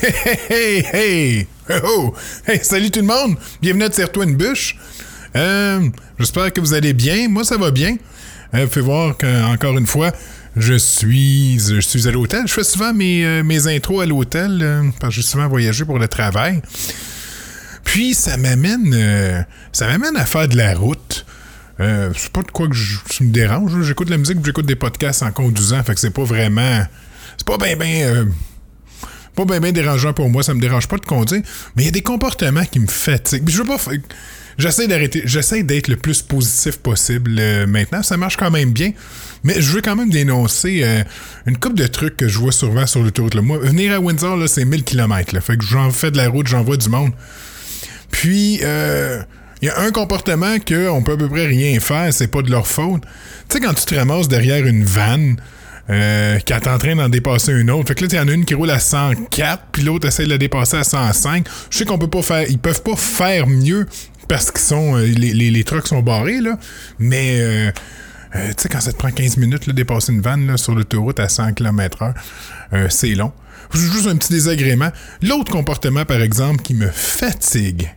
Hey, hey, hey! Oh, hey, salut tout le monde! Bienvenue à Tire-toi une bûche. Euh, J'espère que vous allez bien. Moi, ça va bien. Euh, voir qu'encore une fois, je suis, je suis à l'hôtel. Je fais souvent mes, euh, mes intros à l'hôtel euh, parce que j'ai souvent voyagé pour le travail. Puis ça m'amène, ça m'amène à faire de la route. Euh, c'est pas de quoi que je, ça me dérange. J'écoute la musique, j'écoute des podcasts en conduisant. Fait que c'est pas vraiment, c'est pas bien, bien, pas bien, bien dérangeant pour moi. Ça me dérange pas de conduire, mais il y a des comportements qui me fatiguent. J'essaie d'arrêter, j'essaie d'être le plus positif possible euh, maintenant. Ça marche quand même bien. Mais je veux quand même dénoncer euh, une couple de trucs que je vois souvent sur l'autoroute. Moi, venir à Windsor, là, c'est 1000 km. Fait que j'en fais de la route, j'en vois du monde. Puis, euh, il y a un comportement qu'on peut à peu près rien faire, c'est pas de leur faute. Tu sais, quand tu te ramasses derrière une vanne euh, qui est en train d'en dépasser une autre, fait que là, il y en a une qui roule à 104, puis l'autre essaie de la dépasser à 105. Je sais qu'on peut pas faire, ils peuvent pas faire mieux parce qu'ils sont, euh, les, les, les trucks sont barrés, là, mais... euh, tu sais, quand ça te prend 15 minutes de dépasser une vanne là, sur l'autoroute à 100 km/h, c'est long. Juste un petit désagrément. L'autre comportement, par exemple, qui me fatigue,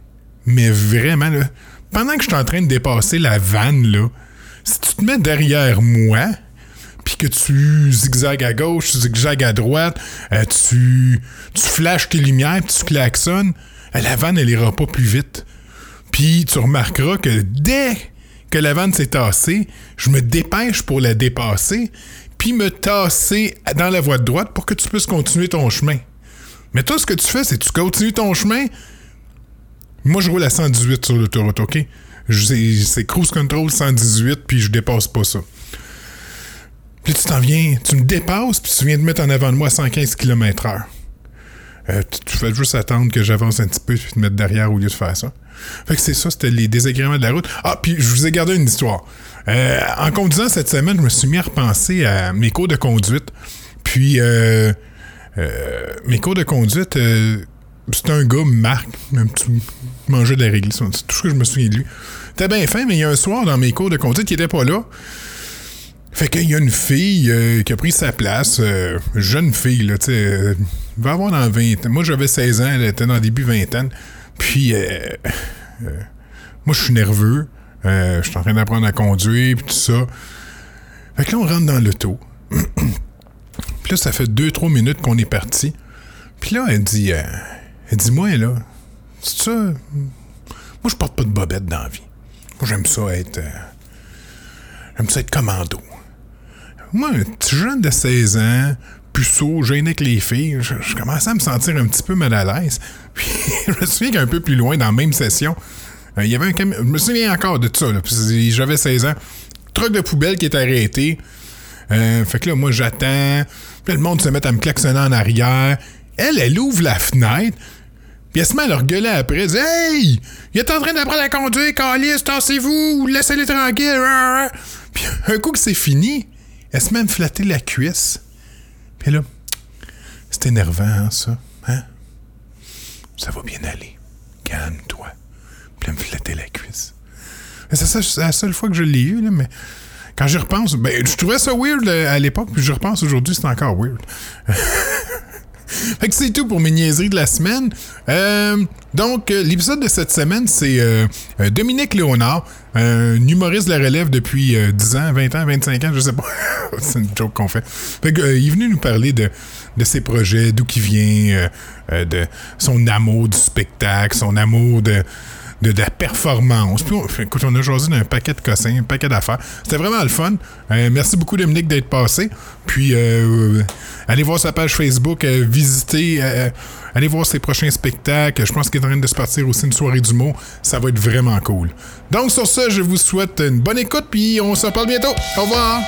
mais vraiment, là, pendant que je suis en train de dépasser la vanne, là, si tu te mets derrière moi, puis que tu zigzags à gauche, tu zigzags à droite, euh, tu, flashes tes lumières, puis tu klaxonnes, euh, la vanne, elle ira pas plus vite. Puis tu remarqueras que dès que la vanne s'est tassée, je me dépêche pour la dépasser, puis me tasser dans la voie de droite pour que tu puisses continuer ton chemin. Mais toi, ce que tu fais, c'est que tu continues ton chemin. Moi, je roule à 118 sur l'autoroute, OK? C'est cruise control 118, puis je dépasse pas ça. Puis tu t'en viens, tu me dépasses, puis tu viens de mettre en avant de moi 115 km/h. Euh, tu, fais juste attendre que j'avance un petit peu puis te mettre derrière au lieu de faire ça. Fait que c'est ça, c'était les désagréments de la route. Ah, puis je vous ai gardé une histoire. Euh, en conduisant cette semaine, je me suis mis à repenser à mes cours de conduite. Puis, euh, euh, mes cours de conduite, c'était un gars, Marc, un petit mangeait de la réglisse. C'est tout ce que je me souviens de lui. C'était bien fin, mais il y a un soir dans mes cours de conduite qui était pas là. Fait qu'il y a une fille euh, qui a pris sa place, euh, jeune fille, là, tu sais, euh, va avoir dans 20 ans. Moi, j'avais 16 ans, elle était dans le début vingtaine. Puis, euh, moi, je suis nerveux. Je suis en train d'apprendre à conduire, puis tout ça. Fait que là, on rentre dans l'auto. puis là, ça fait 2-3 minutes qu'on est parti. Puis là, elle dit, elle dit, moi, là, c'est ça. Moi, je porte pas de bobette dans la vie. Moi, j'aime ça être. j'aime ça être commando. Moi, un petit jeune de 16 ans, puceau, gêné avec les filles, je, commençais à me sentir un petit peu mal à l'aise. Puis, je me souviens qu'un peu plus loin, dans la même session, euh, il y avait un camion. Je me souviens encore de ça, j'avais 16 ans. Truc de poubelle qui est arrêté. Euh, fait que là, moi, j'attends. Puis le monde se met à me klaxonner en arrière. Elle, elle ouvre la fenêtre. Puis elle se met à leur gueuler après. Elle dit Hey! Il est en train d'apprendre à conduire, Calis, tassez-vous, laissez-les tranquilles. Puis un coup que c'est fini, elle se met à me flatter la cuisse? Puis là, c'est énervant, hein, ça. Hein? Ça va bien aller. Calme-toi. Puis elle me flattait la cuisse. C'est la seule fois que je l'ai eu, là, mais quand j'y repense, ben, je trouvais ça weird à l'époque, puis je repense aujourd'hui, c'est encore weird. Fait que c'est tout pour mes niaiseries de la semaine. Euh, donc, euh, l'épisode de cette semaine, c'est euh, Dominique Léonard, un humoriste de la relève depuis euh, 10 ans, 20 ans, 25 ans, je sais pas. c'est une joke qu'on fait. Fait il est venu nous parler de, de ses projets, d'où il vient, de son amour du spectacle, son amour de, de, de la performance. Puis, on, écoute, on a choisi d'un paquet de cossins, un paquet d'affaires. C'était vraiment le fun. Euh, merci beaucoup, Dominique, d'être passé. Puis, euh, allez voir sa page Facebook, euh, visitez, euh, allez voir ses prochains spectacles. Je pense qu'il est en train de se partir aussi une soirée d'humour. Ça va être vraiment cool. Donc, sur ça, je vous souhaite une bonne écoute, puis on se reparle bientôt. Au revoir!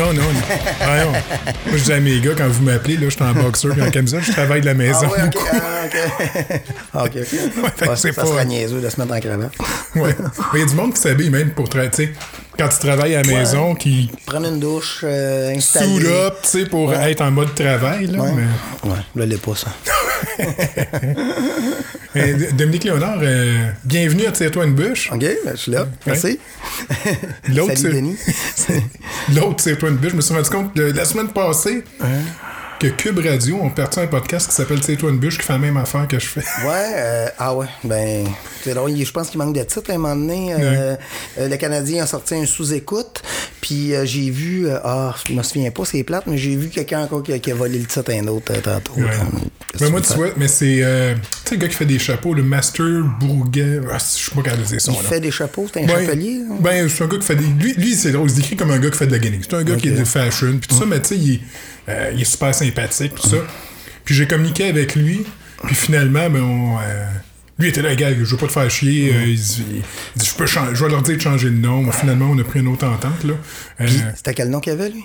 Non, non. non. Ah, non. Moi, je dis à mes gars, quand vous m'appelez, là, je suis en boxeur et en camisole, je travaille de la maison. Ah ouais, ok. Ah, ok. Ah, Ouais, ça pas- serait niaiseux de se mettre en cravate. Ouais. Il y a du monde qui s'habille même pour tra- tu sais, quand tu travailles à la maison, qui Prendre une douche, euh, installer. up, tu sais, pour Ouais. être en mode travail. Là, Ouais. mais- Ouais, là, l'est pas, ça. Dominique Léonard, euh, bienvenue à Tire-toi une bûche. OK, ben, je suis là. Merci. L'autre, Salut, Denis. L'autre, Tire-toi une bûche. Je me suis rendu compte de- la semaine passée que Cube Radio ont parti un podcast qui s'appelle Tire-toi une bûche qui fait la même affaire que je fais. Ouais, euh, ah ouais, ben, c'est drôle, je pense qu'il manque de titres à un moment donné. Euh, euh, le Canadien a sorti un sous-écoute, puis euh, j'ai vu, ah, je me souviens pas, c'est plate, mais j'ai vu quelqu'un encore qui a, qui a volé le titre à un autre tantôt. Ouais. là. Mais moi, tu vois, mais c'est. euh, tu sais, le gars qui fait des chapeaux, le Master Bourguet. Ah, je sais pas de dire son Il nom. fait des chapeaux, c'est un chapelier. là? Ben, c'est un gars qui fait des. Lui, lui c'est drôle, il se décrit comme un gars qui fait de la gaming. C'est un gars qui est de fashion, puis tout ça, mais tu sais, il, est, euh, il est super sympathique, tout ça. Puis j'ai communiqué avec lui, puis finalement, ben, on. euh, lui était là, gars, je veux pas te faire chier. euh, il, dit, je peux je vais leur dire de changer de nom. Finalement, on a pris une autre entente, C'était quel nom qu'il avait, lui?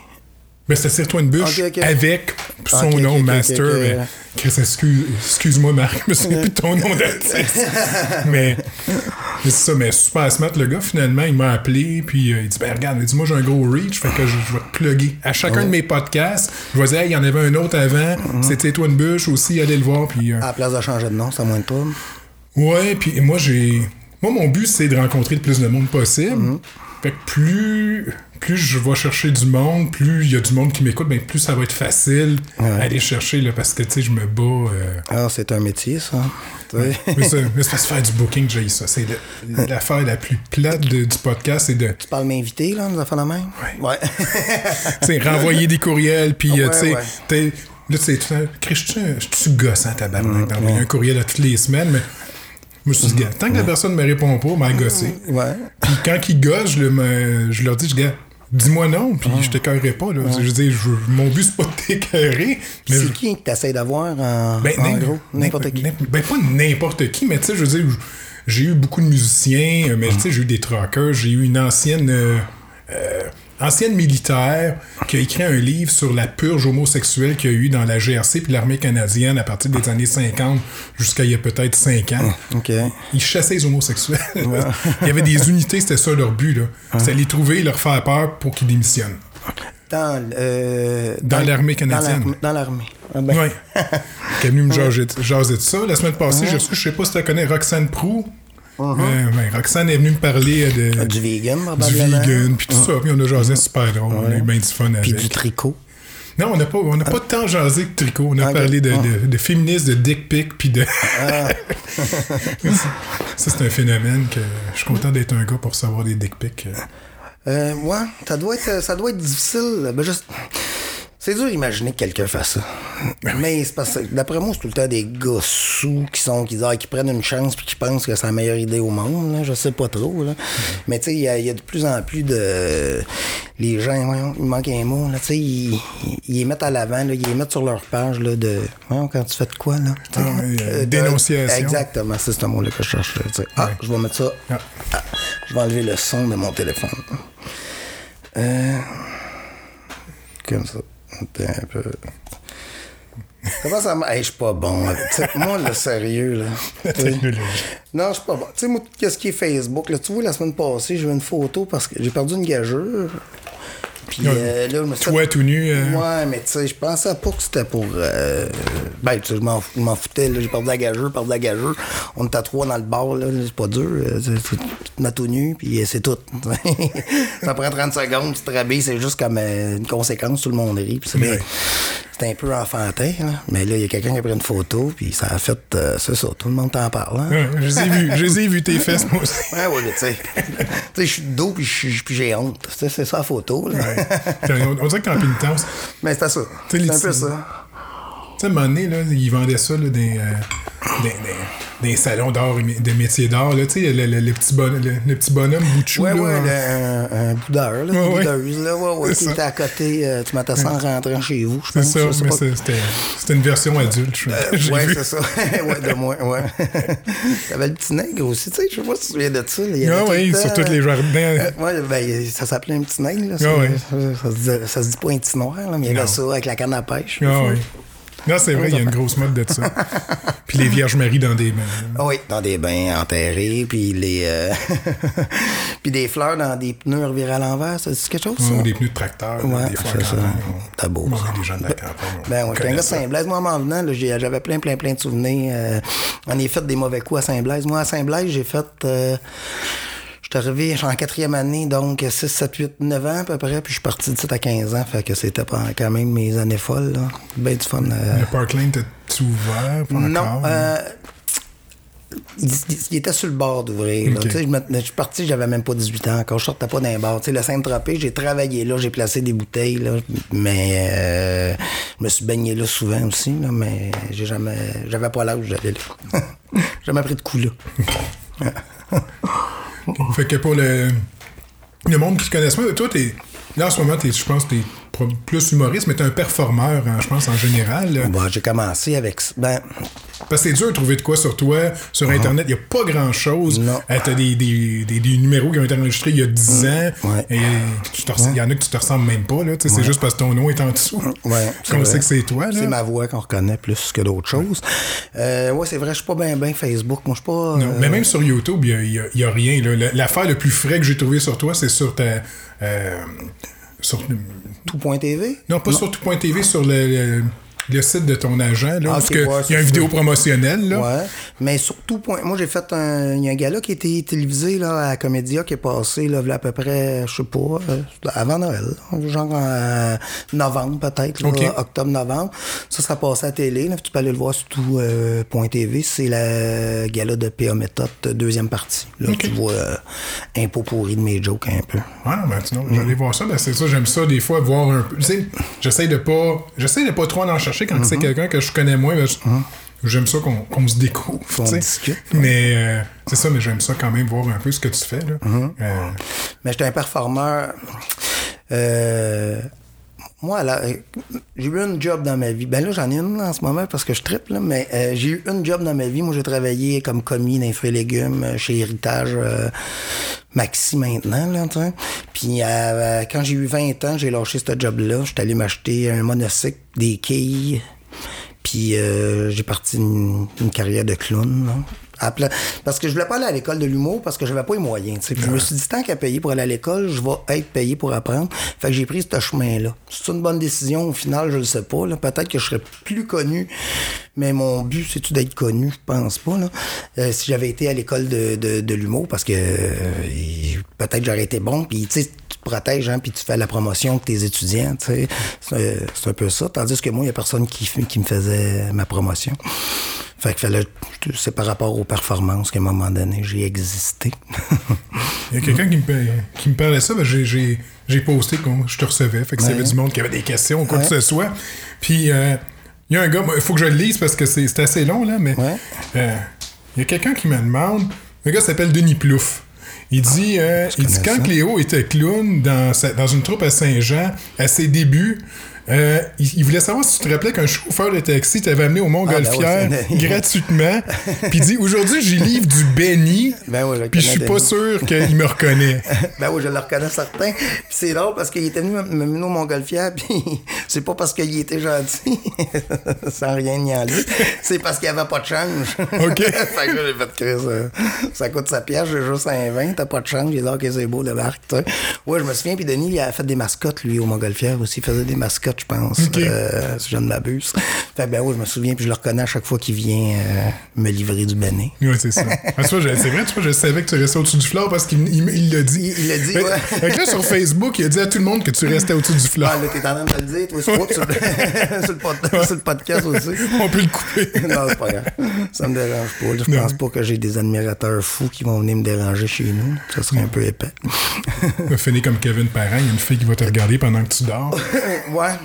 C'était une bûche Ok, ok. avec son nom, Master. mais, excuse, excuse-moi, Marc, je me souviens plus de ton nom d'artiste. mais mais c'est ça, mais super smart, le gars, finalement, il m'a appelé, puis euh, il dit Ben, regarde, il dit, moi, j'ai un gros reach, fait que je, je vais te plugger. À chacun de mes podcasts, je vais dire, Hey, il y en avait un autre avant, Mhm. c'était toi une bûche aussi, allez le voir, puis. euh, À la place de changer de nom, c'est à moins de trouble. Ouais, puis moi, j'ai. Moi, mon but, c'est de rencontrer le plus de monde possible. Mhm. Fait que plus, plus je vais chercher du monde, plus il y a du monde qui m'écoute, ben plus ça va être facile à aller chercher, là, parce que, tu sais, je me bats. euh, Ah, c'est un métier, ça. Mais ça- mais que faire du booking, j'ai ça. C'est l'affaire la plus plate de- du podcast, c'est de Tu parles m'inviter, là, nous affaires de même? Ouais. tu sais, renvoyer des courriels, puis euh, Ouais, tu sais, ouais. là, tu sais, je suis- gossant, tabarnak, d'envoyer un courriel à toutes les semaines, mais je me suis dit, gars, tant que la personne ne me répond pas, m'a gossé. ouais. Puis quand ils gossent, je, le je leur dis, je gars, dis-moi non, puis je t'écœurerai pas. Là. Je veux dire, je- mon but, c'est pas de t'écœurer. je- C'est qui que t'essayes d'avoir en, ben, en gros? N'importe qui. Ben, pas n'importe qui, mais tu sais, je veux dire, j'ai eu beaucoup de musiciens, euh, mais tu sais, j'ai eu des truckers, j'ai eu une ancienne. euh, euh, ancienne militaire qui a écrit un livre sur la purge homosexuelle qu'il y a eu dans la GRC puis l'armée canadienne à partir des années 50 jusqu'à il y a peut-être 5 ans. OK. Ils chassaient les homosexuels. il y avait des unités, c'était ça leur but. là. C'était les trouver et leur faire peur pour qu'ils démissionnent. Dans, euh, Dans l'armée canadienne. Dans l'armée. Ah ben, Ouais. Qui est venu me jaser, de ça. La semaine passée, j'ai reçu, je sais pas si tu la connais, Roxane Prou. Euh, ben, Roxane est venue me parler de, Du vegan, du vegan, puis tout ça. Puis on a jasé super drôle. On a eu bien du fun Puis avec. du tricot. Non, on n'a pas, on n'a pas tant jasé de tricot. On a parlé de, Ah. de, de féministes, de dick pic, puis de. ça, c'est un phénomène que je suis content d'être un gars pour savoir des dick pics. Euh, ouais, ça doit être, ça doit être difficile. Ben, juste... C'est dur d'imaginer que quelqu'un fasse ça. Mais c'est parce que, d'après moi, c'est tout le temps des gars sous qui sont, qui, disent, ah, qui prennent une chance puis qui pensent que c'est la meilleure idée au monde. Là. Je sais pas trop. Là. Mais tu sais, il y, a- il y a de plus en plus de. Les gens, voyons, il manque un mot. Là, tu sais, ils, ils les mettent à l'avant, là, ils les mettent sur leur page là, de. Voyons, quand tu fais de quoi, là? Ah, oui, euh, de- dénonciation. Exactement, c'est ce mot-là que je cherche. là. Ah, je vais mettre ça. Ah. Ah, je vais enlever le son de mon téléphone. Euh, comme ça. Attends un peu. Comment ça marche? Hey, je suis pas bon. Moi, le sérieux, là. La technologie. Non, je suis pas bon. Tu sais, moi, qu'est-ce qui est Facebook? Là, tu vois, la semaine passée, j'ai eu une photo parce que j'ai perdu une gageure. Puis euh, là, je me suis Toi, fait- tout nu. euh, Ouais, mais tu sais, je pensais pas que c'était pour. Euh... Ben, tu sais, je m'en foutais, là. J'ai perdu la gageure, perdu la gageure. On était à trois dans le bar, là. C'est pas dur. Tu te mets tout nu, puis c'est tout. ça prend 30 secondes, tu te rhabilles, c'est juste comme une conséquence, tout le monde rit. Puis c'est bien- Ouais. C'était un peu enfantin, là. Mais là, il y a quelqu'un qui a pris une photo, puis ça a fait. euh, c'est ça, tout le monde t'en parle, hein. ouais, je les ai vus, je les ai vus tes fesses, moi aussi. Ouais, ouais, mais tu sais. tu sais, je suis dos, puis j'ai honte. C'est ça la photo, là. on, on dirait que t'es en pénitence. Mais c'était ça. C'est un peu ça. Tu sais, à un moment donné, là, ils vendaient ça là, des, euh, des, des- des salons d'art, et mé- de métiers d'art. Tu sais, le, le- le petit bon- le, le petit bonhomme Bouchou. Ouais, là, ouais, le- un, un boudeur, là, Ouais, ouais. boudeuse, là, ouais, ouais, qui était à côté, euh, tu ça en rentrant chez vous, je C'est ça, mais c'était une version adulte. je- j'ai Ouais, c'est ça. ouais, de moi, ouais. T'avais le petit nègre aussi, tu sais, je sais pas si tu te souviens de ça. Ah oui, temps, sur tous les jardins. euh, ouais, ben, ça s'appelait un petit nègre, là. Ça, Ah ouais. ça, ça se dit, ça se dit pas un petit noir, là, mais il y avait ça avec la canne à pêche. Ah oui. Non, c'est vrai, il y a une grosse mode de ça. puis les Vierges Marie dans des bains. Ah Oui, dans des bains enterrés, puis les. euh, puis des fleurs dans des pneus revirés à l'envers, ça dit quelque chose, ça? Ou des pneus de tracteur, Ouais, des c'est quand ça. T'as beau, est des de la campagne. Ben, ouais, un connaît gars. Saint-Blaise. Moi, en venant, j'avais plein, plein, plein de souvenirs. Euh, on est fait des mauvais coups à Saint-Blaise. Moi, à Saint-Blaise, j'ai fait. Euh, suis arrivé, je suis en quatrième année, donc 6, 7, 8, 9 ans à peu près, puis je suis parti de 7 à 15 ans, fait que c'était quand même mes années folles, là. Ben du fun. euh. Le Parkland, t'es ouvert? Pas Non, encore? euh, il, il- il était sur le bord d'ouvrir. Je, suis parti, j'avais même pas 18 ans encore. Je sortais pas d'un bar. Tu sais, le Saint-Tropez, j'ai travaillé là, j'ai placé des bouteilles, là, mais euh, je me suis baigné là souvent aussi, là, mais j'ai jamais. J'avais pas l'âge d'aller là. j'ai jamais pris de coup là. Fait que pour le, le monde qui te connaisse pas, toi, t'es, là, en ce moment, t'es, je pense que t'es plus humoriste, mais t'es un performeur, hein, je pense, en général. Bon, j'ai commencé avec. Ben, Parce que c'est dur de trouver de quoi sur toi, sur Internet. Il n'y a pas grand-chose. Euh, t'as des, des, des, des numéros qui ont été enregistrés il y a 10 ans. Ouais. Et tu il y en a que tu te ressembles même pas. Tu C'est juste parce que ton nom est en dessous. Qu'on sait que c'est toi. C'est ma voix qu'on reconnaît plus que d'autres choses. Euh, ouais, c'est vrai, je suis pas bien ben Facebook. Moi, je suis pas. Non, euh, Mais même sur YouTube, il n'y a, y a rien. L'affaire le plus frais que j'ai trouvé sur toi, c'est sur ta. euh, sur, Tout.tv? non, pas sur tout.tv, sur le, le, le site de ton agent. Là, Ah, parce que ouais, y a une vidéo promotionnelle. Là. Ouais. Mais surtout, point. Moi, j'ai fait un. Il y a un gars-là qui a été télévisé là, à Comédia qui est passé là, à peu près, je sais pas, euh, avant Noël. là, Genre en novembre, peut-être. Octobre-novembre. Ça, ça passé à la télé. Là, tu peux aller le voir sur tout euh. C'est le gala de PA Méthode, deuxième partie. Là, tu vois euh, un pot pourri de mes jokes un peu. Ouais, ben, sinon, j'allais voir ça. Ben, c'est ça, j'aime ça, des fois, voir un peu. Tu sais, j'essaie de pas. J'essaie de pas trop en chercher quand c'est quelqu'un que je connais moins. ben, je- J'aime ça qu'on se découvre. Discute. Mais euh, c'est ça, mais j'aime ça quand même voir un peu ce que tu fais. Là. Euh, Mais j'étais un performeur. Euh, moi, euh, j'ai eu une job dans ma vie. Ben là, j'en ai une en ce moment parce que je triple, là, mais j'ai eu une job dans ma vie. Moi, j'ai travaillé comme commis dans les fruits et légumes chez Héritage Maxi maintenant, là, tu. Puis euh, quand j'ai eu 20 ans, j'ai lâché ce job-là. J'étais allé m'acheter un monocycle, des quilles. Puis euh, j'ai parti une, une carrière de clown. là. Parce que je voulais pas aller à l'école de l'humour parce que j'avais pas les moyens. tu sais. Puis je me suis dit, tant qu'à payer pour aller à l'école, je vais être payé pour apprendre. Fait que j'ai pris ce chemin-là. C'est une bonne décision au final, je le sais pas. Peut-être que je serais plus connu, mais mon but, c'est-tu d'être connu? Je pense pas. Là. Euh, si j'avais été à l'école de, de, de l'humour, parce que euh, peut-être que j'aurais été bon. Puis tu protèges, hein, puis tu fais la promotion de tes étudiants, tu sais. C'est un peu ça. Tandis que moi, il n'y a personne qui, qui me faisait ma promotion. Fait que fallait, c'est par rapport aux performances qu'à un moment donné, j'ai existé. Il y a quelqu'un qui, qui me parlait ça, ben j'ai, j'ai, j'ai posté quand je te recevais. Fait que avait du monde qui avait des questions ou quoi Ouais. que ce soit. Puis euh, il y a un gars, il faut que je le lise parce que c'est, c'est assez long, là, mais Ouais. euh, il y a quelqu'un qui me demande. Le gars s'appelle Denis Plouffe. Il dit, euh, il dit quand. Cléo était clown dans, sa- dans une troupe à Saint-Jean, à ses débuts, euh, il, il voulait savoir si tu te rappelais qu'un chauffeur de taxi t'avait amené au Montgolfière Ah, ben ouais, c'est- gratuitement. Puis dit aujourd'hui, j'y livre du béni. Ben ouais, je puis je suis pas sûr qu'il me reconnaît. ben oui, je le reconnais certain. Puis c'est drôle parce qu'il était venu me au Montgolfière, puis c'est pas parce qu'il était gentil, sans rien ni en lui, c'est parce qu'il avait pas de change. OK. fait que j'ai fait euh, ça coûte sa pièce, j'ai juste un 20, t'as pas de change, j'ai dit, ok, c'est beau, sais. Ouais, je me souviens, puis Denis, il a fait des mascottes, lui, au Montgolfière aussi. Il faisait des mascottes, je pense, euh, si je ne m'abuse. Fait ben oui, je me souviens, puis je le reconnais à chaque fois qu'il vient euh, me livrer du béné. Oui, c'est ça. Ah, c'est vrai, tu vois, je savais que tu restais au-dessus du fleur parce qu'il il- il l'a dit. Il- l'a dit, Fait- ouais. Fait là, sur Facebook, il a dit à tout le monde que tu restais au-dessus du fleur. Ah, là, t'es en train de me le dire, toi, sur, le- sur le sur le podcast aussi. On peut le couper. non, c'est pas grave. Ça me dérange pas. Je Non. pense pas que j'ai des admirateurs fous qui vont venir me déranger chez nous. Ça serait un peu épais. Finis comme Kevin Parent, il y a une fille qui va te regarder pendant que tu dors. ouais.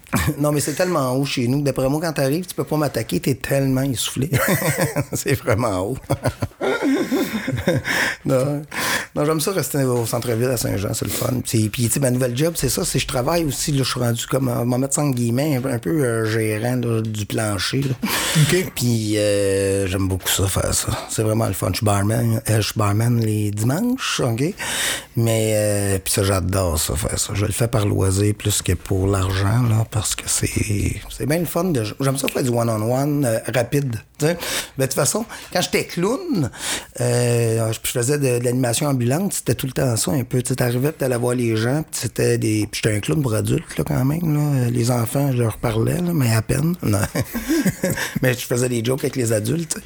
Non, mais c'est tellement haut chez nous. D'après moi, quand t'arrives, tu peux pas m'attaquer, t'es tellement essoufflé. c'est vraiment haut. non, non j'aime ça rester au centre-ville à Saint-Jean, c'est le fun. Puis, puis tu sais, ma nouvelle job, c'est ça, c'est je travaille aussi, là, je suis rendu comme, on va mettre en guillemets, un, peu euh, gérant là, du plancher. Là. Puis euh, j'aime beaucoup ça, faire ça. C'est vraiment le fun. Je suis barman, euh, je suis barman les dimanches, OK? Mais, puis ça, j'adore ça, faire ça. Je le fais par loisir plus que pour l'argent, là, parce que c'est, c'est bien le fun. De, j'aime ça faire du one-on-one euh, rapide. Mais de toute façon, quand j'étais clown, euh, je faisais de, l'animation ambulante, c'était tout le temps ça un peu. Tu arrivais, tu allais voir les gens, puis c'était des. J'étais un clown pour adultes, là, quand même. Là. Les enfants, je leur parlais, mais à peine. Mais je faisais des jokes avec les adultes.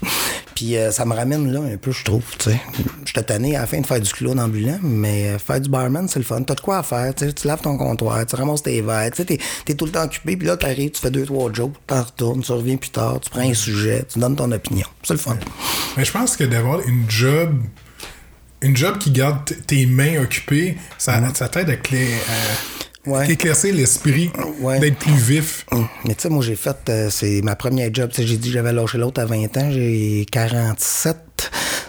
Tu. Puis euh, ça me ramène là un peu, je trouve. tu sais. J'étais tanné à la fin de faire du clown ambulant, mais euh, faire du barman, c'est le fun. T'as de quoi à faire. tu. Tu laves ton comptoir, tu ramasses tes verres. Tu t'es tout le temps occupé, puis là, t'arrives, tu fais deux, trois jokes, t'en retournes, tu reviens plus tard, tu prends un sujet, tu donnes ton opinion. C'est le fun. Mais je pense que d'avoir une job une job qui garde tes mains occupées, ça, ça t'aide à, clé- Ouais. éclaircir l'esprit, Ouais. d'être plus vif. Hum. Mais tu sais, moi, j'ai fait, euh, c'est ma première job. J'ai dit que j'avais lâché l'autre à 20 ans. J'ai 47.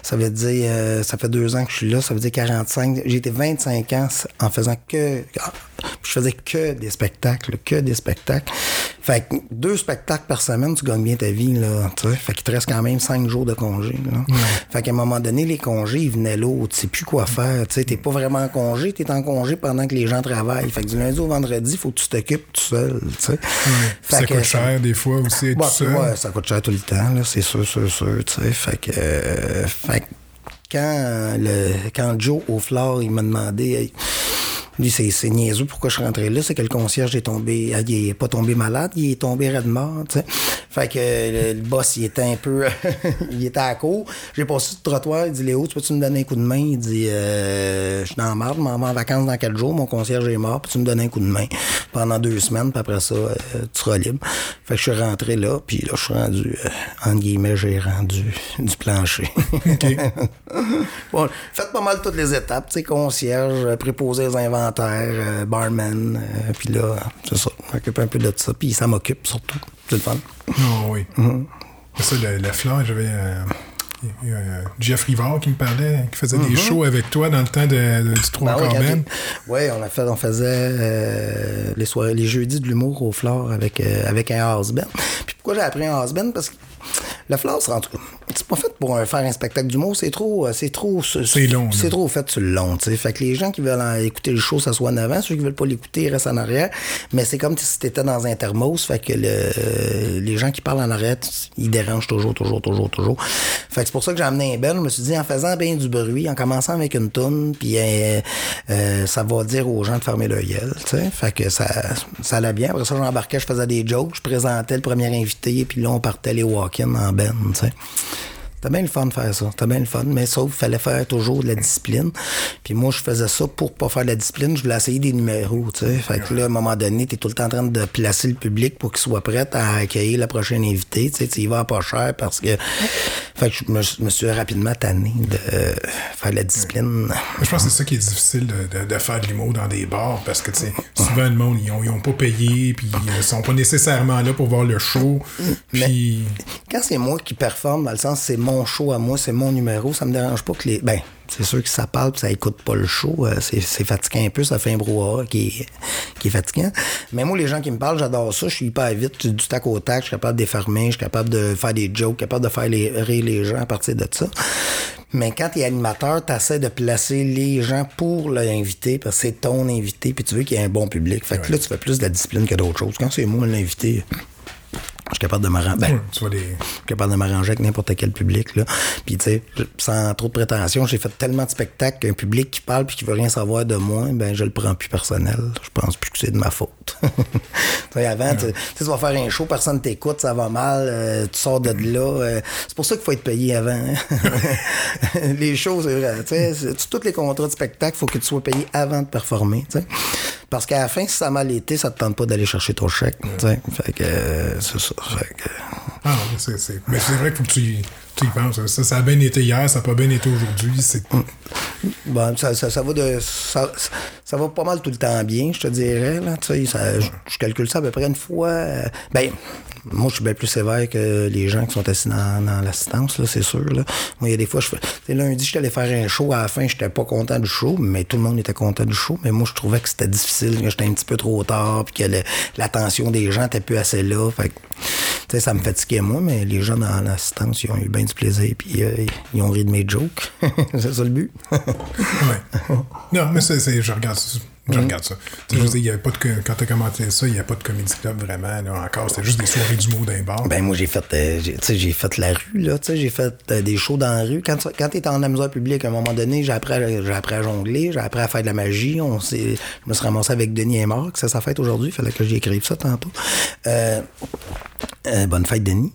Ça veut dire, euh, ça fait deux ans que je suis là. Ça veut dire 45. J'ai été 25 ans en faisant que, ah, je faisais que des spectacles, que des spectacles. Fait que deux spectacles par semaine, tu gagnes bien ta vie, là. Fait qu'il te reste quand même cinq jours de congé, là. Fait qu'à un moment donné, les congés, ils venaient l'autre. Tu sais plus quoi faire. Tu sais, t'es pas vraiment en congé, t'es en congé pendant que les gens travaillent. Fait que du lundi au vendredi, il faut que tu t'occupes tout seul, tu sais. Ça coûte cher des fois aussi, Bah, tout seul. ouais, ça coûte cher tout le temps, là, c'est sûr, sûr, sûr, tu sais. Fait que, euh, fait que quand, le, quand Joe au il m'a demandé, hey, lui, c'est, c'est niaiseux pourquoi je suis rentré là, c'est que le concierge est tombé, ah, il est pas tombé malade, il est tombé raide mort, tu sais. Fait que le, le boss, il était un peu, il était à court. J'ai passé le trottoir, il dit, Léo, tu peux-tu me donner un coup de main? Il dit, euh, je suis dans la marde, je m'en vais en vacances dans quatre jours, mon concierge est mort, peux-tu me donner un coup de main? Pendant deux semaines, puis après ça, euh, tu seras libre. Fait que je suis rentré là, puis là, je suis rendu, euh, entre guillemets, j'ai rendu du plancher. bon, faites pas mal toutes les étapes, tu sais, concierge, euh, préposé aux inventaires, euh, barman, euh, puis là, c'est ça, je m'occupe un peu de ça, puis ça m'occupe surtout, c'est le fun. Ah oui. C'est ça, la, la fleur, j'avais euh, il y a, Jeff Rivard qui me parlait, qui faisait des shows avec toi dans le temps de, de- du Trois Mm-hmm. Ben j'ai- ouais, on a fait, on faisait euh, les soirées, les jeudis de l'humour au Flore avec euh, avec un house band. Puis pourquoi j'ai appris un house band parce que le c'est en tout cas, c'est pas fait pour un- faire un spectacle d'humour, c'est trop, euh, c'est trop, C'est long, c'est trop fait sur le long, tu sais. Fait que les gens qui veulent en écouter le show, ça soit en avant, ceux qui veulent pas l'écouter, ils restent en arrière. Mais c'est comme si t'étais dans un thermos, fait que le, les gens qui parlent en arrière, ils dérangent toujours, toujours, toujours, toujours. Fait que c'est pour ça que j'ai amené un bel. Je me suis dit, en faisant bien du bruit, en commençant avec une toune, puis euh, euh, ça va dire aux gens de fermer leur gueule, tu sais. Fait que ça, ça allait bien. Après ça, j'embarquais, je faisais des jokes, je présentais le premier invité, puis là, on partait les walk-in en ben, tu sais. C'était bien le fun de faire ça. C'était bien le fun. Mais sauf qu'il fallait faire toujours de la discipline. Puis moi, je faisais ça pour pas faire de la discipline. Je voulais essayer des numéros, tu sais. Fait que là, à un moment donné, t'es tout le temps en train de placer le public pour qu'il soit prêt à accueillir la prochaine invité. Tu sais, tu y vas pas cher parce que... Fait que je me, je me suis rapidement tanné de euh, faire de la discipline. Mais Je pense que c'est ça qui est difficile de, de- de faire de l'humour dans des bars parce que tu sais, souvent le monde, ils ont, ils ont pas payé, puis ils sont pas nécessairement là pour voir le show. Puis. Quand c'est moi qui performe, dans le sens c'est mon show à moi, c'est mon numéro, ça me dérange pas que les. Ben, c'est sûr que ça parle puis ça écoute pas le show. euh, c'est, c'est fatigant un peu, ça fait un brouhaha qui est, qui est fatigant. Mais moi, les gens qui me parlent, j'adore ça. Je suis hyper vite, du tac au tac, je suis capable de défermer, je suis capable de faire des jokes, capable de faire les, rire les gens à partir de ça. Mais quand tu es animateur, tu essaies de placer les gens pour l'invité, parce que c'est ton invité, puis tu veux qu'il y ait un bon public. Fait que là, tu fais plus de la discipline que d'autres choses. Quand c'est moi l'invité, je suis capable de m'arranger. Ben, je suis capable de m'arranger avec n'importe quel public. Là. Puis, tu sais, sans trop de prétention, j'ai fait tellement de spectacles qu'un public qui parle puis qui veut rien savoir de moi, ben je le prends plus personnel. Je pense plus que c'est de ma faute. avant, tu sais, tu vas faire un show, personne t'écoute, ça va mal, euh, tu sors de là. euh, c'est pour ça qu'il faut être payé avant. hein. les shows, c'est vrai. Tu tous les contrats de spectacle, il faut que tu sois payé avant de performer. Parce qu'à la fin, si ça a mal été, ça te tente pas d'aller chercher ton chèque. Fait que euh, c'est ça. Fait que, Ah. Mais c'est vrai qu'il faut que tu, tu y penses. Ça, ça a bien été hier, ça n'a pas bien été aujourd'hui. C'est... Bon, ça, ça, ça va de. Ça, ça va pas mal tout le temps bien, je te dirais. Là, je, je calcule ça à peu près une fois. euh, ben, moi, je suis bien plus sévère que les gens qui sont assis dans, l'assistance, c'est sûr. Là. Moi, il y a des fois, je fais. lundi, j'étais allé faire un show. À la fin, j'étais pas content du show, mais tout le monde était content du show. Mais moi, je trouvais que c'était difficile, que j'étais un petit peu trop tard, puis que l'attention des gens était plus assez là. Fait que, ça me fatiguait, moi, mais les gens dans l'assistance, ils ont eu bien du plaisir, puis euh, ils ont ri de mes jokes. c'est ça le but. Ouais. Non, mais c'est, c'est- je regarde ça. Je regarde ça. Tu je y avait pas de, quand t'as commenté ça, il n'y a pas de comédie club vraiment, là, encore. C'était juste des soirées d'humour d'un bar. Ben moi j'ai fait euh, j'ai- tu fait la rue là, tu j'ai fait euh, des shows dans la rue. Quand tu quand t'es en amuseur public, à un moment donné, j'ai appris à, j'ai appris à jongler, j'ai appris à faire de la magie. On s'est, je me suis ramassé avec Denis Aymar, que c'est sa fête aujourd'hui, il fallait que j'écrive ça tantôt. Euh, euh, bonne fête Denis.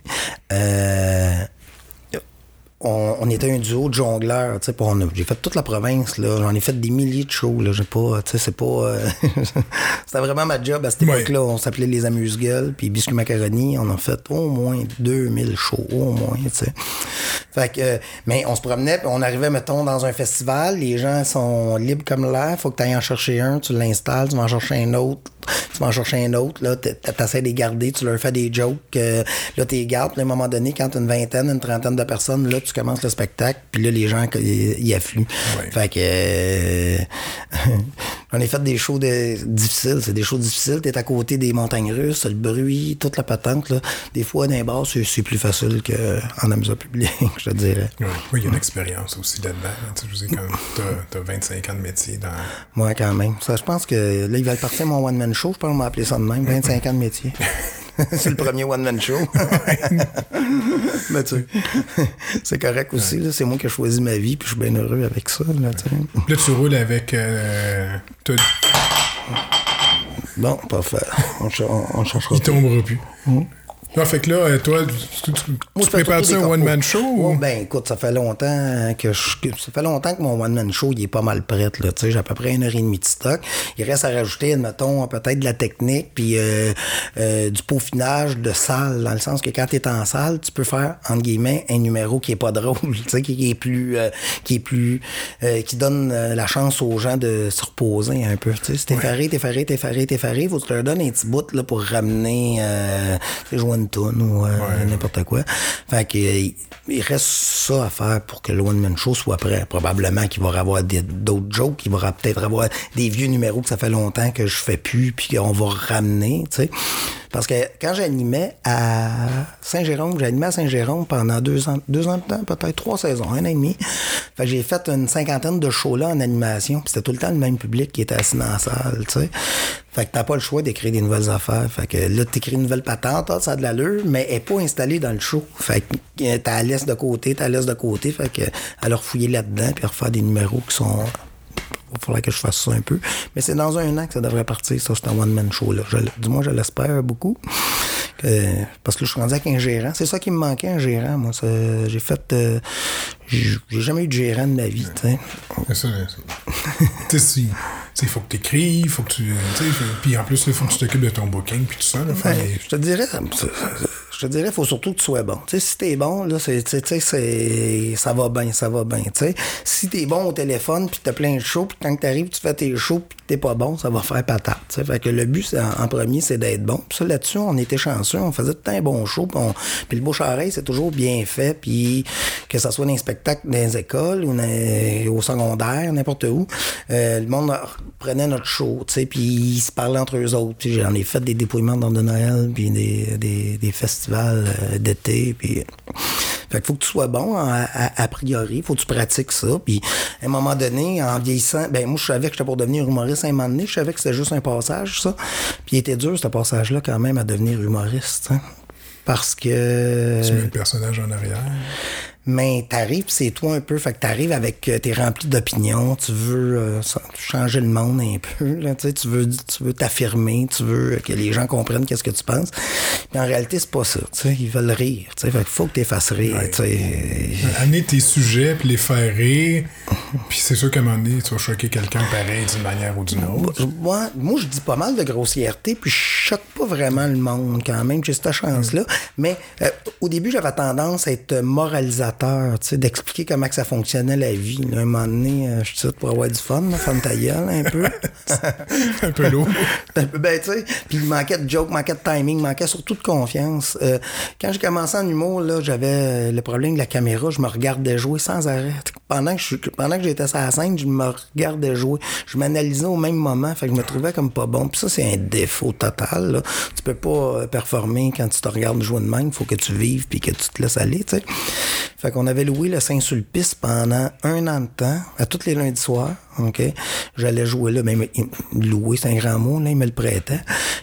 Euh, on, on était un duo de jongleurs, tu sais, puis on a- j'ai fait toute la province, là, j'en ai fait des milliers de shows, là, j'ai pas, tu sais, c'est pas, euh, c'était vraiment ma job à cette Ouais. époque-là, on s'appelait les amuse-gueules, puis Biscuit Macaroni, on a fait au moins 2000 shows, au moins, tu sais. Fait que, euh, mais on se promenait, puis on arrivait, mettons, dans un festival, les gens sont libres comme l'air, faut que tu ailles en chercher un, tu l'installes, tu vas en chercher un autre, tu vas en chercher un autre, là, t'essaies de les garder, tu leur fais des jokes, euh, là, tu les gardes, puis à un moment donné, quand t'as une vingtaine, une trentaine de personnes, là, tu commences le spectacle, puis là, les gens, ils y affluent. Fait que, euh, on a fait des shows de, difficiles, c'est des shows difficiles, t'es à côté des montagnes russes, le bruit, toute la patente, là. Des fois, les bars, c'est, plus facile qu'en amusement public, je te dirais. Oui, il y a une expérience aussi là-dedans. là. Tu sais, je t'as, t'as 25 ans de métier dans. Moi, quand même. Ça, je pense que là, il va partir mon one-man show. Je pense qu'on ça de même. 25 ans de métier. c'est le premier one-man show. Mais tu sais, c'est correct aussi. là. C'est moi qui ai choisi ma vie, puis je suis bien heureux avec ça. Là. Là, tu roules avec. Euh, bon, parfait. On, ch- on, on cherchera. il tombera plus. Non, fait que là, toi, tu, Moi, prépares ça un one-man show? Ouais, ou- ben écoute, ça fait longtemps que je, ça fait longtemps que mon one man show il est pas mal prêt là. J'ai à peu près une heure et demie de stock. Il reste à rajouter, admettons, peut-être de la technique puis euh, euh, du peaufinage de salle, dans le sens que quand tu es en salle, tu peux faire entre guillemets un numéro qui est pas drôle, tu sais, qui, est plus, euh, qui est plus, qui donne la chance aux gens de se reposer un peu. Tu sais, si t'es faré, t'es faré, t'es faré, t'es faré, faut que tu leur donnes un petit bout là pour ramener, euh, une toune ou euh, n'importe quoi. Fait que, euh, il- il reste ça à faire pour que le One Man Show soit prêt. Probablement qu'il va y avoir d'autres jokes, qu'il va peut-être avoir des vieux numéros que ça fait longtemps que je fais plus, puis qu'on va ramener, tu sais. Parce que quand j'animais à Saint-Jérôme, j'animais à Saint-Jérôme pendant deux ans, deux ans de temps, peut-être trois saisons, un an et demi. Fait j'ai fait une cinquantaine de shows là en animation, puis c'était tout le temps le même public qui était assis dans la salle, tu sais. Fait que t'as pas le choix d'écrire des nouvelles affaires. Fait que là, t'écris une nouvelle patente, ah, ça a de l'allure, mais elle est pas installée dans le show. Fait que euh, t'as la laisse de côté, t'as la laisse de côté. Fait que alors fouiller là-dedans puis refaire des numéros qui sont. Il va falloir que je fasse ça un peu. Mais c'est dans un an que ça devrait partir, ça, c'est un one-man show. Là. Je- du moins, je l'espère beaucoup. Euh, parce que je suis rendu avec un gérant. C'est ça qui me manquait, un gérant. Moi, j'ai fait. euh, j'ai jamais eu de gérant de ma vie. tu sais. C'est ça. il faut que tu écrives, faut que tu. Puis en plus, il faut que tu t'occupes de ton booking, puis tout ça. Là, Ben, je te dirais, je te dirais, il faut surtout que tu sois bon. Tu sais, si t'es bon, là, c'est, ça va bien, ça va bien. Si t'es bon au téléphone, puis t'as plein de shows, puis quand t'arrives, tu fais tes shows, puis t'es pas bon, ça va faire patate. Fait que le but, en, en premier, c'est d'être bon. Puis ça, là-dessus, on était chanceux, on faisait tout le un bon show, puis, on- puis le bouche-oreille, c'est toujours bien fait, puis que ça soit dans les spectacles dans les écoles ou au secondaire, n'importe où, euh, le monde prenait notre show, puis ils se parlaient entre eux autres. J'en ai fait des dépouillements dans de Noël, puis des, des, des festivals euh, d'été, puis... Fait qu'il faut que tu sois bon hein, a- a priori, faut que tu pratiques ça. Puis à un moment donné, en vieillissant, ben moi je savais que j'étais pour devenir humoriste à un moment donné, je savais que c'était juste un passage, ça. Puis il était dur ce passage-là quand même à devenir humoriste. hein. Parce que. Tu mets le personnage en arrière. Mais t'arrives, c'est toi un peu. Fait que t'arrives avec. euh, T'es rempli d'opinions. Tu veux euh, changer le monde un peu. Là, tu veux tu veux t'affirmer. Tu veux que les gens comprennent qu'est-ce que tu penses. Mais en réalité, c'est pas ça. Ils veulent rire. Tu sais, fait qu'il faut que tu fasses rire. Ouais. Amener tes sujets, puis les faire rire. Puis c'est sûr qu'à un moment donné, tu vas choquer quelqu'un pareil d'une manière ou d'une autre. Moi, moi, je dis pas mal de grossièreté, puis je choque pas vraiment le monde quand même. J'ai cette chance-là. Mais euh, au début, j'avais tendance à être moralisateur motivateur, tu sais, d'expliquer comment que ça fonctionnait la vie. là. un moment donné, euh, je suis pour avoir du fun, là, ferme ta gueule un peu. un peu lourd. Un peu, ben, tu sais, puis il manquait de joke, manquait de timing, manquait surtout de confiance. Euh, quand j'ai commencé en humour, là, j'avais euh, le problème de la caméra, je me regardais jouer sans arrêt. Pendant que, je, pendant que j'étais sur la scène, je me regardais jouer. Je m'analysais au même moment, fait que je me trouvais comme pas bon. Puis ça, c'est un défaut total. Là. Tu peux pas performer quand tu te regardes jouer de même, il faut que tu vives puis que tu te laisses aller, tu sais. Fait qu'on avait loué le Saint-Sulpice pendant un an de temps, à tous les lundis soirs. OK? J'allais jouer là, même louer, c'est un grand mot, là, il me le prêtait.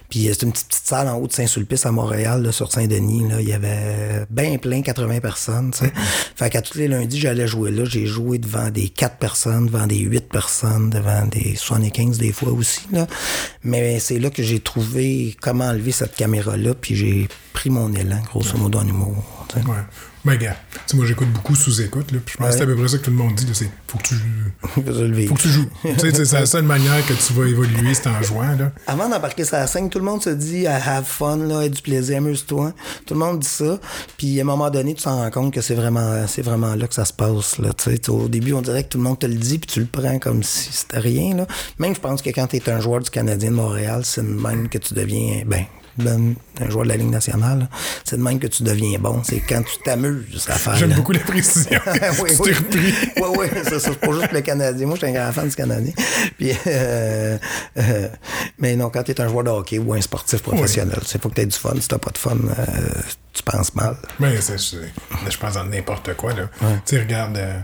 Puis euh, c'est une petite, petite salle en haut de Saint-Sulpice à Montréal, là, sur Saint-Denis. Là, il y avait bien plein, 80 personnes. tu sais. Fait qu'à tous les lundis, j'allais jouer là. J'ai joué devant des 4 personnes, devant des 8 personnes, devant des 75 des fois aussi. Là. Mais c'est là que j'ai trouvé comment enlever cette caméra-là, puis j'ai pris mon élan, grosso modo, en humour. tu sais. Ouais. Mais gars, tu moi j'écoute beaucoup sous-écoute, là, puis je pense que c'est à peu près ça que tout le monde dit, c'est faut que tu faut que tu joues. tu sais, c'est la seule manière que tu vas évoluer, c'est en jouant, là. Avant d'embarquer sur la scène, tout le monde se dit have fun, là, aie du plaisir, amuse-toi. Tout le monde dit ça. Puis à un moment donné, tu t'en rends compte que c'est vraiment, c'est vraiment là que ça se passe. Là, tu sais. au début, on dirait que tout le monde te le dit, puis tu le prends comme si c'était rien. Là. Même je pense que quand tu es un joueur du Canadien de Montréal, c'est même que tu deviens. Ben, ben, un joueur de la Ligue nationale, c'est de même que tu deviens bon. C'est quand tu t'amuses à faire. J'aime beaucoup la précision. oui, tu oui. t'es repris. Oui, oui, c'est ça. C'est pas juste le Canadien. Moi, je suis un grand fan du Canadien. Puis, euh, euh, mais non, quand tu es un joueur de hockey ou un sportif professionnel, c'est faut que tu aies du fun. Si t'as pas de fun, euh, tu penses mal. Mais je pense dans n'importe quoi, là. Tu sais, regarde, euh,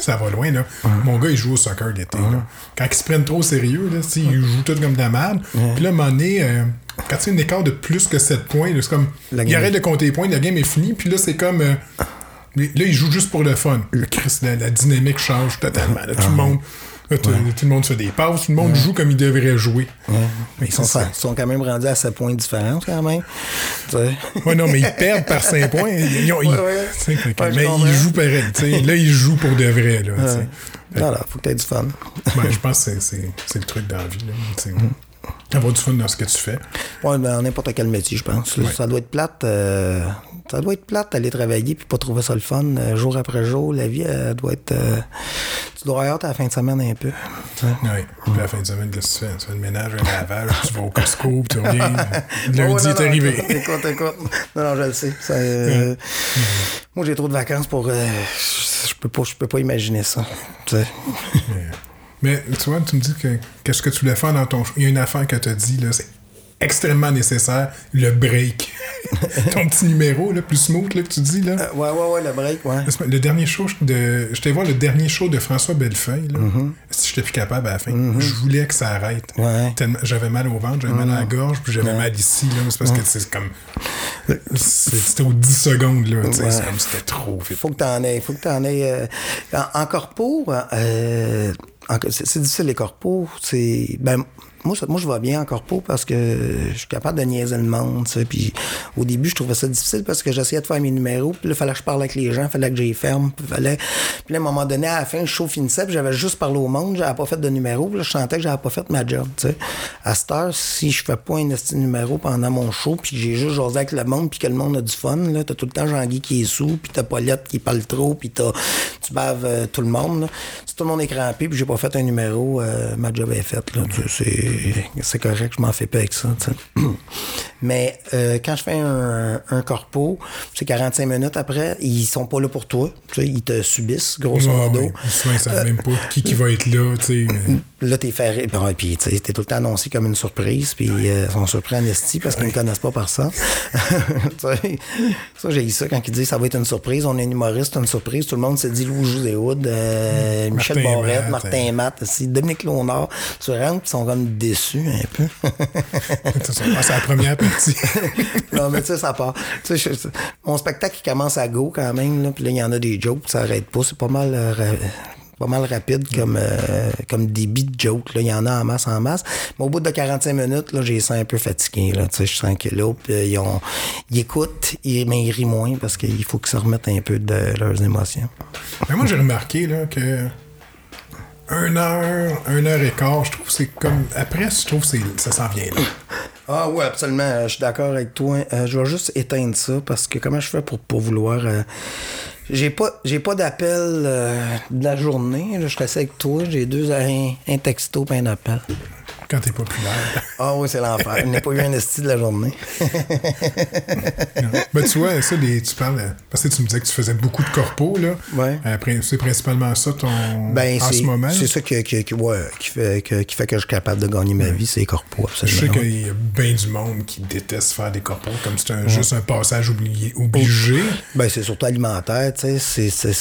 ça va loin, là. Mon gars, il joue au soccer l'été. Quand ils se prennent trop au sérieux, là, tu sais, ils jouent tout comme de la merde. Puis là, à un moment donné, euh, quand tu as un écart de plus que 7 points, c'est comme, La il arrête de compter les points, la game est finie, puis là, c'est comme, euh, là, il joue juste pour le fun. Le Christ, la, la dynamique change totalement, là. Tout le monde... là, tout, tout le monde fait des passes, tout le monde joue comme il devrait jouer. Mais ils sont, ça. ils sont quand même rendus à 7 points de différence, quand même. Ouais, non, mais ils perdent par 5 points. Ils ont- ils- mais ils jouent pareil. Là, ils jouent pour de vrai. Là. Voilà, faut que tu aies du fun. Ben, je pense que c'est- le truc dans la vie. Là, sais. Avoir du fun dans ce que tu fais. Ouais, dans n'importe quel métier, je pense. Ça doit être plate. euh, ça doit être plate d'aller travailler puis pas trouver ça le fun euh, jour après jour. La vie, elle doit être. euh, tu dois avoir hâte à la fin de semaine un peu. Ouais. Puis à la fin de semaine, qu'est-ce que tu fais? Tu fais le ménage, un lavage, tu vas au Costco, puis tu reviens. Lundi non, est non, arrivé. Écoute, écoute. Non, non, je le sais. Ça, Moi, j'ai trop de vacances pour. je peux pas, je peux pas imaginer ça. tu sais. Mais tu vois, tu me dis que qu'est-ce que tu voulais faire dans ton show. Il y a une affaire que tu as dit, là, c'est extrêmement nécessaire, le break. ton petit numéro, là, plus smooth, là, que tu dis, là. Euh, ouais, ouais, ouais, le break, ouais. Le dernier show de. J'étais voir le dernier show de François Bellefeuille. Là. Si j'étais plus capable à la fin, je voulais que ça arrête. Mm-hmm. Ouais. Mm-hmm. Tellement- J'avais mal au ventre, j'avais mal à la gorge, puis j'avais mal ici. là. C'est parce que c'est comme. c'est- C'était aux 10 secondes. Là, tu sais, Ouais. c'est comme C'était trop vite. Faut que t'en aies. Faut que t'en aies. euh, en, en corpo, euh, c'est c'est difficile les corpos. C'est. Ben, moi, moi, je vais bien en corpo parce que je suis capable de niaiser le monde. tu sais. Puis au début, je trouvais ça difficile parce que j'essayais de faire mes numéros. Puis là, fallait que je parle avec les gens, fallait que j'y ferme. Puis, fallait... puis là, à un moment donné, à la fin, le show finissait. Puis j'avais juste parlé au monde. J'avais pas fait de numéro. Puis là, je sentais que j'avais pas fait ma job. tu sais. À cette heure, si je fais pas un esti numéro pendant mon show, puis j'ai juste jasé avec le monde, puis que le monde a du fun, là, t'as tout le temps Jean-Guy qui est sous, puis t'as Paulette qui parle trop, puis t'as, tu baves euh, tout le monde. là. Si tout le monde est crampé, puis j'ai pas fait un numéro, euh, ma job est faite. Là, c'est correct, je m'en fais pas avec ça. Mais euh, quand je fais un, un corpo, c'est 45 minutes après, ils sont pas là pour toi. Tu sais, ils te subissent, grosso modo. ouais. Ils savent même pas qui, qui va être là. tu sais. mais- Là, t'es ferré. Puis, ouais, puis, tu sais, t'es tout le temps annoncé comme une surprise. Puis, euh, ils sont surpris en esti parce qu'ils ne connaissent pas par ça. Ça, j'ai eu ça quand ils disent ça va être une surprise. On est un humoriste, une surprise. Tout le monde se dit Lou José Hood, euh, Michel Barrette, Martin euh. Matt, aussi, Dominique Léonard. Tu rentres, ils sont comme déçus un peu. Ah, c'est la première non, mais tu sais, ça part. Tu sais, je- mon spectacle, il commence à go quand même. Là, puis là, il y en a des jokes, ça arrête pas. C'est pas mal. euh, pas mal rapide comme, euh, comme débit de joke. Là. Il y en a en masse, en masse. Mais au bout de 45 minutes, là, j'ai ça un peu fatigué. Là. Tu sais, Je sens que là, puis, euh, ils, ont, ils écoutent, ils- mais ils rient moins parce qu'il faut qu'ils se remettent un peu de leurs émotions. Mais moi, j'ai remarqué là, que. Un heure, un heure et quart, je trouve que c'est comme. Après, je trouve que ça s'en vient là. Ah oui, absolument. Euh, Je suis d'accord avec toi. Euh, je vais juste éteindre ça parce que comment je fais pour, pour vouloir euh, J'ai pas, j'ai pas d'appel euh, de la journée. Je reste avec toi. J'ai deux un, un texto et un appel. Quand t'es populaire. Ah oui, c'est l'enfer. Je n'ai pas eu un esti de la journée. ben, tu vois, ça, les, tu parles. Parce que tu me disais que tu faisais beaucoup de corpos, là. Ouais. Après, c'est principalement ça ton. Ben, en c'est, ce moment. c'est ça qui, ouais, fait, que, qui fait que je suis capable de gagner ma vie, c'est les corpos, Je sais qu'il y a bien du monde qui déteste faire des corpos, comme c'est juste un passage oublié, obligé. Ben, c'est surtout alimentaire, tu sais. C'est,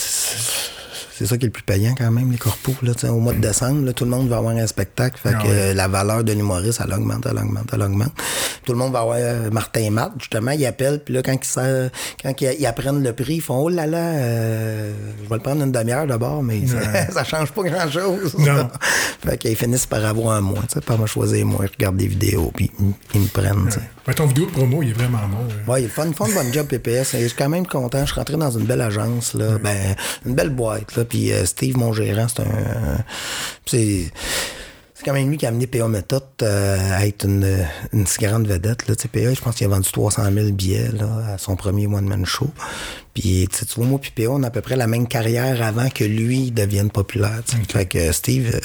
c'est, ça qui est le plus payant quand même, les corpos. Là, au mois de décembre, là, tout le monde va avoir un spectacle. Fait Ah que ouais. la valeur d'un humoriste, elle augmente, elle augmente, elle augmente. Tout le monde va avoir euh, Martin et Matt, justement, ils appellent, puis là, quand ils, sa- quand ils, ils apprennent le prix, ils font Oh là là, euh, je vais le prendre une demi-heure d'abord, mais ça, ça change pas grand-chose. Fait qu'ils finissent par avoir un mois, par me choisir moi, je regarde des vidéos, puis ils, ils me prennent. Ben, ton vidéo de promo, il est vraiment bon. Ouais, ils font, ils font une bonne job PPS. Et je suis quand même content. Je suis rentré dans une belle agence, là. Ben, une belle boîte, là. Puis euh, Steve, mon gérant, c'est un. c'est. Quand même lui qui a amené PA Méthode euh, à être une, une si grande vedette. PA, je pense qu'il a vendu 300 000 billets à son premier one-man show. Puis, tu vois, moi puis PA, on a à peu près la même carrière avant que lui devienne populaire. tu sais. Fait que euh, Steve, euh,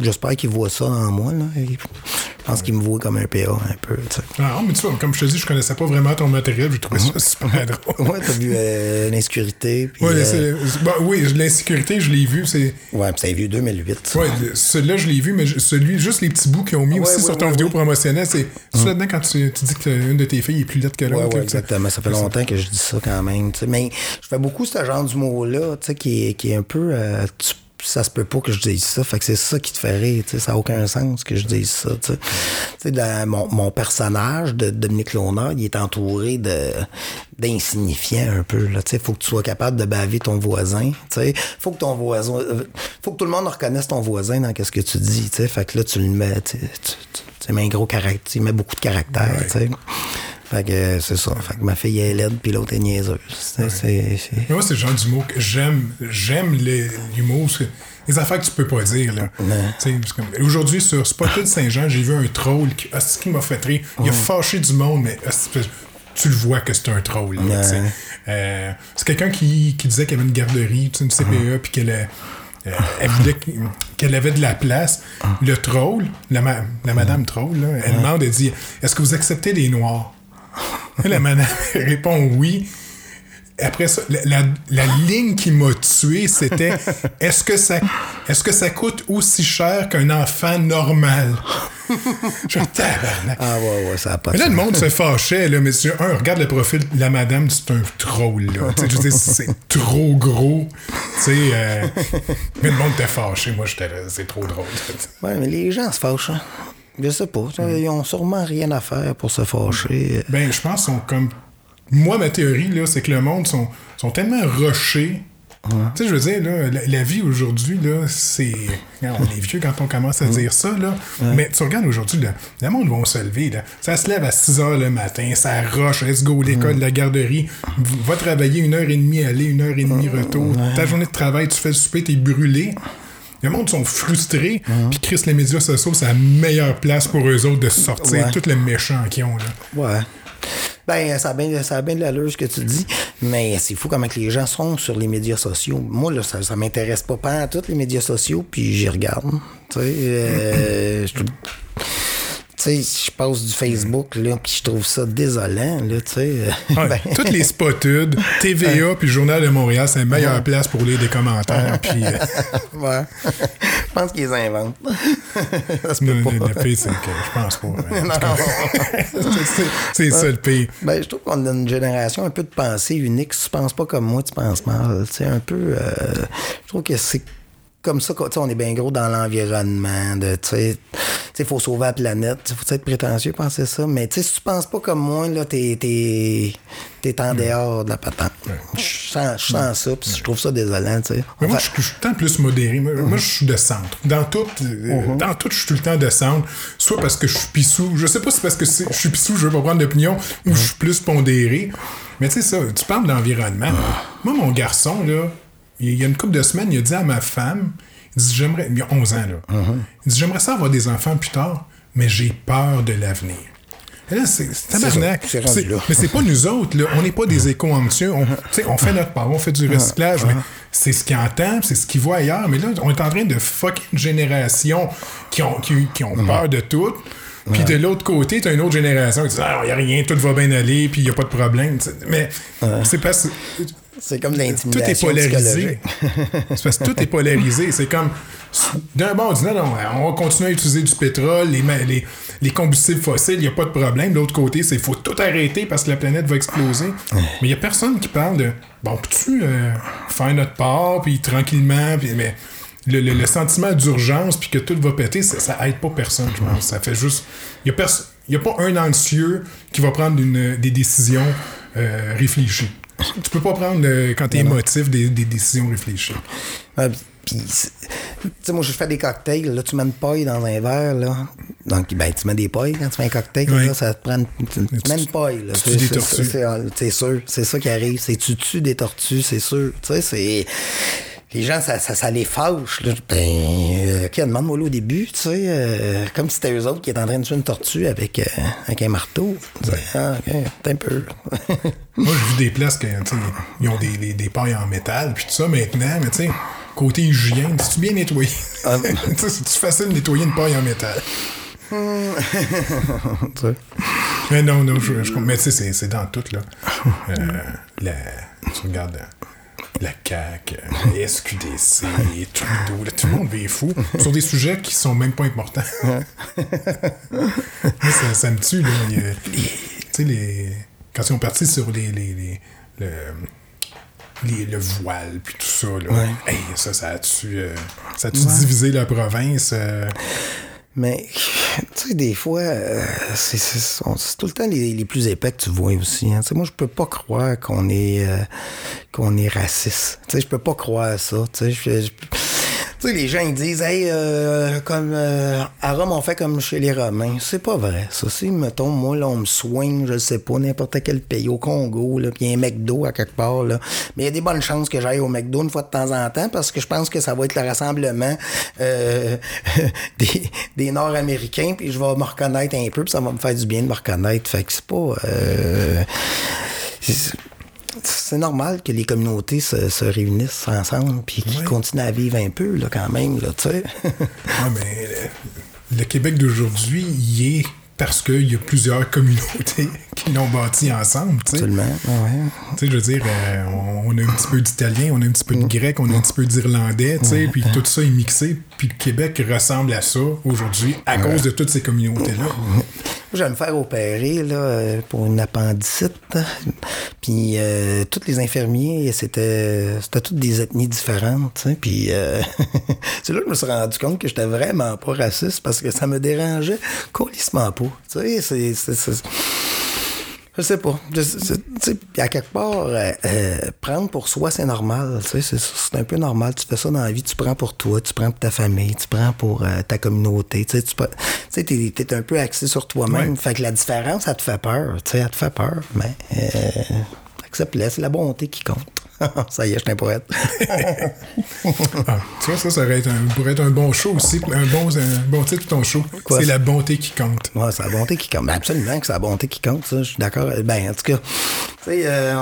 j'espère qu'il voit ça en moi. Là. Je pense qu'il me voit comme un PA un peu. tu sais. Ah, mais tu vois, comme je te dis, je connaissais pas vraiment ton matériel, j'ai trouvé ça super drôle. Ouais, t'as vu euh, l'insécurité. Ouais, euh, bah, oui, l'insécurité, je l'ai vu. C'est, ouais, puis c'est vieux 2008. ça. ouais, celui-là, je l'ai vu, mais celui, juste les petits bouts qu'ils ont mis Ouais, aussi ouais, sur ton vidéo promotionnelle, c'est c'est là-dedans quand tu, tu dis que t'as- une de tes filles est plus laide que l'autre. ouais, exactement. Ça fait longtemps que je dis ça quand même. Mais je fais beaucoup ce genre d'humour-là, tu sais, qui est, qui est un peu. euh, tu- ça se peut pas que je dise ça. Fait que c'est ça qui te fait rire. tu sais. Ça n'a aucun sens que je dise ça. Dans mon, mon personnage de Dominique Launard, il est entouré de d'insignifiants un peu. Il faut que tu sois capable de baver ton voisin. Il faut que ton voisin. euh, faut que tout le monde reconnaisse ton voisin dans ce que tu dis. tu sais. Fait que là, tu le mets. Tu, tu, tu- tu mets un gros caractère. Tu mets beaucoup de caractère. Ouais. Fait que euh, c'est ça. Fait que ma fille est laide puis l'autre est niaiseuse. C'est- c'est- Moi, c'est le genre d'humour que j'aime. J'aime les- l'humour. Les affaires que tu peux pas dire. Là. Comme- Aujourd'hui, sur Spotted Saint-Jean, j'ai vu un troll qui, ah, qui m'a fait rire. Il a fâché du monde, mais ah, tu le vois que c'est un troll. là. Euh, c'est quelqu'un qui, qui disait qu'il y avait une garderie, une CPE, puis qu'elle a- euh, elle voulait qu'- qu'elle avait de la place. Le troll, la, ma- la madame troll, là, elle demande, elle dit Est-ce que vous acceptez les noirs La madame répond oui. Après ça, la, la- la ligne qui m'a tué, c'était est-ce que ça est-ce que ça coûte aussi cher qu'un enfant normal? Je tabarnak. Ah ouais, ouais, ça a pas Mais là, le monde se fâchait, là, mais un, regarde le profil de la madame, c'est un troll, là. Je dire, c'est trop gros. Tu sais, euh, mais le monde était fâché. Moi, j'étais c'est trop drôle. Ouais, mais les gens se fâchent. hein. Je sais pas. Ils ont sûrement rien à faire pour se fâcher. Ben, je pense qu'ils sont comme. Moi, ma théorie, là, c'est que le monde sont, sont tellement rushés. Tu sais, je veux dire, là, la, la vie aujourd'hui, là, c'est. On est vieux quand on commence à dire ça, là. Mais tu regardes aujourd'hui, là, le monde va se lever, là. Ça se lève à 6 h le matin, ça rush, let's go, l'école, la garderie. Va travailler une heure et demie aller, une heure et demie retour. Ta journée de travail, tu fais le souper, t'es brûlé. Le monde sont frustrés, puis Chris, les médias sociaux, c'est la meilleure place pour eux autres de sortir Ouais. tout le méchant qu'ils ont, là. Ouais. Ben, ça a bien, ça a bien de l'allure ce que tu dis, mais c'est fou comment que les gens sont sur les médias sociaux. Moi, là, ça, ça m'intéresse pas pas à tous les médias sociaux, puis j'y regarde. Tu sais, euh, je sais, je passe du Facebook, là, puis je trouve ça désolant, là, tu sais. Ouais, Ben, Toutes les spotudes, TVA puis Journal de Montréal, c'est la meilleure place pour lire des commentaires. Puis, euh, ouais. je pense qu'ils inventent. Ça le, peut le- pas. le pire, c'est que je pense pas. hein. C'est- ça le pire. Ben, je trouve qu'on a une génération un peu de pensée unique. Si tu penses pas comme moi, tu penses mal. C'est un peu. euh, je trouve que c'est comme ça on est bien gros dans l'environnement. de, Tu sais, il faut sauver la planète. Il faut être prétentieux penser ça. Mais tu sais, si tu penses pas comme moi, là, t'es, t'es, t'es en dehors de la patente. Je sens, je sens ça, puis je trouve ça désolant. tu sais. Mais moi, Enfin, je, je suis tout le temps plus modéré. Moi, je suis de centre. Dans tout, euh, Uh-huh. dans tout, je suis tout le temps de centre. Soit parce que je suis pissou. Je sais pas si c'est parce que je suis pissou, je veux pas prendre d'opinion, ou je suis plus pondéré. Mais tu sais, ça, tu parles d'environnement. Moi, mon garçon, là, il y a une couple de semaines, il a dit à ma femme, il dit, j'aimerais, il a 11 ans, là. Il dit, j'aimerais ça avoir des enfants plus tard, mais j'ai peur de l'avenir. Et là, c'est c'est tabarnak. ça, c'est rendu C'est- là. Mais c'est pas nous autres, là. On n'est pas des éco-anxieux. On, tu sais, on fait notre part, on fait du recyclage, mais c'est ce qu'ils entendent, c'est ce qu'ils voient ailleurs. Mais là, on est en train de fucker une génération qui ont, qui, qui ont peur de tout. Puis de l'autre côté, t'as une autre génération qui dit Ah, il n'y a rien, tout va bien aller, puis il n'y a pas de problème. Mais c'est parce C'est comme de tout est l'intimidation polarisé. c'est parce que tout est polarisé. C'est comme. D'un bord, on dit non, non, on va continuer à utiliser du pétrole, les, ma- les, les combustibles fossiles, il n'y a pas de problème. De l'autre côté, c'est faut tout arrêter parce que la planète va exploser. Mais il n'y a personne qui parle de bon, peux-tu euh, faire notre part, puis tranquillement, puis mais. Le, le- le sentiment d'urgence puis que tout va péter, ça, ça aide pas personne, je pense. Ça fait juste. Il n'y a, pers- a pas un anxieux qui va prendre une- des décisions euh, réfléchies. Tu peux pas prendre, euh, quand tu es émotif, des, des décisions réfléchies. Ouais, puis, tu sais, moi, je fais des cocktails. Là, tu mets une paille dans un verre, là. Donc, ben, tu mets des pailles quand tu fais un cocktail. Là, ça te prend une, tu, tu mets une paille, là. tu tues des tortues. C'est sûr. C'est ça qui arrive. C'est tu tues des tortues, c'est sûr. Tu sais, c'est. Les gens, ça, ça, ça les fâche. Là. Ben, euh, OK, demande-moi au début, tu sais, euh, comme si c'était eux autres qui étaient en train de tuer une tortue avec, euh, avec un marteau. Ah, OK, t'es un peu. Moi, j'ai vu des places que, ils ont des, des, des pailles en métal, puis tout ça maintenant, mais tu sais, côté hygiène, c'est-tu bien nettoyé? Ah. C'est-tu facile de nettoyer une paille en métal? sais. Mais non, non, je, je mais tu sais, c'est- dans tout, là. Euh, la, tu regardes la CAQ, euh, la SQDC, Trudeau, là, tout le monde est fou sur des sujets qui sont même pas importants. Ça, ça me tue, là. A- Tu sais, les... quand ils ont parti sur les... les, les- le, les- le voile, puis tout ça, là. Hey, ça, ça a-tu... euh, divisé la province? euh? Mais, tu sais, des fois, euh, c'est tout le temps les, les plus épais que tu vois aussi. Hein. Moi, je peux pas croire qu'on est, euh, qu'on est raciste. Tu sais, je peux pas croire ça. Tu sais, tu sais, les gens, ils disent, hey, euh, comme euh, à Rome, on fait comme chez les Romains. C'est pas vrai. Ça, si, mettons, moi, là, on me soigne, je sais pas, n'importe quel pays, au Congo, là, puis y a un McDo à quelque part, là. Mais il y a des bonnes chances que j'aille au McDo une fois de temps en temps parce que je pense que ça va être le rassemblement euh, des, des Nord-Américains, puis je vais me reconnaître un peu, puis ça va me faire du bien de me reconnaître. Fait que c'est pas. Euh, c'est- normal que les communautés se, se réunissent ensemble puis qu'ils Ouais. continuent à vivre un peu là, quand même, là, tu sais. Ah, mais le, le Québec d'aujourd'hui, il est parce qu'il y a plusieurs communautés qui l'ont bâti ensemble, tu sais. Absolument. Ouais. Tu sais, je veux dire, euh, on, on a un petit peu d'italien, on a un petit peu de grec, on a un petit peu d'irlandais, tu sais, puis tout ça est mixé, puis le Québec ressemble à ça aujourd'hui à cause de toutes ces communautés-là. Moi, je vais me faire opérer là, euh, pour une appendicite. Puis euh, tous les infirmiers, c'était c'était toutes des ethnies différentes. Puis euh, c'est là que je me suis rendu compte que j'étais vraiment pas raciste parce que ça me dérangeait colissement pas. Tu sais, c'est- c'est- c'est- Je sais pas. Puis à quelque part, euh, euh, prendre pour soi, c'est normal. tu sais, C'est un peu normal. Tu fais ça dans la vie. Tu prends pour toi, tu prends pour ta famille, tu prends pour euh, ta communauté. Tu sais, tu sais, t'es, un peu axé sur toi-même. Ouais. Fait que la différence, ça te fait peur. Tu sais, elle te fait peur. Mais euh, accepte-la. C'est la bonté qui compte. ça y est, je suis un poète. Ah, tu vois, ça, ça aurait été un- pourrait être un bon show aussi, un bon, un bon titre de ton show. Quoi, C'est la bonté qui compte. Ouais, c'est la bonté qui compte. Ben, absolument que c'est la bonté qui compte, ça. Je suis d'accord. Ben, en tout cas, tu sais, euh,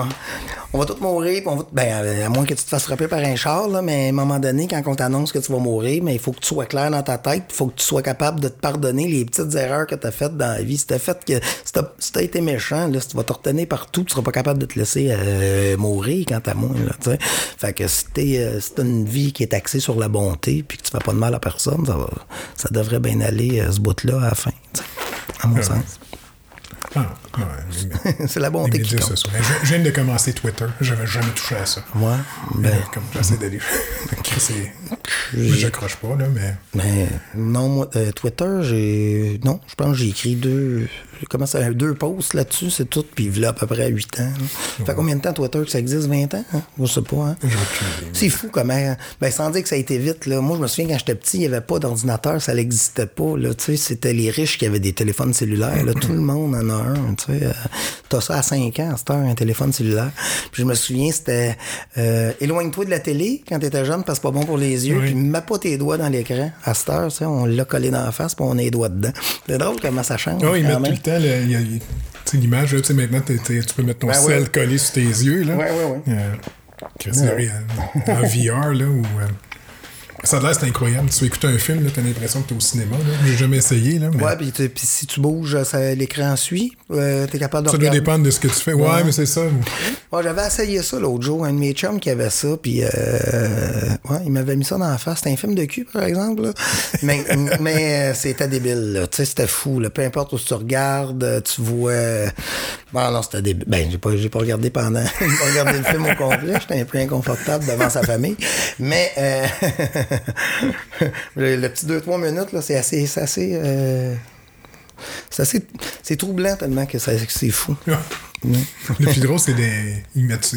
on va tous mourir, puis on va, ben, euh, à moins que tu te fasses frapper par un char, là, mais à un moment donné, quand on t'annonce que tu vas mourir, mais il faut que tu sois clair dans ta tête, il faut que tu sois capable de te pardonner les petites erreurs que tu as faites dans la vie. Si t'as fait que, si t'as, si été méchant, là, si tu vas te retenir partout, tu seras pas capable de te laisser euh, mourir quand t'as moins, là. Fait que si t'es, euh, si une vie qui est axée sur la bonté, puis que tu fais pas de mal à personne, ça va, ça devrait bien aller, euh, ce bout-là, à la fin, à mon sens. Ah, ouais, c'est la bonté qui compte. sociaux. Je, je viens de commencer Twitter. J'avais jamais touché à ça. Ouais, ben, comme j'essaie d'aller. j'accroche pas, là, mais. mais non, moi, euh, Twitter, j'ai. Non, je pense que j'ai écrit deux. J'ai commencé à deux posts là-dessus, c'est tout, puis a à peu près 8 ans. là. Ça fait combien de temps Twitter que ça existe? 20 ans? hein? Je sais pas, hein? C'est fou comment. Ben, sans dire que ça a été vite, là. Moi, je me souviens quand j'étais petit, il n'y avait pas d'ordinateur, ça n'existait pas, là. Tu sais, c'était les riches qui avaient des téléphones cellulaires, là. Tout le monde en a un, tu sais. Euh, T'as ça à 5 ans, à cette heure, un téléphone cellulaire. Puis je me souviens, c'était euh, éloigne-toi de la télé quand t'étais jeune parce que c'est pas bon pour les yeux. Oui. Puis mets pas tes doigts dans l'écran. À cette heure, tu sais, on l'a collé dans la face puis on a les doigts dedans. C'est drôle comment ça change. Ah, ils mettent tout le temps l'image, là, tu sais, maintenant, t'es- t'es- tu peux mettre ton Ben sel ouais. collé sur tes yeux. Là. Ouais, ouais, ouais. Euh, en VR, là, où. Ça a l'air, c'est incroyable. Tu écoutes un film, t'as l'impression que t'es au cinéma. J'ai jamais essayé, là. Mais Ouais, puis si tu bouges, l'écran suit. Euh, T'es capable de ça doit dépendre de ce que tu fais. Ouais, mais c'est ça. Ouais, j'avais essayé ça l'autre jour, un de mes chums qui avait ça, puis euh, ouais, il m'avait mis ça dans la face. C'était un film de cul, par exemple. là. mais mais euh, c'était débile, là. Tu sais, c'était fou. Là. Peu importe où tu regardes, tu vois. Bon, non, c'était débile. Ben, j'ai pas, j'ai pas regardé pendant. j'ai pas regardé le film au complet. J'étais un peu inconfortable devant sa famille. Mais euh, le, petit 2-3 minutes, là, c'est assez. C'est assez. euh, c'est assez- troublant tellement que c'est fou. Le plus drôle, c'est des. Ils mettent,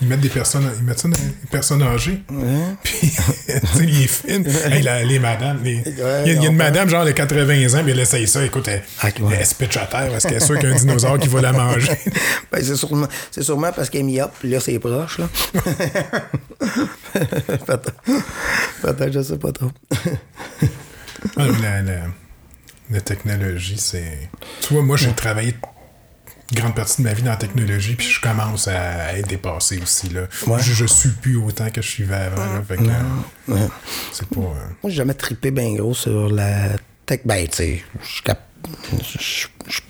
ils mettent des personnes. Ils mettent ça dans des personnes âgées. Puis, tu sais. Hey, la- les madames. les- il y a, il y a on une madame, genre de 80 ans, puis elle essaye ça. Écoute, elle, Ah, ouais. elle se pitch à terre parce qu'elle est sûre qu'il y a un dinosaure qui va la manger. Ben, c'est sûrement, c'est sûrement parce qu'elle est up, puis là, c'est proche, là. Peut-être, peut-être, je sais pas trop. Ah, la, la, la technologie, c'est. Tu vois, moi, j'ai travaillé une grande partie de ma vie dans la technologie, puis je commence à être dépassé aussi. Là. Ouais. Je, je suis plus autant que je suivais avant. Là, fait que, euh, c'est pas. euh, Moi, j'ai jamais trippé bien gros sur la tech. Ben, tu sais, je suis je-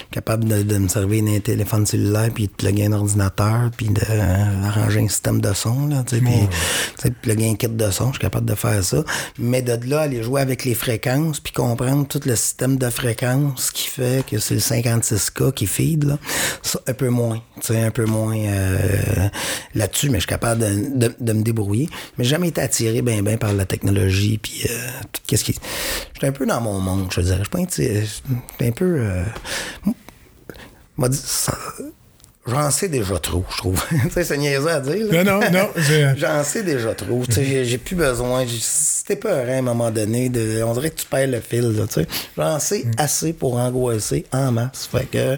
suis capable de, de me servir d'un téléphone cellulaire, puis de plugger un ordinateur, puis d'arranger un système de son, là, tu sais, puis tu sais, plugger un kit de son, je suis capable de faire ça. Mais de là, aller jouer avec les fréquences, puis comprendre tout le système de fréquences qui fait que c'est le 56K qui feed, là, ça, un peu moins, tu sais, un peu moins euh, là-dessus, mais je suis capable de, de- de me débrouiller. Mais j'ai jamais été attiré bien ben par la technologie, puis euh, tout qu'est-ce qui... J'étais un peu dans mon monde, je te dirais. Je suis un peu... euh, m'a dit, ça- J'en sais déjà trop, je trouve. c'est niaiseux à dire. là. Non, non, non, J'en sais déjà trop. J'ai- plus besoin. C'était pas à un moment donné. De, on dirait que tu perds le fil. J'en sais Mm. assez pour angoisser en masse. Fait que.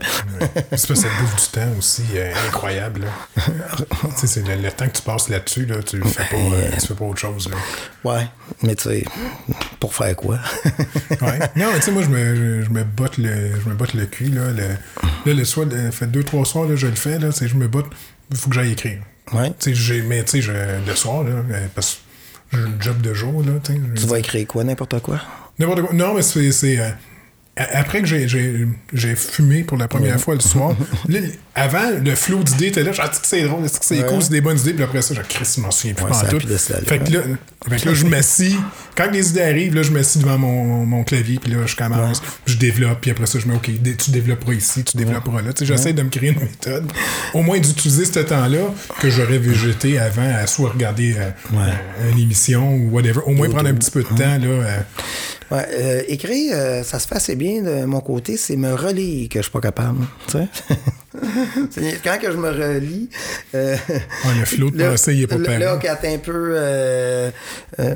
C'est parce que ça bouffe du temps aussi, euh, incroyable. c'est le, le temps que tu passes là-dessus, là, tu fais pas, euh, tu fais pas autre chose. Là. ouais. Mais tu sais, pour faire quoi? Ouais. Non, mais tu sais, moi, je me, je, je me botte le, je me botte le cul. Là, le, là, le soir, le- fait deux, trois soirs, là, je le fais. Là, c'est- je me botte. Il faut que j'aille écrire. Ouais. Tu sais, j'ai- mais tu sais, je- le soir, là, euh, parce que j'ai un job de jour. Là, tu vas écrire quoi? N'importe quoi? N'importe quoi. Non, mais c'est. Après que j'ai- fumé pour la première fois le soir, là, avant, le flot d'idées était là. Dit que c'est drôle, c'est cool, c'est des bonnes idées. Puis après ça, j'ai Chris, je m'en souviens plus Ouais, en tout. Fait que là, fait que là, je m'assis. Quand les idées arrivent, là, je m'assis devant mon, mon clavier, puis là, je commence, je développe, puis après ça, je mets, OK, tu développeras ici, tu développeras là. J'essaie de me créer une méthode. Au moins d'utiliser ce temps-là que j'aurais végété avant à soit regarder euh, euh, une émission ou whatever. Au moins prendre un petit peu de temps, là. euh, Ouais, euh, écrire, euh, ça se fait assez bien de mon côté. C'est me relire que je suis pas capable. Quand que je me relis. euh, Ouais, le flow de pensée, il est pas pareil. Là, quand un peu. euh, euh,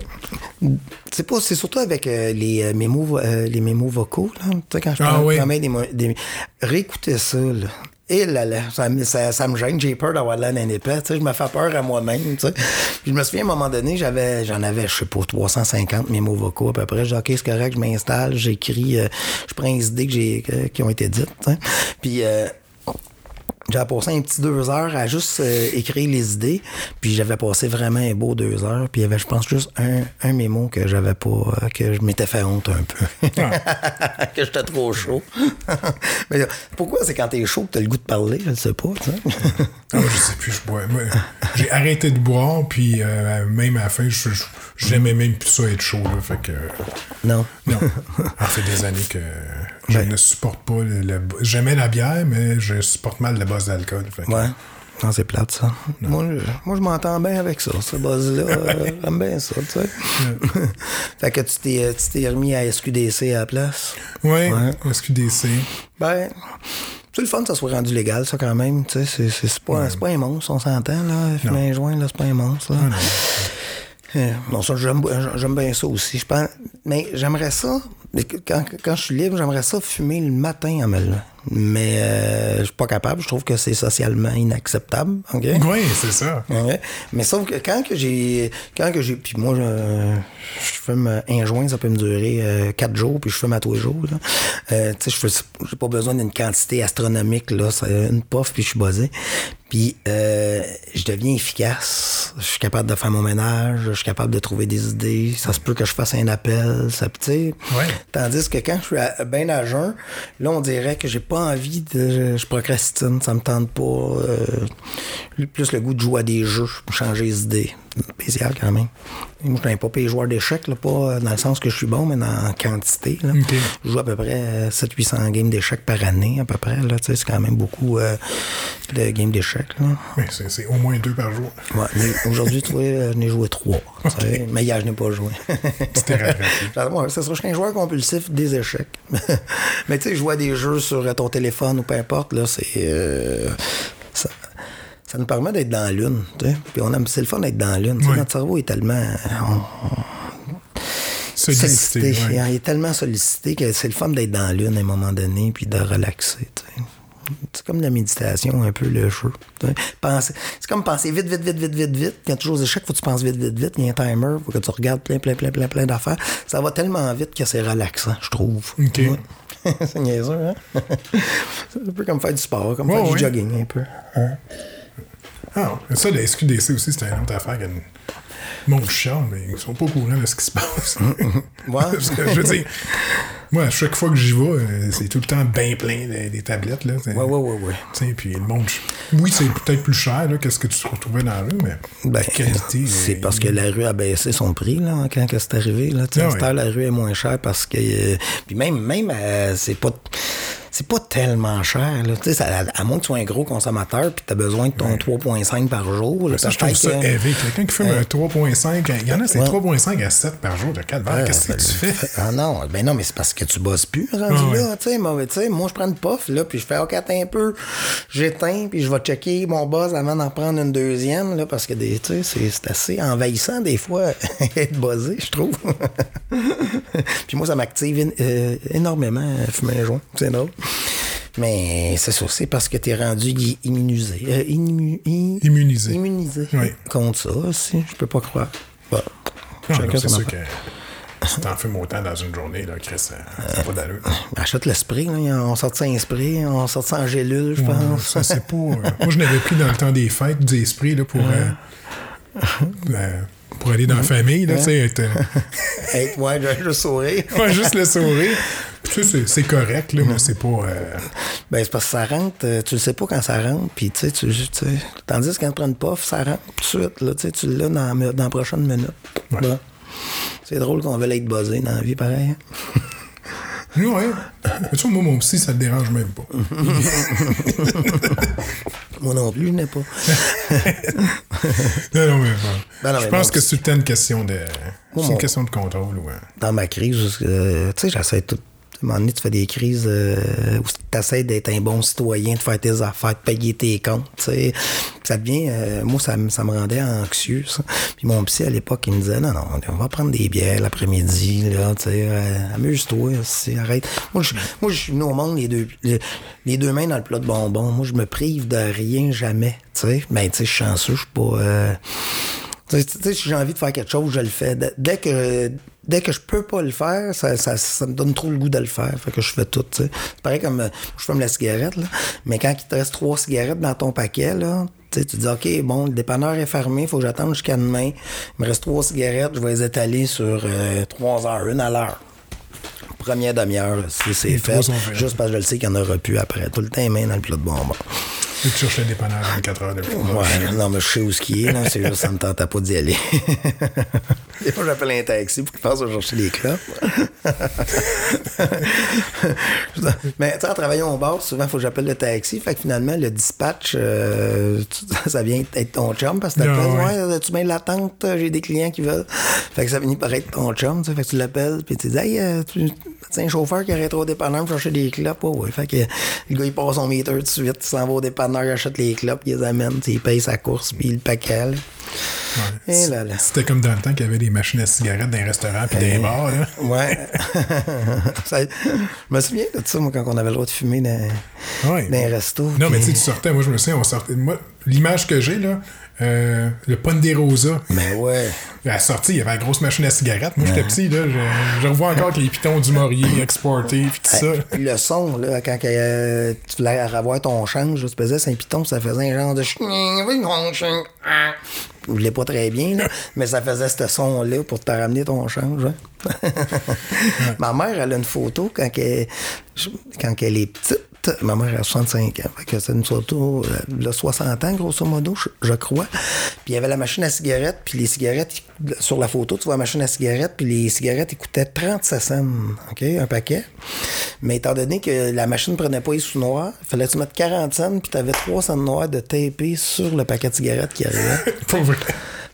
c'est pas, c'est surtout avec euh, les, mémos, les mémos vocaux. Là. Quand je Ah prends, oui. prends bien des, des- Réécoutez ça, là. Et là là, ça, ça, ça me gêne, j'ai peur d'avoir l'air d'un épais, tu sais, je me fais peur à moi-même, tu sais. Puis je me souviens, à un moment donné, j'avais, j'en avais, je sais pas, 350 mémos vocaux à peu près. Je dis, OK, c'est correct, je m'installe, j'écris, euh, je prends les idées que j'ai, que- qui ont été dites, tu sais. Puis, euh, j'avais passé un petit deux heures à juste euh, écrire les idées, puis j'avais passé vraiment un beau deux heures, puis il y avait, je pense, juste un, un mémo que j'avais pas, euh, que je m'étais fait honte un peu. que j'étais trop chaud. Mais pourquoi c'est quand t'es chaud que t'as le goût de parler, je ne sais pas, tu sais. Ah, je sais plus, je bois. J'ai arrêté de boire, puis euh, même à la fin, je- je- j'aimais même plus ça être chaud. Là, fait que. non. Non. Ça fait des années que je Ben. ne supporte pas le. le- J'aimais la bière, mais je supporte mal le boss d'alcool. que- Ouais. Non, c'est plate, ça. Moi, je, moi, je m'entends bien avec ça, ce buzz-là. euh, J'aime bien ça, tu sais. fait que tu t'es, tu t'es remis à SQDC à la place. Ouais, Ouais. SQDC. Ben, c'est le fun que ça soit rendu légal, ça, quand même. Tu sais, c'est, c'est, pas, c'est pas un monstre, on s'entend, là. Fumer un joint, là, c'est pas un monstre, là. Euh, Non, ça, j'aime, j'aime bien ça aussi. Je pense, mais j'aimerais ça, quand, quand je suis libre, j'aimerais ça fumer le matin en me. Mais euh, je suis pas capable. Je trouve que c'est socialement inacceptable. OK? Oui, c'est ça. Mais sauf que quand que j'ai. Quand que j'ai. Puis moi, je, je fume un joint, ça peut me durer euh, quatre jours, puis je fume à tous les jours. Euh, tu sais, je fais- j'ai pas besoin d'une quantité astronomique, là. C'est une puff, puis je suis buzzé. Puis euh, je deviens efficace. Je suis capable de faire mon ménage, je suis capable de trouver des idées. Ça se peut que je fasse un appel, ça. Ouais. Tandis que quand je suis à- bien à jeun, là, on dirait que j'ai pas envie de. Je procrastine, ça me tente pas. euh, plus le goût de jouer à des jeux, changer les idées. Spécial quand même. Moi, je suis pas payé joueur d'échecs, là, pas euh, dans le sens que je suis bon, mais dans quantité. Là. Je joue à peu près 700-800 games d'échecs par année, à peu près. C'est quand même beaucoup euh, de games d'échecs. c'est au moins deux par jour. Ouais, aujourd'hui, tu vois, euh, je n'ai joué trois. Mais hier, je n'ai pas joué. Ouais, ça sera je suis un joueur compulsif des échecs. mais tu sais, jouer à des jeux sur euh, ton téléphone ou peu importe, là, c'est. euh, ça, nous permet d'être dans la lune. Puis on aime, c'est le fun d'être dans la lune. Notre cerveau est tellement. on- Sollicité. Il est tellement sollicité que c'est le fun d'être dans la lune à un moment donné puis de relaxer. C'est comme la méditation, un peu le jeu. Penser- C'est comme penser vite, vite, vite, vite, vite, vite. Quand tu joues aux échecs, faut que tu penses vite, vite, vite. Il y a un timer, faut que tu regardes plein, plein, plein, plein, plein d'affaires. Ça va tellement vite que c'est relaxant, je trouve. OK. Ouais. c'est niaiseux, hein? c'est un peu comme faire du sport, comme faire du jogging un peu. Ah, ça, la SQDC aussi, c'était une autre affaire. que Mon chiant, mais ils sont pas au courant de ce qui se passe. Ouais. Parce que, je veux dire, moi, à chaque fois que j'y vais, euh, c'est tout le temps bien plein des, des tablettes. Là, Ouais, ouais, ouais, ouais. Tu sais, puis le monde. Oui, c'est peut-être plus cher là, que ce que tu retrouvais dans la rue, mais Ben, c'est euh, parce que la rue a baissé son prix là, quand c'est arrivé. Là. Tu Ah ouais. la rue est moins chère parce que. euh, puis même, même euh, c'est pas. C'est pas tellement cher. Là. Tu ça- à, à moins que tu sois un gros consommateur puis tu as besoin de ton 3,5 par jour. là, Ça, je trouve ça que- élevé. Quelqu'un qui fume un 3.5, il y en a, c'est Ouais. 3.5 à 7 par jour de calvaire. Ouais, Qu'est-ce que tu ça- fais? Ah non, ben non, mais c'est parce que tu bosses plus, rendu Ah ouais. là. Tu sais, moi, tu sais, moi, je prends une puff, là, puis je fais, OK, attends un peu, j'éteins, puis je vais checker mon buzz avant d'en prendre une deuxième, là, parce que, des- tu sais, c'est- assez envahissant, des fois, être buzzé, je trouve. puis moi, ça m'active euh, énormément, euh, fumer un joint. C'est drôle. Mais c'est ça, c'est parce que t'es rendu i- immunisé. Euh, immu- i- Immunisé. Immunisé. Oui. Contre ça aussi, je peux pas croire. Bon. Non, Chacun c'est si t'en fumes autant dans une journée, là, Chris, ça n'a pas d'allure. Achète le spray, là. On sort ça en spray, on sort ça en gélule, je pense. Ça, c'est pas. euh, moi, je l'avais pris dans le temps des fêtes, des esprits, là, pour. euh, euh, pour aller dans la famille, là, tu sais, être, euh, ouais, juste sourire. pas juste le sourire. Puis, tu sais, c'est- c'est correct, là, mais c'est pas. euh, Ben, c'est parce que ça rentre, euh, tu le sais pas quand ça rentre, puis tu sais, tu sais. Tandis que quand tu prends une puff, ça rentre tout de suite, là, tu sais, tu l'as dans, dans la prochaine minute. Ouais. C'est drôle qu'on veut être buzzé dans la vie, pareil. hein. Ouais. Mais tu vois, moi, mon psy, ça le dérange même pas. Moi non plus, je n'ai pas. non, non, mais. Ben non, je mais pense bon, que c'est une question de. C'est une question de contrôle, ouais. dans ma crise, euh, tu sais, j'essaie tout. À un moment donné, tu fais des crises euh, où tu essaies d'être un bon citoyen, de faire tes affaires, de payer tes comptes, tu sais. Puis Ça devient... euh, moi, ça, me- rendait anxieux, ça. Puis mon psy, à l'époque, il me disait, non, non, on va prendre des bières l'après-midi, là, euh, Amuse-toi, aussi, arrête. Moi, je, moi, je suis venu au monde les deux, les, deux mains dans le plat de bonbons. Moi, je me prive de rien, jamais, tu. Ben, tu sais, je suis chanceux, je suis pas... tu sais, si j'ai envie de faire quelque chose, je le fais. Dès que, dès que je peux pas le faire, ça, ça, ça me donne trop le goût de le faire. Fait que je fais tout, tu sais. C'est pareil comme euh, je fume la cigarette, là. Mais quand il te reste trois cigarettes dans ton paquet, là, tu sais, tu dis, OK, bon, le dépanneur est fermé, faut que j'attende jusqu'à demain. Il me reste trois cigarettes, je vais les étaler sur euh, trois heures, une à l'heure. Première demi-heure, si c'est fait. Juste parce que je le sais qu'il y en aura plus après. Tout le temps, les mains dans le plat de bonbons. Et tu cherches le dépanneur 24 heures de fois. Ouais, non, mais je sais où ce qui est, là. C'est juste que ça me tentait pas d'y aller. Des fois, j'appelle un taxi pour qu'il passe à chercher des clopes. mais, tu sais, en travaillant au bar, souvent, il faut que j'appelle le taxi. Fait que finalement, le dispatch, euh, ça vient être ton chum parce que Ah, t'appelles, ouais. ouais, tu mets l'attente, j'ai des clients qui veulent. Fait que ça finit par être ton chum, tu sais. Fait que tu l'appelles, puis tu dis, hey, euh, tu c'est un chauffeur qui arrête au dépanneur pour chercher des clopes. Ouais, ouais. Fait que le gars, il passe son meter tout de suite, il s'en va au dépanneur, il achète les clopes, il les amène, tu sais, il paye sa course, puis le paquet. là. Ouais. Et là là. C'était comme dans le temps qu'il y avait des machines à cigarettes dans les restaurants puis dans les bars. Là. Ouais. Ça- je me souviens de ça, moi, quand on avait le droit de fumer dans, Ouais. dans les restos. Non, mais tu sais, tu sortais, moi je me souviens, on sortait. Moi, l'image que j'ai, là, euh, le Ponderosa, Mais ouais. à la sortie, il y avait la grosse machine à cigarettes. Moi, j'étais petit, là, je, je revois encore avec les pitons du Maurier exportés, puis tout ça. Le son, là, quand euh, tu voulais avoir ton change, tu faisais un piton, ça faisait un genre de. Je voulais pas très bien, là, mais ça faisait ce son-là pour te ramener ton change. hein. Ma mère, elle a une photo quand elle, quand elle est petite. Ma mère a 65 ans. Fait que c'est une photo, euh, elle a 60 ans, grosso modo, je, crois. Puis il y avait la machine à cigarettes, puis les cigarettes, sur la photo, tu vois la machine à cigarettes, puis les cigarettes, ils coûtaient 37 cents, OK, un paquet. Mais étant donné que la machine prenait pas les sous noirs, il fallait que tu mettre 40 cents, puis tu avais 3 cents noirs de tapé sur le paquet de cigarettes qui arrivait. Pour vrai.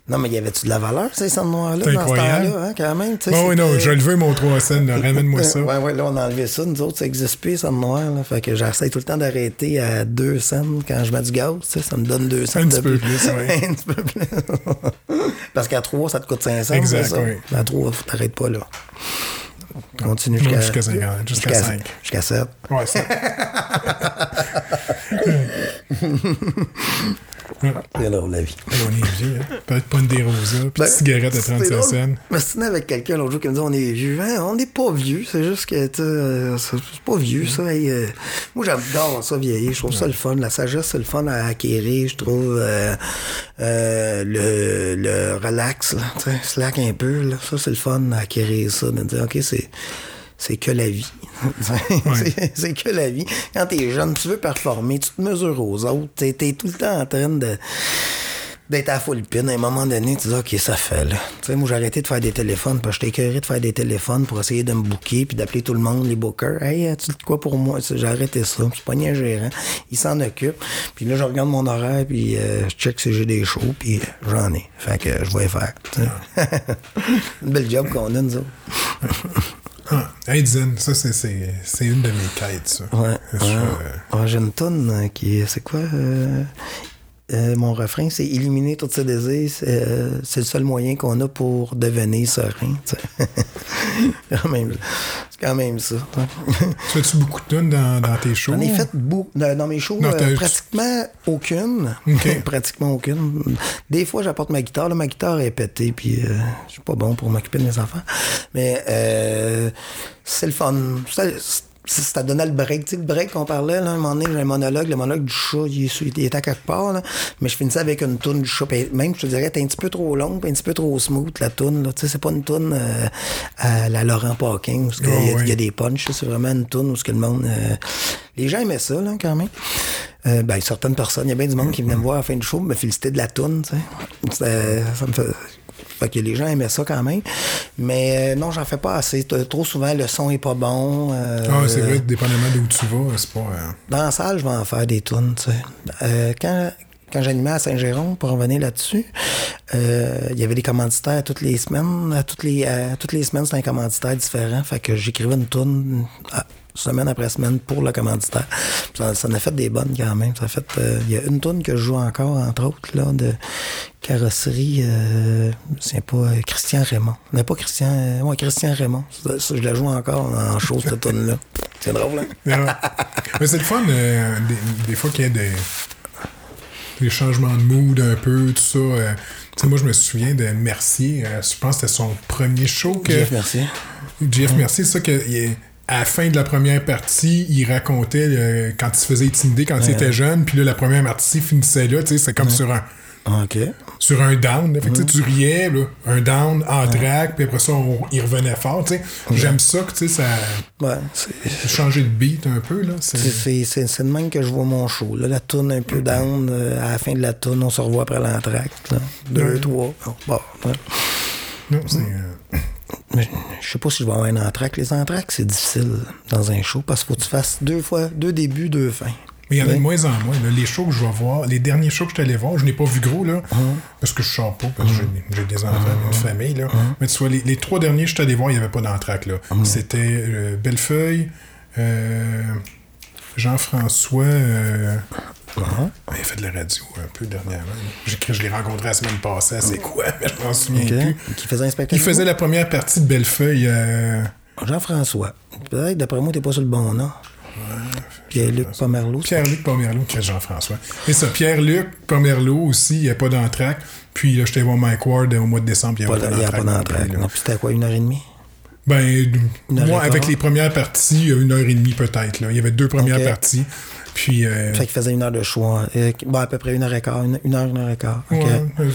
Non, mais y avait-tu de la valeur, ces cents noirs-là, C'est dans ce incroyable. temps-là, hein, quand même? Bon, oui, non, je le veux, mon 3 cents, ramène-moi ça. Ouais, ouais, là, on a enlevé ça. Nous autres, ça n'existe plus, ça, de noir. Là. Fait que j'essaie tout le temps d'arrêter à 2 cents quand je mets du gaz. Ça me donne 2 cents. Un petit peu plus, ouais. Un petit peu plus. Parce qu'à 3, ça te coûte 500. Exact, ça? oui. À 3, t'arrêtes pas là. Continue jusqu'à... jusqu'à 50, jusqu'à cinq. Jusqu'à 7. Ouais, ça. C'est là, la vie. on est vieux, hein. Peut-être Ponderosa, puis Ben, cigarette à c'est 37 drôle. cents. Je avec quelqu'un l'autre jour qui me disait on est vieux. Hein, on n'est pas vieux, c'est juste que euh, c'est pas vieux ça. Euh, moi j'adore ça vieillir, je trouve ça le fun. La sagesse c'est le fun à acquérir, je trouve euh, euh, le, le relax, là, slack un peu, là, ça c'est le fun à acquérir ça, de dire ok c'est c'est que la vie. c'est c'est que la vie. Quand t'es jeune, tu veux performer, tu te mesures aux autres, t'es es tout le temps en train de d'être à full pin. À un moment donné, tu dis, OK, ça fait, là. Tu sais, moi, j'ai arrêté de faire des téléphones parce que j'étais écœuré de faire des téléphones pour essayer de me booker puis d'appeler tout le monde, les bookers. Hey, as-tu de quoi pour moi? J'ai arrêté ça. Je suis pas un gérant. Il s'en occupe. Puis là, je regarde mon horaire puis euh, je check si j'ai des shows puis euh, j'en ai. Fait que je vais faire. Une belle job qu'on a, nous autres. Ah, hey, Zen, ça, c'est- c'est c'est une de mes quêtes, ça. Ouais. Ouais. euh, Ouais, j'ai une toune euh, qui est. C'est quoi euh, euh, Mon refrain, c'est éliminer tous ses désirs. C'est euh, c'est le seul moyen qu'on a pour devenir serein. Quand même, c'est quand même ça. Tu fais-tu beaucoup de tunes dans, dans tes shows? J'en ai fait beaucoup. Dans, mes shows, Non, euh, pratiquement aucune. Pratiquement aucune. Des fois, j'apporte ma guitare. Là, ma guitare est pétée, puis je suis pas bon pour m'occuper de mes enfants. Mais c'est le fun. C'est- c'est- ça donnait le break. Tu sais, le break qu'on parlait, là, à un moment donné, j'ai un monologue. Le monologue du chat, il, il était à quelque part, là. Mais je finissais avec une toune du chat. Même, je te dirais, t'es un petit peu trop longue, un petit peu trop smooth, la toune, là. Tu sais, c'est pas une toune euh, à la Laurent Paquin, parce qu'il y, a- Oh, il y a des punchs. C'est vraiment une toune où ce que le monde... euh, les gens aimaient ça, là, quand même. Euh, ben, certaines personnes, il y a bien du monde qui venait me voir à la fin du show, me féliciter de la toune, tu sais. C'était- Ça me fait... Fait que les gens aimaient ça quand même. Mais euh, non, j'en fais pas assez. Trop souvent, le son est pas bon. euh, Ah, c'est vrai, dépendamment d'où tu vas, c'est pas. euh, dans la salle, je vais en faire des tunes, tu sais. Euh, quand, quand j'animais à Saint-Jérôme, pour revenir là-dessus, il y avait des commanditaires toutes les semaines. À toutes les, à toutes les semaines, c'était un commanditaire différent. Fait que j'écrivais une tune à- semaine après semaine pour le commanditaire. Ça, ça en a fait des bonnes quand même. Ça a fait, euh, il y a une tune que je joue encore, entre autres, là, de carrosserie, euh, c'est pas euh, Christian Raymond. Non, pas Christian, euh, ouais, Christian Raymond. Ça, ça, je la joue encore en show, cette tune-là. C'est drôle, hein? Mais c'est le fun, euh, des, des fois qu'il y a des, des changements de mood un peu, tout ça. euh, tu sais, moi, je me souviens de Mercier. euh, je pense que c'était son premier show. Que, Jeff, merci. Jeff Mercier, c'est ça que. il à la fin de la première partie, il racontait euh, quand il se faisait intimider quand il était jeune, puis là, la première partie finissait là, tu sais, c'est comme sur un OK. sur un down. là. Fait que, tu riais, là, un down en drag, puis après ça, on- il revenait fort. J'aime ça que tu sais, ça Ouais, changé de beat un peu. Là. C'est- de même que je vois mon show. Là, la tourne un peu down. euh, à la fin de la tourne, on se revoit après l'entracte. là. Deux, trois. Bon, bon, ouais. Non, c'est, euh, Mais je sais pas si je vais avoir un entracte. Les entractes, c'est difficile dans un show parce qu'il faut que tu fasses deux fois, deux débuts, deux fins. Mais il y en a de moins en moins. là. Les shows que je vais voir, les derniers shows que je suis allé voir, je n'ai pas vu gros, là, Uh-huh. parce que je sors pas, parce que j'ai- j'ai des enfants, une famille. Là. Mais tu vois, les, les trois derniers que je suis allé voir, il n'y avait pas d'entraque. là. Uh-huh. C'était euh, Bellefeuille, euh, Jean-François, euh, Il a fait de la radio un peu dernièrement. Cru- Je l'ai rencontré la semaine passée, c'est quoi? Mais je m'en souviens plus. Qui faisait un spectacle. Il faisait la première partie de Bellefeuille. euh, Jean-François. Peut-être, d'après moi, t'es pas sur le bon nom. Pierre-Luc Pomerleau. Pierre-Luc Pomerleau, qui est Jean-François. Et ça, Pierre-Luc Pomerleau aussi, il n'y a pas d'entraque. Puis là, j'étais voir Mike Ward au mois de décembre, il n'y Pas- a Il n'y a pas d'entraque. d'entraque. non puis c'était quoi, une heure et demie? Ben, moi, avec les premières parties, une heure et demie peut-être. Là. Il y avait deux premières parties. Puis, euh, Fait qu'il faisait une heure de choix. Euh, bon, à peu près une heure et quart. Une, une heure, une heure et quart. OK. ouais,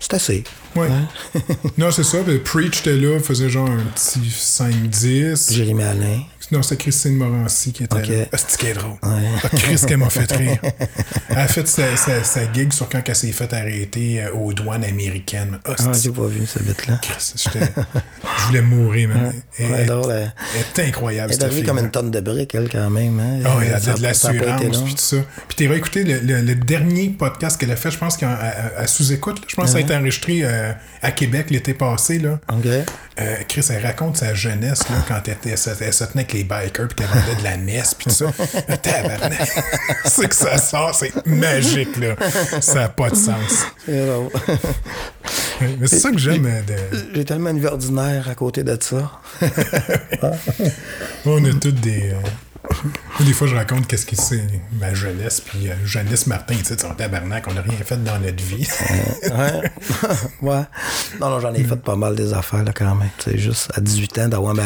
C'est assez. ouais. Hein? non, c'est ça. puis Preach était là, faisait genre un petit 5-10. Jérémy Alain. Non, c'était Christine Morancy qui était Ok. là. Ah, c'est. Ah, Chris, qu'elle m'a fait rire. Elle a fait sa, sa, sa gig sur quand elle s'est fait arrêter euh, aux douanes américaines. Ah, Ah, c'est- j'ai pas vu ce bit-là. Je voulais mourir, man. Elle, Ouais, elle-. Elle est incroyable, elle est arrivée comme une tonne de briques, elle, quand même. Hein? Ah, elle a de, l'assurance, puis tout ça. Puis écouté le, le- le dernier podcast qu'elle a fait, je pense qu'à sous-écoute, je pense que ça a été enregistré euh, à Québec l'été passé. Là. OK. Euh, Chris, elle raconte sa jeunesse là, quand elle, était, se- elle se tenait avec les bikers, puis qu'elle vendait de la messe, puis tout ça. Tabarnak! c'est que ça sort, c'est magique, là. Ça n'a pas de sens. C'est drôle. Mais c'est ça que j'aime euh, de... J'ai tellement une vie ordinaire à côté de ça. On a toutes des. euh, Des fois, je raconte qu'est-ce que c'est ma jeunesse, puis euh, Janice Martin, tu sais, son tabarnak, on n'a rien fait dans notre vie. Ouais. ouais. Non, non, j'en ai fait pas mal des affaires, là, quand même. Tu sais, juste à 18 ans, d'avoir ma-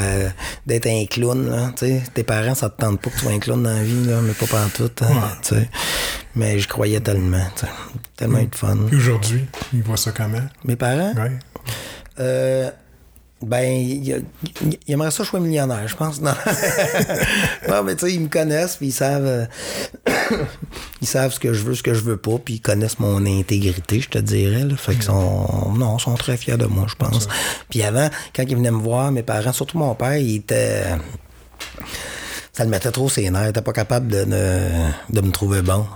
d'être un clown, là. Tu sais, tes parents, ça te tente pas que tu sois un clown dans la vie, là, mais pas pantoute, hein, tu sais. Mais je croyais tellement, tu sais. Tellement eu de fun. Puis aujourd'hui, il voit ça comment? Mes parents, Ouais. euh, ben, il, aimerait ça que je sois millionnaire, je pense. Non, non mais tu sais, ils me connaissent, puis ils savent, euh, ils savent ce que je veux, ce que je veux pas, puis ils connaissent mon intégrité, je te dirais. Là. Fait qu'ils sont, non, ils sont très fiers de moi, je pense. Puis avant, quand ils venaient me voir, mes parents, surtout mon père, il était ça le mettait trop ses nerfs. Était pas capable de, de me trouver bon.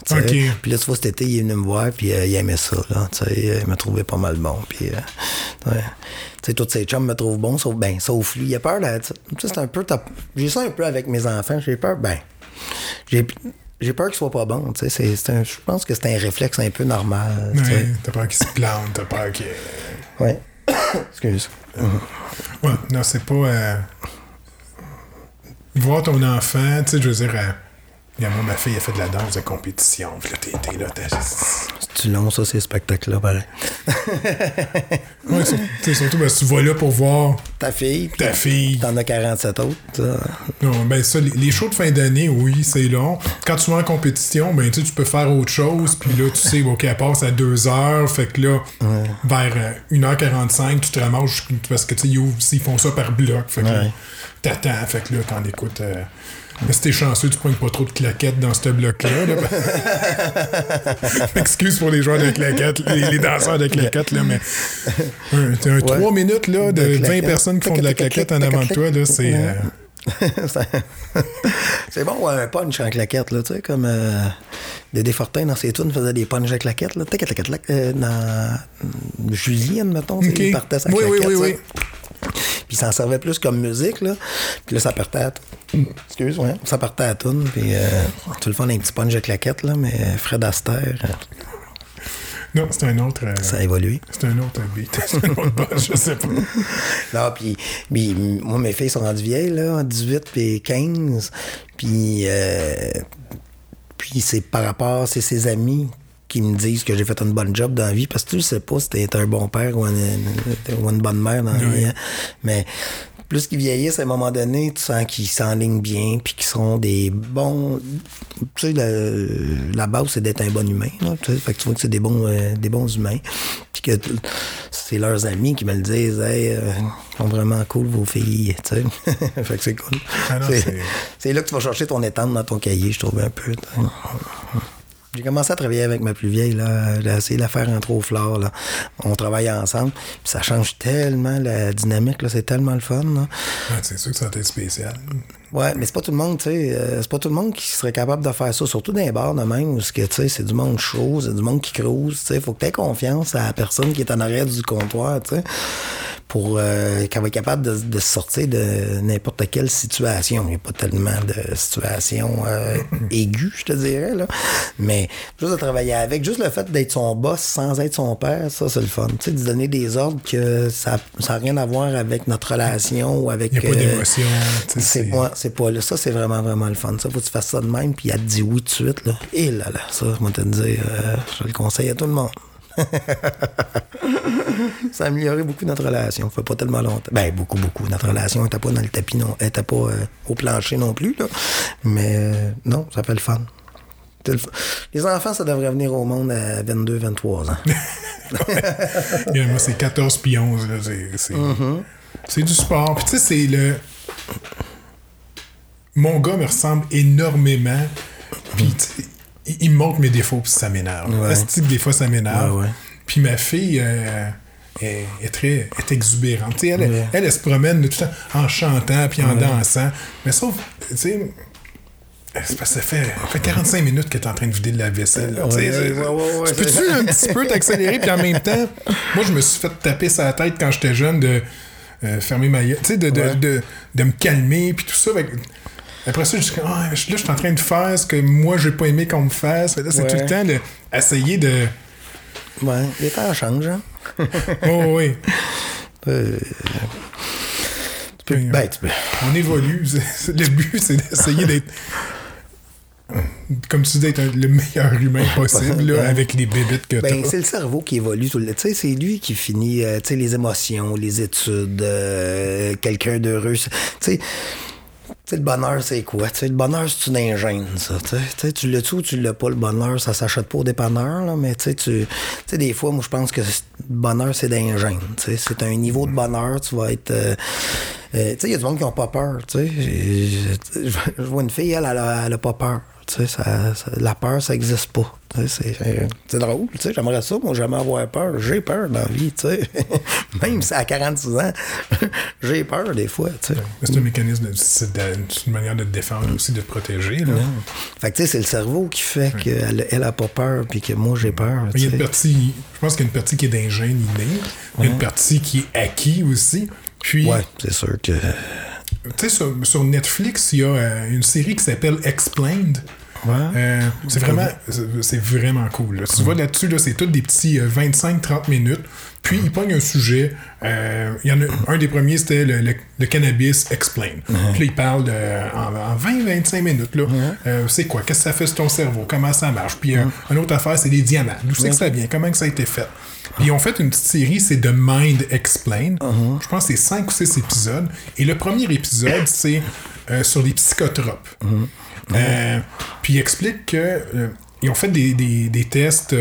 Puis là, tu vois, cet été, il est venu me voir, puis euh, il aimait ça. Là, il me trouvait pas mal bon. Puis, euh, sais, tous ses chums me trouvent bon, sauf, ben, sauf lui. Il a peur. là, c'est un peu. J'ai ça un peu avec mes enfants. J'ai peur. Ben, j'ai. J'ai peur qu'il soit pas bon, Je pense que c'est un réflexe un peu normal. tu sais. Ouais, t'as peur qu'il se plante, t'as peur qu'il. Ouais. Excuse. Ouais, non, c'est pas. euh, Voir ton enfant, tu sais, je veux dire. euh, regarde, moi, ma fille, a fait de la danse de compétition. Puis là, t'es t'es là, t'as. C'est long, ça, ces spectacles-là, pareil. Ouais, sais, surtout, parce que tu vas là pour voir Ta fille. ta fille. T'en as 47 autres. ça. Non, ben ça, les, les shows de fin d'année, oui, c'est long. Quand tu vas en compétition, ben tu peux faire autre chose, puis là, tu sais, OK, elle passe à 2 heures, fait que là, vers euh, 1h45, tu te ramasses, parce que tu sais, ils ouvrent- ils font ça par bloc, fait que là. T'attends, fait que là, t'en écoutes... euh, mais si t'es chanceux, tu prends pas trop de claquettes dans ce bloc-là. là. Excuse pour les joueurs de claquettes, les, les danseurs de claquettes, là, mais un, un 3 minutes là, de, De 20 claquettes. personnes qui font de la claquette en avant de toi, là, c'est... euh, c'est bon, ouais, un punch en claquette, là, tu sais, comme euh, Dédé Fortin dans ses tunes faisait des punches à claquettes, là. Euh, dans Julien, mettons, tu sais, Ok. il partait sa Oui, oui, claquette, oui, ça. oui. Puis il s'en servait plus comme musique, là. Puis là, ça partait à... Excuse, ouais. Ça partait à tune, puis euh, tu le fais un petit punch à claquette, là, mais Fred Astaire, euh, Non, c'est un autre... euh, ça a évolué. C'est un autre beat. C'est un autre boss, je sais pas. Non, puis, puis moi, mes filles sont rendues vieilles, là, 18 puis 15. Puis, euh, puis c'est par rapport, c'est ses amis qui me disent que j'ai fait une bonne job dans la vie, parce que tu sais pas si t'es un bon père ou une, ou une bonne mère dans la Oui. vie. hein. Mais plus qu'ils vieillissent, à un moment donné, tu sens qu'ils s'enlignent bien, puis qu'ils sont des bons... Tu sais, la, la base, c'est d'être un bon humain. Là, tu sais. fait que tu vois que c'est des bons, euh, des bons humains. Puis que c'est leurs amis qui me le disent. Hey, euh, ils sont vraiment cool, vos filles. Tu sais. fait que c'est cool. Ah c'est là que tu vas chercher ton étendre dans ton cahier, je trouve un peu. J'ai commencé à travailler avec ma plus vieille, là. J'ai essayé de la faire entrer au là. On travaille ensemble. Puis ça change tellement la dynamique, là. C'est tellement le fun, là. Ouais, c'est sûr que ça va être spécial. Ouais, mais c'est pas tout le monde, tu sais. euh, c'est pas tout le monde qui serait capable de faire ça, surtout dans les bars de même, où ce que, tu sais, c'est du monde chaud, c'est du monde qui crouse, tu sais. Faut que tu aies confiance à la personne qui est en arrière du comptoir, tu sais, pour euh, qu'elle va être capable de, de sortir de n'importe quelle situation. Il n'y a pas tellement de situations euh, aiguës, je te dirais, là. Mais juste de travailler avec, juste le fait d'être son boss sans être son père, ça, c'est le fun. Tu sais, de donner des ordres que ça n'a rien à voir avec notre relation ou avec. Il n'y a pas euh, d'émotion. tu sais, c'est pas là. Ça, c'est vraiment, vraiment le fun. Ça, faut que tu fasses ça de même, puis elle te dit oui tout de suite, là. Et là, là, ça, je vais te dire, euh, je le conseille à tout le monde. ça a amélioré beaucoup notre relation. Ça fait pas tellement longtemps. Ben, beaucoup, beaucoup. Notre relation n'était pas dans le tapis, non. Elle était pas euh, au plancher non plus, là. Mais euh, non, ça fait le fun. Les enfants, ça devrait venir au monde à 22, 23 ans. Moi, c'est 14 puis 11. là, C'est c'est du sport. Puis tu sais, c'est le. Mon gars me ressemble énormément. Puis il, me montre mes défauts, puis ça m'énerve. Ouais. Que des fois, ça m'énerve? Ouais, ouais. Puis ma fille euh, est, est très est exubérante. Tu sais, elle, elle, elle se promène tout le temps en chantant puis en dansant. Mais sauf, tu sais. ça fait, ça fait 45 minutes que tu es en train de vider de la vaisselle. là. Tu sais, Ouais, c'est- ouais, ouais, ouais, tu peux-tu un petit peu t'accélérer, puis en même temps, moi, je me suis fait taper sa tête quand j'étais jeune de euh, fermer ma gueule, tu sais, de, de, de, de me calmer, puis tout ça. Fait après ça, je dis, ah, je- là, je suis en train de faire ce que moi, j'ai pas aimé qu'on me fasse. Là, c'est Ouais. tout le temps d'essayer de. ouais, les temps changent, hein. Oh, oui. Euh, tu peux, ben, tu peux. On évolue. Le but, c'est d'essayer d'être. Comme tu dis, d'être le meilleur humain possible, là, avec les bébites que Ben, t'as. c'est le cerveau qui évolue tout le temps. Tu sais, c'est lui qui finit, euh, tu sais, les émotions, les études, euh, quelqu'un d'heureux. Tu sais, tu sais, le bonheur, c'est quoi? Tu sais, le bonheur, c'est une ingène, ça. Tu l'as-tu ou tu l'as pas, le bonheur? Ça s'achète pas au dépanneur, là, mais tu sais, tu sais, des fois, moi, je pense que le bonheur, c'est d'ingène. C'est un niveau de bonheur, tu vas être... euh, euh, tu sais, il y a du monde qui n'ont pas peur, tu sais. Je, vois une fille, elle, elle a, elle a pas peur. Tu sais, ça, ça- la peur, ça existe pas. C'est c'est drôle, tu sais, j'aimerais ça, moi, jamais avoir peur. J'ai peur dans la vie, tu sais. Même si à 46 ans, j'ai peur des fois, tu sais. C'est un mécanisme, de- c'est une manière de te défendre aussi, de te protéger. Là. Fait que, tu sais, c'est le cerveau qui fait qu'elle elle a pas peur, puis que moi, j'ai peur, Il y a une partie, je pense qu'il y a une partie qui est d'ingène innée, il y a une partie qui est acquis aussi. Puis, Ouais, c'est sûr que... tu sais, sur, sur Netflix, il y a euh, une série qui s'appelle Explained. Ouais. Euh, c'est vraiment, c'est- vraiment cool. là. Tu vois là-dessus, là, c'est tous des petits euh, 25-30 minutes. Puis il pogne un sujet. euh, y en a un des premiers, c'était le, le- le cannabis explain. Puis là, il parle de, en, en 20-25 minutes. là. Euh, c'est quoi? Qu'est-ce que ça fait sur ton cerveau? Comment ça marche? Puis euh, une autre affaire, c'est les diamants. D'où c'est que ça vient? Comment que ça a été fait? Puis ils ont fait une petite série, c'est The Mind Explain. Je pense que c'est 5 ou 6 épisodes. Et le premier épisode, c'est euh, sur les psychotropes. Euh, puis il explique que euh, ils ont fait des, des- des tests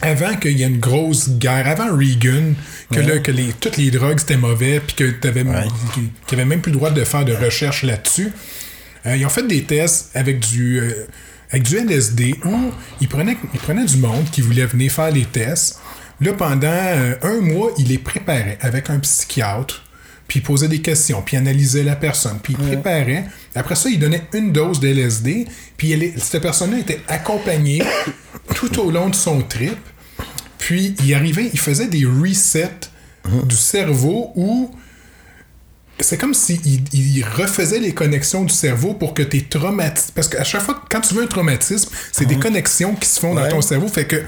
avant qu'il y ait une grosse guerre, avant Reagan, que, là, que les, toutes les drogues c'était mauvais, puis que qu'il avait même plus le droit de faire de recherche là-dessus. Euh, ils ont fait des tests avec du euh, avec du LSD où ils prenaient, ils prenaient du monde qui voulait venir faire les tests. Là, pendant euh, un mois, ils les préparaient avec un psychiatre puis il posait des questions, puis il analysait la personne, puis il préparait. Après ça, il donnait une dose de LSD, puis elle est- cette personne-là était accompagnée tout au long de son trip. Puis il arrivait, il faisait des resets du cerveau où c'est comme s'il il refaisait les connexions du cerveau pour que tes traumatismes. Parce qu'à chaque fois, quand tu veux un traumatisme, c'est des connexions qui se font dans ton cerveau. Fait que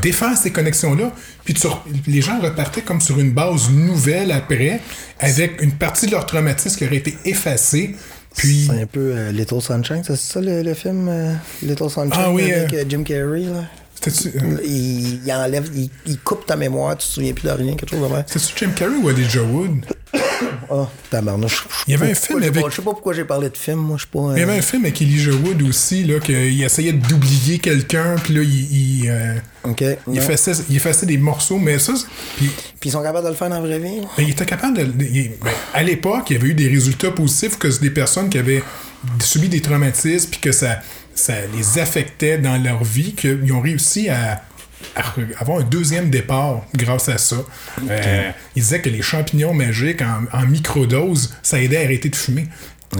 défaire ces connexions-là, puis tu les gens repartaient comme sur une base nouvelle après, avec une partie de leur traumatisme qui aurait été effacée. Puis. C'est un peu euh, Little Sunshine, c'est ça le, le film euh, Little Sunshine Ah oui, avec euh, Jim Carrey là? Euh, Il, il enlève, il, il coupe ta mémoire, tu te souviens plus de rien, quelque chose de même. c'était-tu Jim Carrey ou Elijah Wood? Ah, tabarnouche. Il y avait un film avec- Je sais pas pourquoi j'ai parlé de film, moi, je suis pas. Il y avait un film avec Elijah Wood aussi, là, qu'il essayait d'oublier quelqu'un, puis là, il, il, euh, Ok. il, effaçait, il effaçait des morceaux, mais ça, puis ils sont capables de le faire dans la vraie vie. ben, il était capable de. il- ben, à l'époque, il y avait eu des résultats positifs que des personnes qui avaient subi des traumatismes, puis que ça, ça les affectait dans leur vie, qu'ils ont réussi à, avoir un deuxième départ grâce à ça. Euh, ils disaient que les champignons magiques en, en microdose, ça aidait à arrêter de fumer.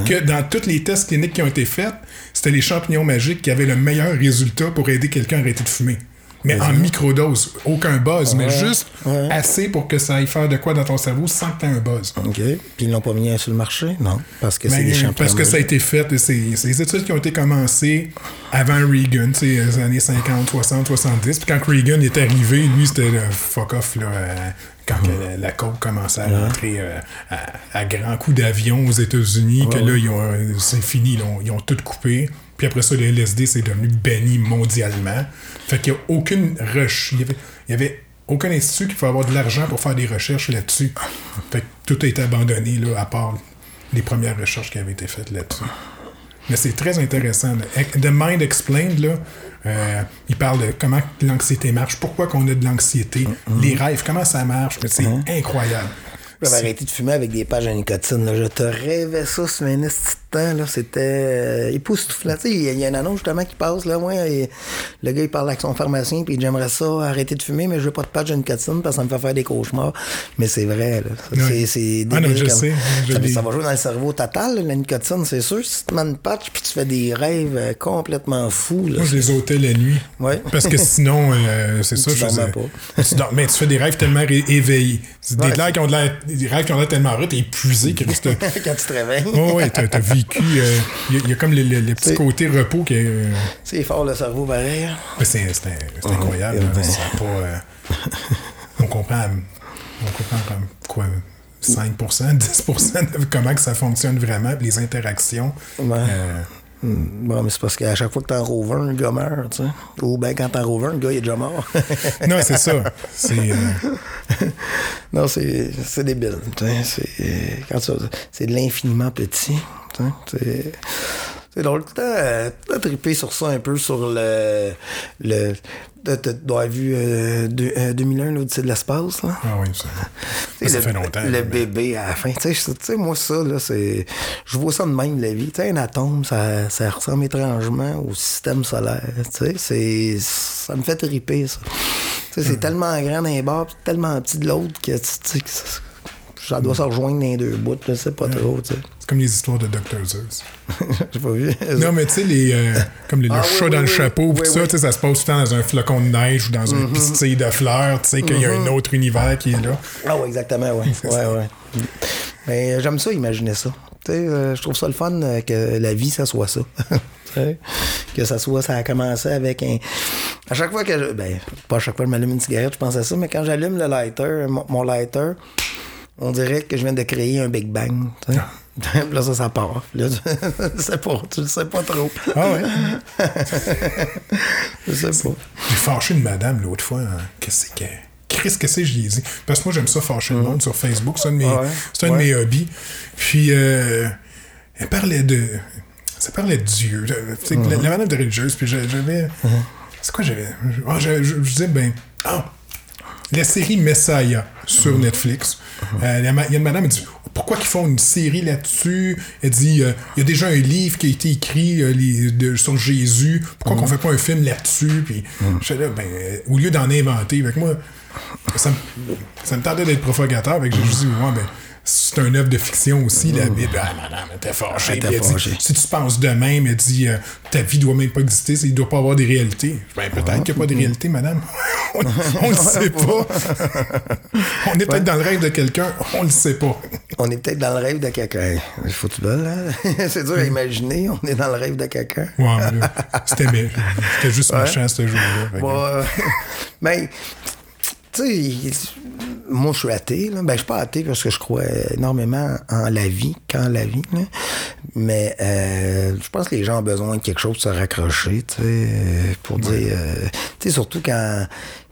Que dans tous les tests cliniques qui ont été faits, c'était les champignons magiques qui avaient le meilleur résultat pour aider quelqu'un à arrêter de fumer. Mais en microdose. Aucun buzz, mais juste assez pour que ça aille faire de quoi dans ton cerveau sans que tu aies un buzz. OK. Puis ils l'ont pas mis sur le marché? Non. Parce que c'est Ben, des champions. parce que ça a été fait, c'est c'est des études qui ont été commencées avant Reagan, tu sais, les années 50, 60, 70. Puis quand Reagan est arrivé, lui, c'était le fuck off, là, euh, quand la, la commençait à rentrer euh, à, à grands coups d'avion aux États-Unis, que là, euh, c'est fini, ils ont tout coupé. Puis après ça, le LSD, c'est devenu banni mondialement. Fait qu'il n'y a aucune. Il y avait, il y avait aucun institut qui pouvait avoir de l'argent pour faire des recherches là-dessus. Fait que tout a été abandonné, là, à part les premières recherches qui avaient été faites là-dessus. Mais c'est très intéressant. The Mind Explained, là, euh, il parle de comment l'anxiété marche, pourquoi qu'on a de l'anxiété, les rêves, comment ça marche. C'est incroyable. J'avais arrêté de fumer avec des pages à nicotine. Là. Je te rêvais ça sur un de temps. Là. C'était euh, époustouflant. Il y, a- il y a une annonce justement qui passe. Là, moi, et le gars il parle avec son pharmacien puis il dit, j'aimerais ça arrêter de fumer, mais je veux pas de patch à nicotine parce que ça me fait faire des cauchemars. Mais c'est vrai. Là. Ça, Ouais. C'est, Ah non, je comme- sais, ça, va jouer dans le cerveau total, là, la nicotine, c'est sûr. Si tu te mets une patch puis tu fais des rêves euh, complètement fous. Là, Moi, je les ôtais la nuit. Ouais. Parce que sinon, euh, c'est ça, Tu je faisais. Dors- mais tu fais des rêves tellement éveillés. C'est Des, Ouais. qui ont de l'air- des rêves qui ont l'air tellement heureux, t'es épuisé, Quand tu te réveilles. Oh, ouais, t'as vécu. euh, Il y, a- y a comme le, le- le petit côté repos qui est. euh, C'est fort le cerveau pareil. hein. mais c'est c'est- c'est incroyable. Ça a pas, euh, on comprend. On comprend comme quoi. 5%, 10% de comment que ça fonctionne vraiment, les interactions. Euh, Bon, mais c'est parce qu'à chaque fois que t'en rouvres un, le gars meurt, tu sais. Ou bien quand t'en rouvres un, le gars, il est déjà mort. non, c'est ça. C'est. euh, non, c'est c'est débile. tu sais, C'est quand c'est de l'infiniment petit. tu sais, C'est c'est drôle. T'as as trippé sur ça un peu, sur le... le T'as t'as- dois avoir vu euh, deux- euh, 2001, l'Odyssée de l'espace, là? ah oui, ça, sais, ça le, fait longtemps. Le mais- bébé à la fin. Tu sais, moi, ça, là, c'est. Je vois ça de même, la vie. Tu sais, un atome, ça, ça ressemble étrangement au système solaire. Tu sais, c'est. Ça me fait triper, ça. Tu sais, Hmm. c'est tellement grand d'un bord, puis tellement petit de l'autre que, tu sais, que ça, ça doit se rejoindre dans les deux bouts, je sais pas trop, tu sais. C'est comme les histoires de Dr. Zeus. J'ai pas vu. Non, mais tu sais, les, euh, comme les, le Ah, chat oui, dans oui, le oui. chapeau, pis Oui, tout ça, oui. tu sais, ça se passe tout le temps dans un flocon de neige ou dans un pistil de fleurs, tu sais, qu'il y a un autre univers qui est là. Ah oui, exactement, ouais. ouais, ouais. Mais euh, j'aime ça, imaginer ça. Euh, je trouve ça le fun euh, que la vie, ça soit ça. Que ça soit, ça a commencé avec un. À chaque fois que je. Ben, pas à chaque fois que je m'allume une cigarette, je pense à ça, mais quand j'allume le lighter, mon, mon lighter, on dirait que je viens de créer un Big Bang. là, ça, ça part. Là, tu sais pas, tu le sais pas trop. Ah ouais? je sais pas. J'ai fâché une madame l'autre fois. hein. Qu'est-ce que Chris, qu'est-ce que j'y ai dit? Parce que moi, j'aime ça fâcher le monde sur Facebook. C'est un de mes. Ouais, c'est un de mes hobbies. Puis, euh, elle parlait de. Ça parlait de Dieu. la, la madame de religieuse. Puis j'a- j'avais. C'est quoi j'avais? Ah, je, je- je disais, ben. Ah! La série Messiah sur Netflix. Euh, il y a une madame, elle dit Pourquoi qu'ils font une série là-dessus? Elle dit euh, Il y a déjà un livre qui a été écrit euh, les- de- sur Jésus. Pourquoi qu'on fait pas un film là-dessus? Puis j'étais là, ben, au lieu d'en inventer, avec moi, ça me, ça me tentait d'être propagateur. Avec juste dit Ouais, ben. C'est un œuvre de fiction aussi, la Bible. Ah, madame, était fâchée. Elle dit, si tu penses de même, elle dit euh, ta vie doit même pas exister, il doit pas avoir des réalités. Ben, peut-être qu'il n'y a pas de réalité, madame. on on le sait pas. on est peut-être dans le rêve de quelqu'un, on le sait pas. On est peut-être dans le rêve de quelqu'un. Faut tu hein? C'est dur à imaginer. On est dans le rêve de quelqu'un. Ouais, là, c'était c'était juste méchant ce jour-là. Fait que- Ouais. Mais, tu sais, moi, je suis athée. Là. Ben, je suis pas athée parce que je crois énormément en la vie, qu'en la vie. là. Mais euh, je pense que les gens ont besoin de quelque chose pour se raccrocher, tu sais, euh, pour dire... euh, tu sais, surtout quand,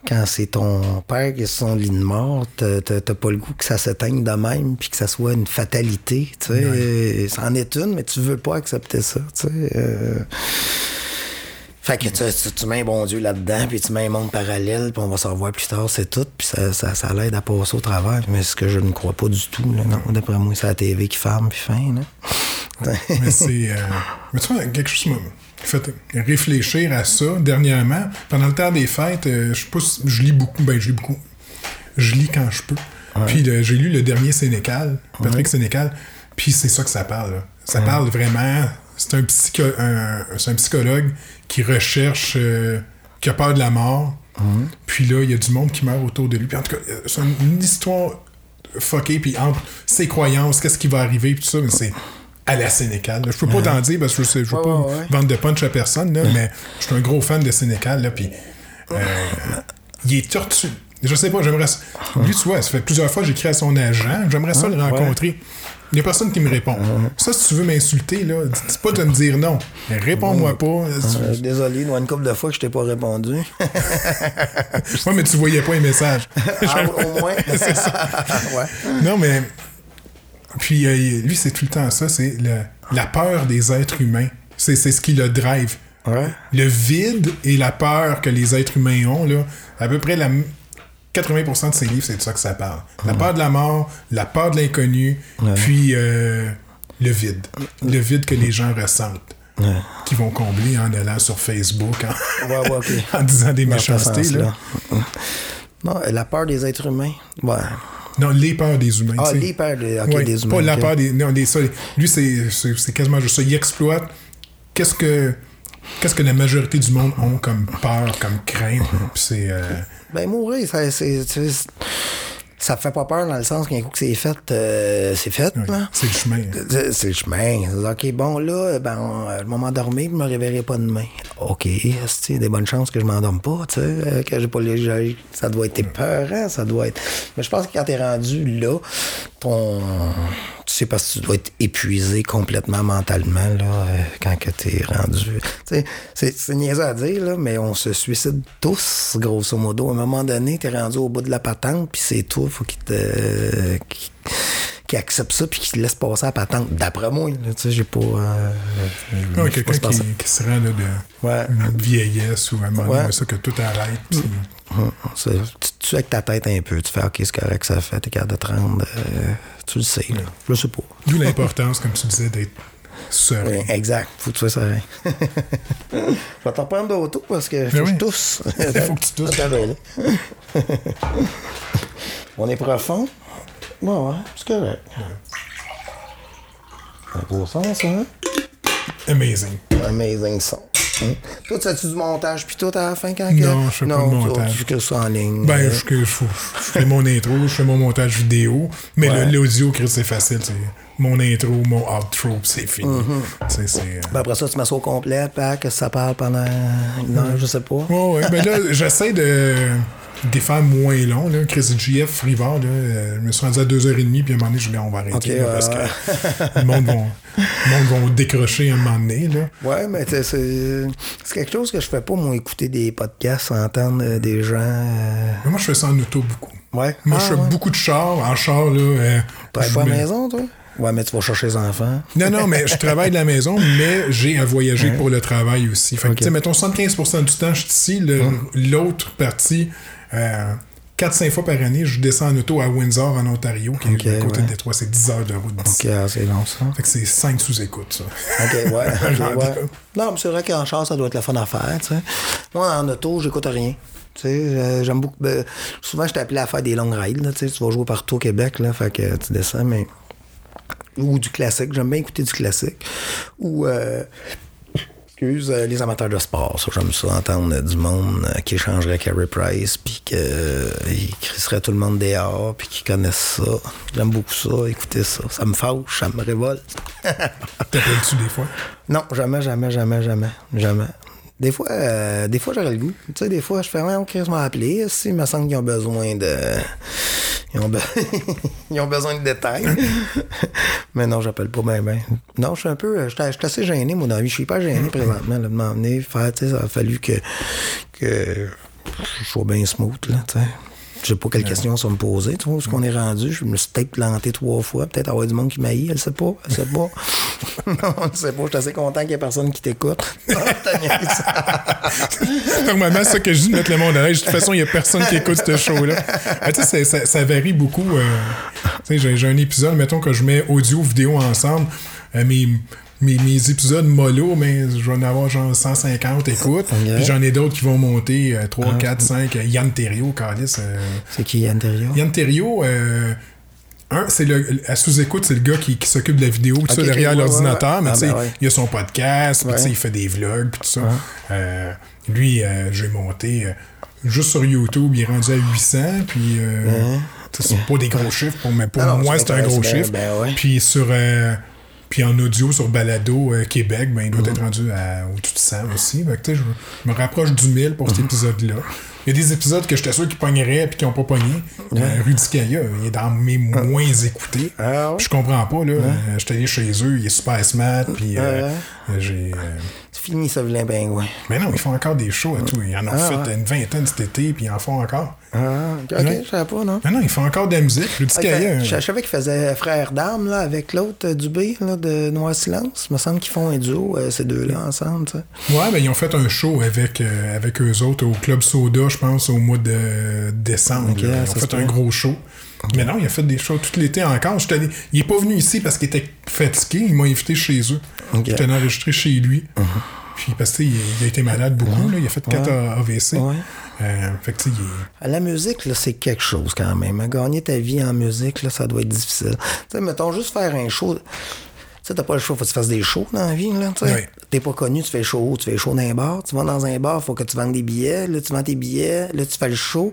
quand c'est ton père qui est sur son lit de mort, t'as pas le goût que ça s'éteigne de même puis que ça soit une fatalité, tu sais. Euh, C'en est une, mais tu veux pas accepter ça, tu sais. euh. Fait que tu, tu, tu mets un bon Dieu là-dedans, puis tu mets un monde parallèle, puis on va s'en revoir plus tard, c'est tout, puis ça, ça, ça l'aide à passer au travers. Mais ce que je ne crois pas du tout, là, non. D'après moi, c'est la TV qui ferme, puis fin, là. Mais c'est. euh, mais tu vois, quelque chose qui m'a fait réfléchir à ça dernièrement. Pendant le temps des fêtes, euh, je sais pas si- je lis beaucoup. Ben, je lis beaucoup. Je lis quand je peux. Puis euh, j'ai lu le dernier Sénécal, Patrick Sénécal. Puis c'est ça que ça parle. là. Ça parle vraiment. C'est un, psycho, un, c'est un psychologue qui recherche. euh, qui a peur de la mort. Puis là, il y a du monde qui meurt autour de lui. Puis en tout cas, euh, c'est une, une histoire fuckée, puis entre ses croyances, qu'est-ce qui va arriver, puis tout ça, mais c'est à la Sénécal. Je peux pas t'en dire parce que je, je veux pas ouais, ouais. vendre de punch à personne, là, mais je suis un gros fan de Sénécal, là, puis euh, il est tortu. Je sais pas, j'aimerais. ça- Lui, tu vois, ça fait plusieurs fois que j'écris à son agent, j'aimerais ça le rencontrer. Il n'y a personne qui me répond. Ça, si tu veux m'insulter, là, dis pas de me dire non. Mais Réponds-moi pas. Euh, désolé, a une couple de fois que je t'ai pas répondu. Ouais, mais tu voyais pas les messages. Ah, au moins. C'est ça. ouais. Non, mais. Puis euh, lui, c'est tout le temps ça, c'est la peur des êtres humains. C'est c'est ce qui le drive. Ouais. Le vide et la peur que les êtres humains ont, là, à peu près la, 80% de ses livres, c'est de ça que ça parle. La peur de la mort, la peur de l'inconnu, puis euh, le vide. Le vide que les gens ressentent. Qui vont combler en allant sur Facebook, en, Ouais, disant des méchancetés. Là. Non, la peur des êtres humains. Ouais. Non, les peurs des humains. Ah, les peurs des, ok, Ouais, des humains. Pas la peur des. Non, des, ça, lui, c'est quasiment juste ça. Il exploite qu'est-ce que, qu'est-ce que la majorité du monde ont comme peur, comme crainte? Puis c'est. euh, Ben, mourir, ça, c'est, c'est- ça fait pas peur dans le sens qu'un coup que c'est fait, euh, c'est fait, ouais, là. c'est le chemin. C'est c'est le chemin. OK, bon, là, ben, on- le moment dormir, je me réveillerai pas demain. OK, a des bonnes chances que je m'endorme pas, tu sais, euh, que j'ai pas les Ça doit être épeurant, ça doit être. Mais je pense que quand t'es rendu là, ton. Tu sais, parce que tu dois être épuisé complètement mentalement, là, euh, quand que t'es rendu. C'est niaiseux à dire, là, mais on se suicide tous, grosso modo. À un moment donné, t'es rendu au bout de la patente, puis c'est toi, faut qu'il te. qu'il- qui accepte ça puis qui te laisse passer à la patente. D'après moi, tu sais, j'ai pas. euh, Ouais, quelqu'un se qui, se rend là, de Ouais. une vieillesse ou un moment Ouais. ça que tout arrête. puis- Hum, c'est- Tu tu tues avec ta tête un peu. Tu fais OK, c'est correct, ça fait, t'es capable de te rendre. euh, tu le sais, là. Je sais pas. D'où l'importance, comme tu disais, d'être serein. Exact. Faut que tu sois serein. je vais t'en prendre d'autres parce que faut Ben que je tousse. Il faut que tu tousses. On est profond? Bon, ouais, c'est correct. Un beau son, ça, hein? Amazing. Amazing son. Hein? Toi, tu as-tu du montage puis tout à la fin quand Non, que... je fais pas de Non, montage. Tu fais que ça en ligne. Ben, je, je- je- je fais mon intro, je fais mon montage vidéo, mais Ouais. le- l'audio, Chris, c'est facile. C'est mon intro, mon outro, c'est fini. C'est- c'est, euh, ben, après ça, tu mets ça au complet, pas que ça parle pendant une heure, je sais pas. Ouais, ouais. Ben là, j'essaie de des faire moins long. Là. Chris GF Frivard, là, euh, je me suis rendu à 2h30, puis à un moment donné, je dis, on va arrêter. Ok, là, parce que le monde le monde va décrocher à un moment donné. Là. Ouais, mais c'est c'est quelque chose que je fais pas, moi, écouter des podcasts, entendre euh, des gens. euh, moi, je fais ça en auto beaucoup. Ouais. Moi, Ah, je fais ouais. beaucoup de chars. En char, là. T'as je pas à la maison, toi? Ouais, mais tu vas chercher les enfants. Non, non, mais je travaille de la maison, mais j'ai à voyager pour le travail aussi. Fait que, Ok. tu sais, mettons 75% du temps, je suis ici. Le- L'autre partie, euh, 4-5 fois par année, je descends en auto à Windsor, en Ontario, qui est à côté ouais. de Détroit. C'est 10 heures de route d'ici. Ok, ah, c'est long, ça. Fait que c'est 5 sous-écoutes, ça. OK, ouais. Non, mais c'est vrai qu'en char, ça doit être la fun à faire, tu sais. Moi, en auto, j'écoute rien. Tu sais, euh, j'aime beaucoup. ben, souvent, je t'appelais à faire des longues rides, là, tu sais. Tu vas jouer partout au Québec, là, fait que tu descends, mais. Ou du classique. J'aime bien écouter du classique. Ou. euh, Excuse, euh, les amateurs de sport, ça, j'aime ça, entendre euh, du monde euh, qui échangerait Carey Price, puis qu'il crisserait tout le monde dehors, puis qui connaissent ça. J'aime beaucoup ça, écouter ça. Ça me fâche, ça me révolte. T'appelles-tu des fois? Non, jamais, jamais, jamais, jamais, jamais. Des fois, euh, des fois j'aurais le goût. Tu sais, des fois, je fais, ouais, ok, je m'en appeler. Si, il me semble qu'ils ont besoin de. Ils ont, be- ils ont besoin de détails. Mais non, j'appelle pas bien, ben. Non, je suis un peu. euh, Je suis assez gêné, mon ami. Je suis pas gêné présentement là, de m'emmener faire. Ça a fallu que, que je sois bien smooth, là, tu sais. Pas quelles questions ça me poser, tu vois, où est-ce qu'on est rendu. Je me suis peut-être planté trois fois, peut-être avoir du monde qui m'haït, elle sait pas, elle sait pas. non, elle sait pas, je suis assez content qu'il y ait personne qui t'écoute. Normalement, c'est ça que je dis de mettre le monde à l'aise. De toute façon, il n'y a personne qui écoute ce show-là. Ah, tu sais, ça, varie beaucoup. euh, tu sais, j'ai, un épisode, mettons que je mets audio, vidéo ensemble. euh, mes, mes, mes épisodes mollo, mais je vais en avoir genre 150 écoutes. Puis j'en ai d'autres qui vont monter euh, 3, 4, 5. euh, Yann Terriot, Calis. euh, C'est qui, Yann Terriot? Yann Terriot, euh, un, c'est le. À sous-écoute, c'est le gars qui, qui s'occupe de la vidéo, tout ça, derrière ouais, l'ordinateur, ouais, mais ouais. tu sais, Ah, ben ouais. il a son podcast, puis tu sais, Ouais. il fait des vlogs, puis tout ça. Euh, lui, euh, j'ai monté. juste sur YouTube, il est rendu à 800, puis. euh, sais, C'est pas des gros chiffres, pour, mais pour Ah non, moi, c'est un gros intéressant, chiffre. ben ouais. Puis sur. euh, puis en audio sur Balado euh, Québec, ben, il doit être rendu à au-dessus de 100 aussi. Fait que, tu sais, je, je me rapproche du 1000 pour cet Mhm. épisode-là. Il y a des épisodes que j'étais sûr qu'ils pogneraient puis qui n'ont pas pogné. Euh, Rudy Kaya, il est dans mes moins écoutés. Ah ouais? Je comprends pas. là. Euh, J'étais allé chez eux, il est super smart. Puis euh, euh, j'ai. Fini, ça, vilain pingouin. Mais non, ils font encore des shows et tout. Ils en ont Ah, fait ouais. une vingtaine cet été, puis ils en font encore. Ah, ok, Ouais. je savais pas, non? Non, non, ils font encore de la musique. Rudy Ah, Kaya. je, je savais qu'ils faisaient frère d'armes là, avec l'autre euh, Dubé là, de Noir Silence. Il me semble qu'ils font un duo, euh, ces deux-là, ensemble. tu sais. Ouais, ben ils ont fait un show avec, euh, avec eux autres au Club Soda, je pense, au mois de décembre. Ok, là. Ils ont fait un gros show. Mais non, il a fait des shows tout l'été encore. Allé- Il est pas venu ici parce qu'il était fatigué. Il m'a invité chez eux. Ok. Uh-huh. J'étais allé enregistrer chez lui. Puis parce que il, il a été malade beaucoup. là. Il a fait 4 AVC. Ouais. Euh, fait que il La musique, c'est quelque chose quand même. Gagner ta vie en musique, là, ça doit être difficile. Tu sais, mettons, juste faire un show. Tu sais, t'as pas le choix, faut que tu fasses des shows dans la vie, là, tu. Ouais. T'es pas connu, tu fais show? Tu fais show dans un bar. Tu vas dans un bar, faut que tu vendes des billets. Là, tu vends tes billets, là, tu fais le show.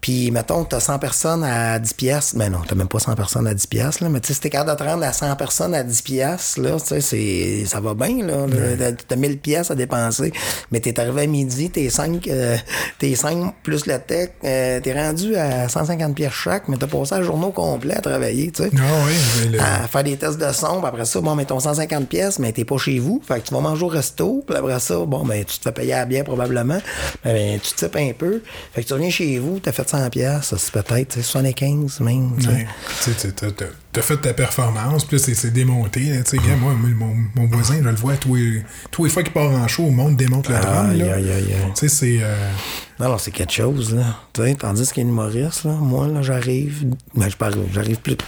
Puis, mettons, t'as 100 personnes à 10 piastres. Ben non, t'as même pas 100 personnes à 10 piastres, là. Mais tu sais, si t'es capable de te rendre à 100 personnes à 10 piastres, là, tu sais, ça va bien, là. T'as 1000 piastres à dépenser. Mais t'es arrivé à midi, t'es 5, euh, t'es 5 plus la tech, euh, t'es rendu à 150 piastres chaque, mais t'as passé un journaux complet à travailler, tu sais. Ah mais le- À faire des tests de son, puis après ça, bon, mais ton 150 pièces, mais t'es pas chez vous. Fait que tu vas manger au resto, puis après ça, bon, ben, tu te fais payer à bien probablement. Ben, tu te types un peu. Fait que tu reviens chez vous, t'as fait 100 pièces, ça, c'est peut-être, tu sais, 75 même, tu T'as fait ta performance, puis c'est- démonté. là. Moi, mon, mon voisin, je le vois tous les, tous les fois qu'il part en show, le monde démonte le drum. Sais, c'est. euh, Non, c'est quelque chose, là. Tu sais, tandis qu'un humoriste, là, moi, là, j'arrive, ben, j'arrive plus,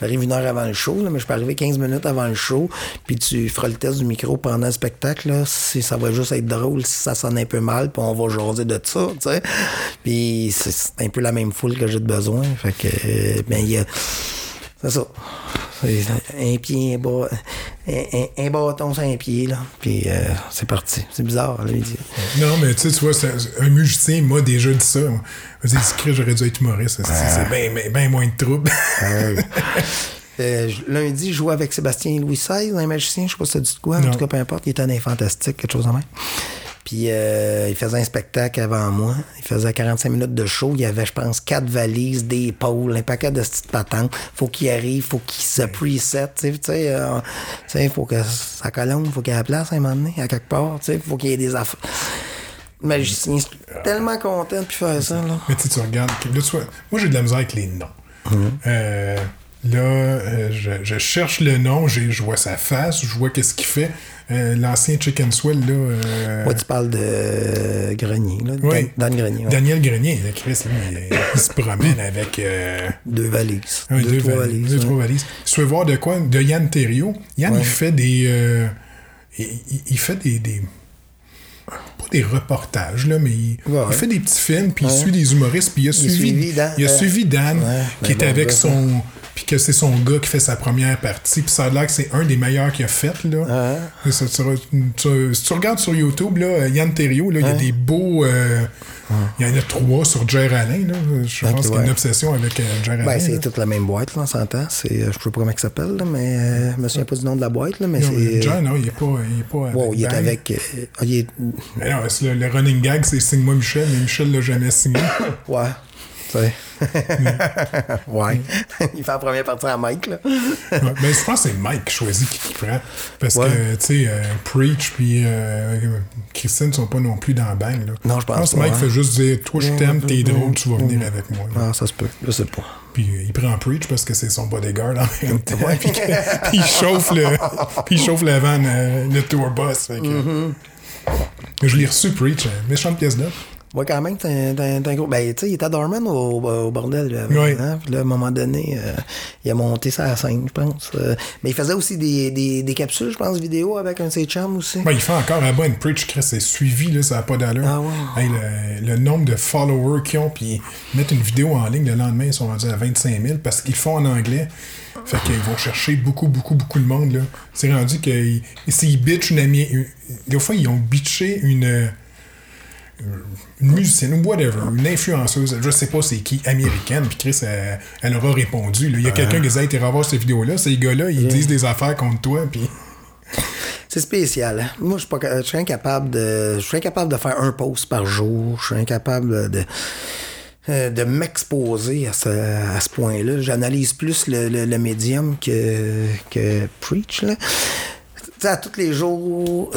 j'arrive une heure avant le show, là, mais je peux arriver 15 minutes avant le show, puis tu feras le test du micro pendant le spectacle, là, si ça va juste être drôle, si ça sonne un peu mal, puis on va jaser de ça, tu sais. Puis c'est c'est un peu la même foule que j'ai de besoin, fait que, euh, ben, il y a, c'est ça. Un pied, un, un, un- un bâton sur un pied, là, puis euh, c'est parti. C'est bizarre, là. Non, mais tu sais, tu vois, un musicien m'a déjà dit ça. Je me j'aurais dû être humoriste. C'est bien ben, ben moins de trouble. Euh, lundi, je jouais avec Sébastien Louis XVI, un magicien, je sais pas si ça dit de quoi, en tout cas, peu importe, il était un fantastique, quelque chose de même. Puis euh, il faisait un spectacle avant moi. Il faisait 45 minutes de show. Il y avait, je pense, quatre valises, des pôles, un paquet de petites patentes. Faut qu'il arrive, faut qu'il se preset. Tu sais, euh, tu sais, faut que ça colonne, faut qu'il y ait la place à un moment donné, à quelque part. Tu sais, faut qu'il y ait des affaires. Magicien, je suis tellement content de faire ça. Là. Mais tu sais, tu regardes. Moi, j'ai de la misère avec les noms. Euh, là, euh, je, je cherche le nom, je vois sa face, je vois qu'est-ce qu'il fait. Euh, L'ancien Chicken Swell, là. euh, Moi, tu parles de Grenier, là. Oui. Dan, Dan Grenier. ouais. Daniel Grenier, là, Chris, lui, il, il se promène avec. Deux valises. deux, trois valises. deux, ouais. trois valises. Tu veux voir de quoi? De Yann Thériault. Yann, il fait des. il, il- il fait des. des- pas des reportages, là, mais il, Ouais, il ouais. fait des petits films, puis il suit des humoristes, puis il a suivi, Dan, il a euh, suivi Dan, ouais, qui ben est bon avec son. Puis que c'est son gars qui fait sa première partie, puis ça a l'air que c'est un des meilleurs qu'il a fait, là. Et ça, tu, tu- si tu regardes sur YouTube, là, Yann Thériault, là, il y a des beaux. euh, Il y en a trois sur Jer Alain, là. Je pense qu'il y a une obsession avec euh, Jer Alain. Ben, là. c'est toute la même boîte, là, on s'entend. Euh, je sais pas comment il s'appelle, mais euh, je me souviens pas du nom de la boîte, là, mais Non, il est pas, il est pas avec. Wow, il est avec. euh, ah, il est. Mais non, le, le running gag, c'est signe-moi Michel, mais Michel l'a jamais signé. Ouais. Sais. ouais. il fait la première partie à Mike, là. Ouais, ben, je pense que c'est Mike qui choisit qui, qui prend. Parce Ouais. que, tu sais, euh, Preach puis euh, Christine sont pas non plus dans la bang. Là. Non, je pense que pas, Mike hein. fait juste dire Toi, je t'aime, t'es drôle, tu vas venir avec moi. là. Ah, ça se peut. Je sais pas. Puis euh, il prend Preach parce que c'est son bodyguard en même temps. puis, que- il chauffe le, puis il chauffe la van, euh, le tour bus. fait que- Mm-hmm. Je l'ai reçu, Preach, méchante pièce d'œuvre. Ouais, quand même, t'es un, un- gros. Ben, tu sais, il était dormant au, au bordel, avant, Ouais. hein. Puis là, à un moment donné, euh, il a monté sa scène, je pense. Euh, mais il faisait aussi des, des, des capsules, je pense, vidéo avec un de ses chums aussi. Ben, il fait encore un bon preach, Chris, c'est suivi, là, ça n'a pas d'allure. Ah ouais. Hey, le, le nombre de followers qu'ils ont, puis ils mettent une vidéo en ligne, le lendemain, ils sont rendus à 25 000 parce qu'ils font en anglais. Fait qu'ils vont chercher beaucoup, beaucoup, beaucoup de monde, là. C'est rendu que s'ils bitchent une amie. une- Des fois, ils ont bitché une. Euh, Une musicienne ou whatever, une influenceuse, je sais pas c'est qui, américaine, puis Chris, elle, elle aura répondu. là. Il y a quelqu'un qui hey, t'es revoir cette vidéo-là, ces gars-là, ils disent des affaires contre toi, puis. C'est spécial. Hein? Moi, je suis pas je suis incapable de. Je suis incapable de faire un post par jour. Je suis incapable de. euh, de m'exposer à ce, à ce point-là. J'analyse plus le, le- le médium que, que Preach. Là. Tu sais, à tous les jours,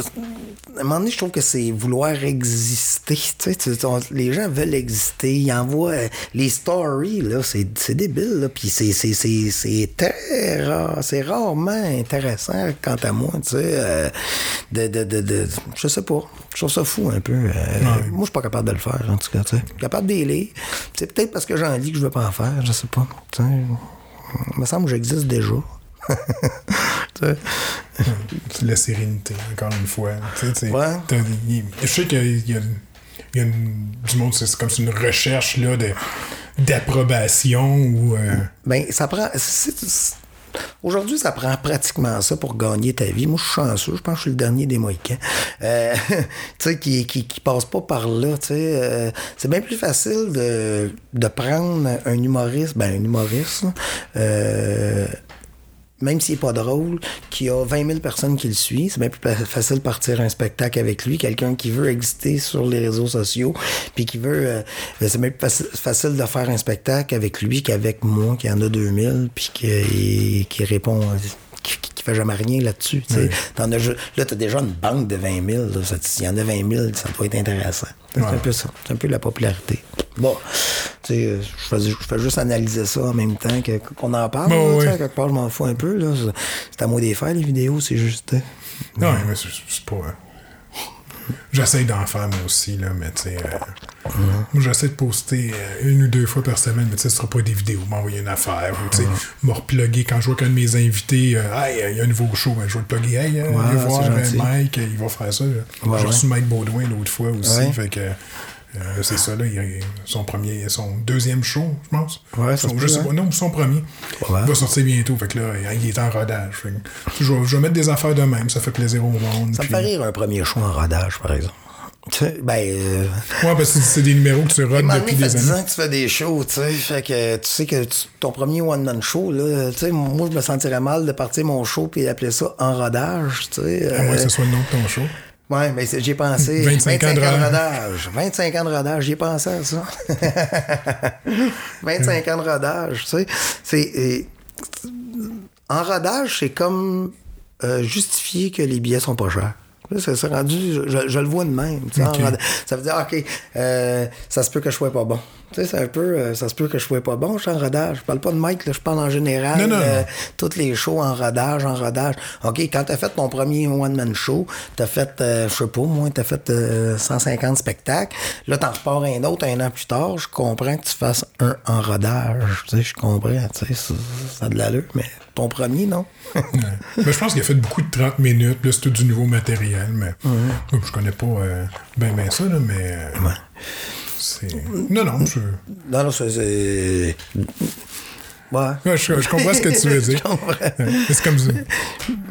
à un moment donné, je trouve que c'est vouloir exister. Tu sais, on- les gens veulent exister. Ils envoient euh, les stories, là, c'est, c'est débile. Là, puis c'est, c'est, c'est, c'est très rare, c'est rarement intéressant, quant à moi, tu sais, euh, de, de, de, de- je sais pas. Je trouve ça fou un peu. euh, Moi, je suis pas capable de le faire, en tout cas, tu sais. Capable de les lire. C'est peut-être parce que j'en lis que je veux pas en faire, je sais pas. Tu sais, il me semble que j'existe déjà. La sérénité, encore une fois. Ouais. je sais qu'il y a, y a une- du monde, c'est comme c'est une recherche là, de, d'approbation ou. euh, Ben, ça prend. Aujourd'hui, ça prend pratiquement ça pour gagner ta vie. Moi, je suis chanceux. Je pense que je suis le dernier des Mohicans. Euh, tu sais, qui, qui, qui passe pas par là. Tu sais, euh, c'est bien plus facile de, de prendre un humoriste, ben, un humoriste, euh, même s'il n'est pas drôle, qui a 20 000 personnes qui le suivent, c'est bien plus facile de partir un spectacle avec lui. Quelqu'un qui veut exister sur les réseaux sociaux, puis qui veut... euh, c'est bien plus faci- facile de faire un spectacle avec lui qu'avec moi, qui en a 2000, puis qui, qui répond... euh, Qui, fait jamais rien là-dessus. as là, tu as déjà une banque de 20 000. là. Ça- S'il y en a 20 000, ça doit être intéressant. C'est un peu ça. C'est un peu la popularité. Bon, tu sais, euh, je fais, je fais juste analyser ça en même temps qu'on en parle. Bon, là, quelque part, je m'en fous un peu. C'est- à moi de les faire, les vidéos, c'est juste. euh, Non, mais c'est c'est pas. J'essaie d'en faire moi aussi, là, mais tu sais. euh, Moi, j'essaie de poster euh, une ou deux fois par semaine, mais tu sais, ce sera pas des vidéos, m'envoyer une affaire, ou tu sais, me reploguer quand je vois qu'un de mes invités, euh, hey, euh, il y a un nouveau show, ben, je vais le plugger, hey, Ouais, voir. Mike, il va faire ça. Ouais, J'ai ouais. reçu Mike Baudouin l'autre fois aussi, fait que. Euh, c'est ça, là, il a son premier, son deuxième show, je pense. Ouais, Son- je sais hein. pas, non, son premier. Ouais. Il va sortir bientôt, fait que là, il est en rodage. Fait que je, vais, je vais mettre des affaires de même, ça fait plaisir au monde. Ça me puis- fait rire un premier show en rodage, par exemple. Ben. euh, Ouais, parce que c'est des numéros que tu rodes depuis des fait 10 années. ans que tu fais des shows, tu sais. Fait que tu sais que tu- ton premier one-man show, là, tu sais, moi, je me sentirais mal de partir mon show puis d'appeler ça en rodage, tu sais. À moins que euh, ce soit le nom de ton show. Ouais, mais j'ai pensé. 25 ans de rodage. rodage. 25 ans de rodage, j'ai pensé à ça. 25 ans de rodage, tu sais. C'est. En rodage, c'est comme euh, justifier que les billets sont pas chers. Ça s'est rendu, je, je- je le vois de même. en rodage. Ça veut dire, OK, euh, ça se peut que je sois pas bon. Tu sais, c'est un peu, euh, ça se peut que je sois pas bon, je suis en rodage. Je parle pas de Mike, là, je parle en général. Non, non, euh, non. toutes les shows en rodage, en rodage. OK, quand t'as fait ton premier one-man show, t'as fait, euh, je sais pas, moi, t'as fait euh, 150 spectacles. Là, t'en repars un autre un an plus tard. Je comprends que tu fasses un en rodage. Tu sais, je comprends. Tu sais, ça, ça a de l'allure, mais ton premier, non? Ouais. Mais je pense qu'il a fait beaucoup de 30 minutes. Là, c'est tout du nouveau matériel. Mais Moi, je connais pas euh, ben, ben ça, là, mais. euh, c'est. Non, non, je... non, non, c'est-. Ouais. Ouais, je, je comprends ce que tu veux dire. Je comprends. Ouais, C'est comme ça.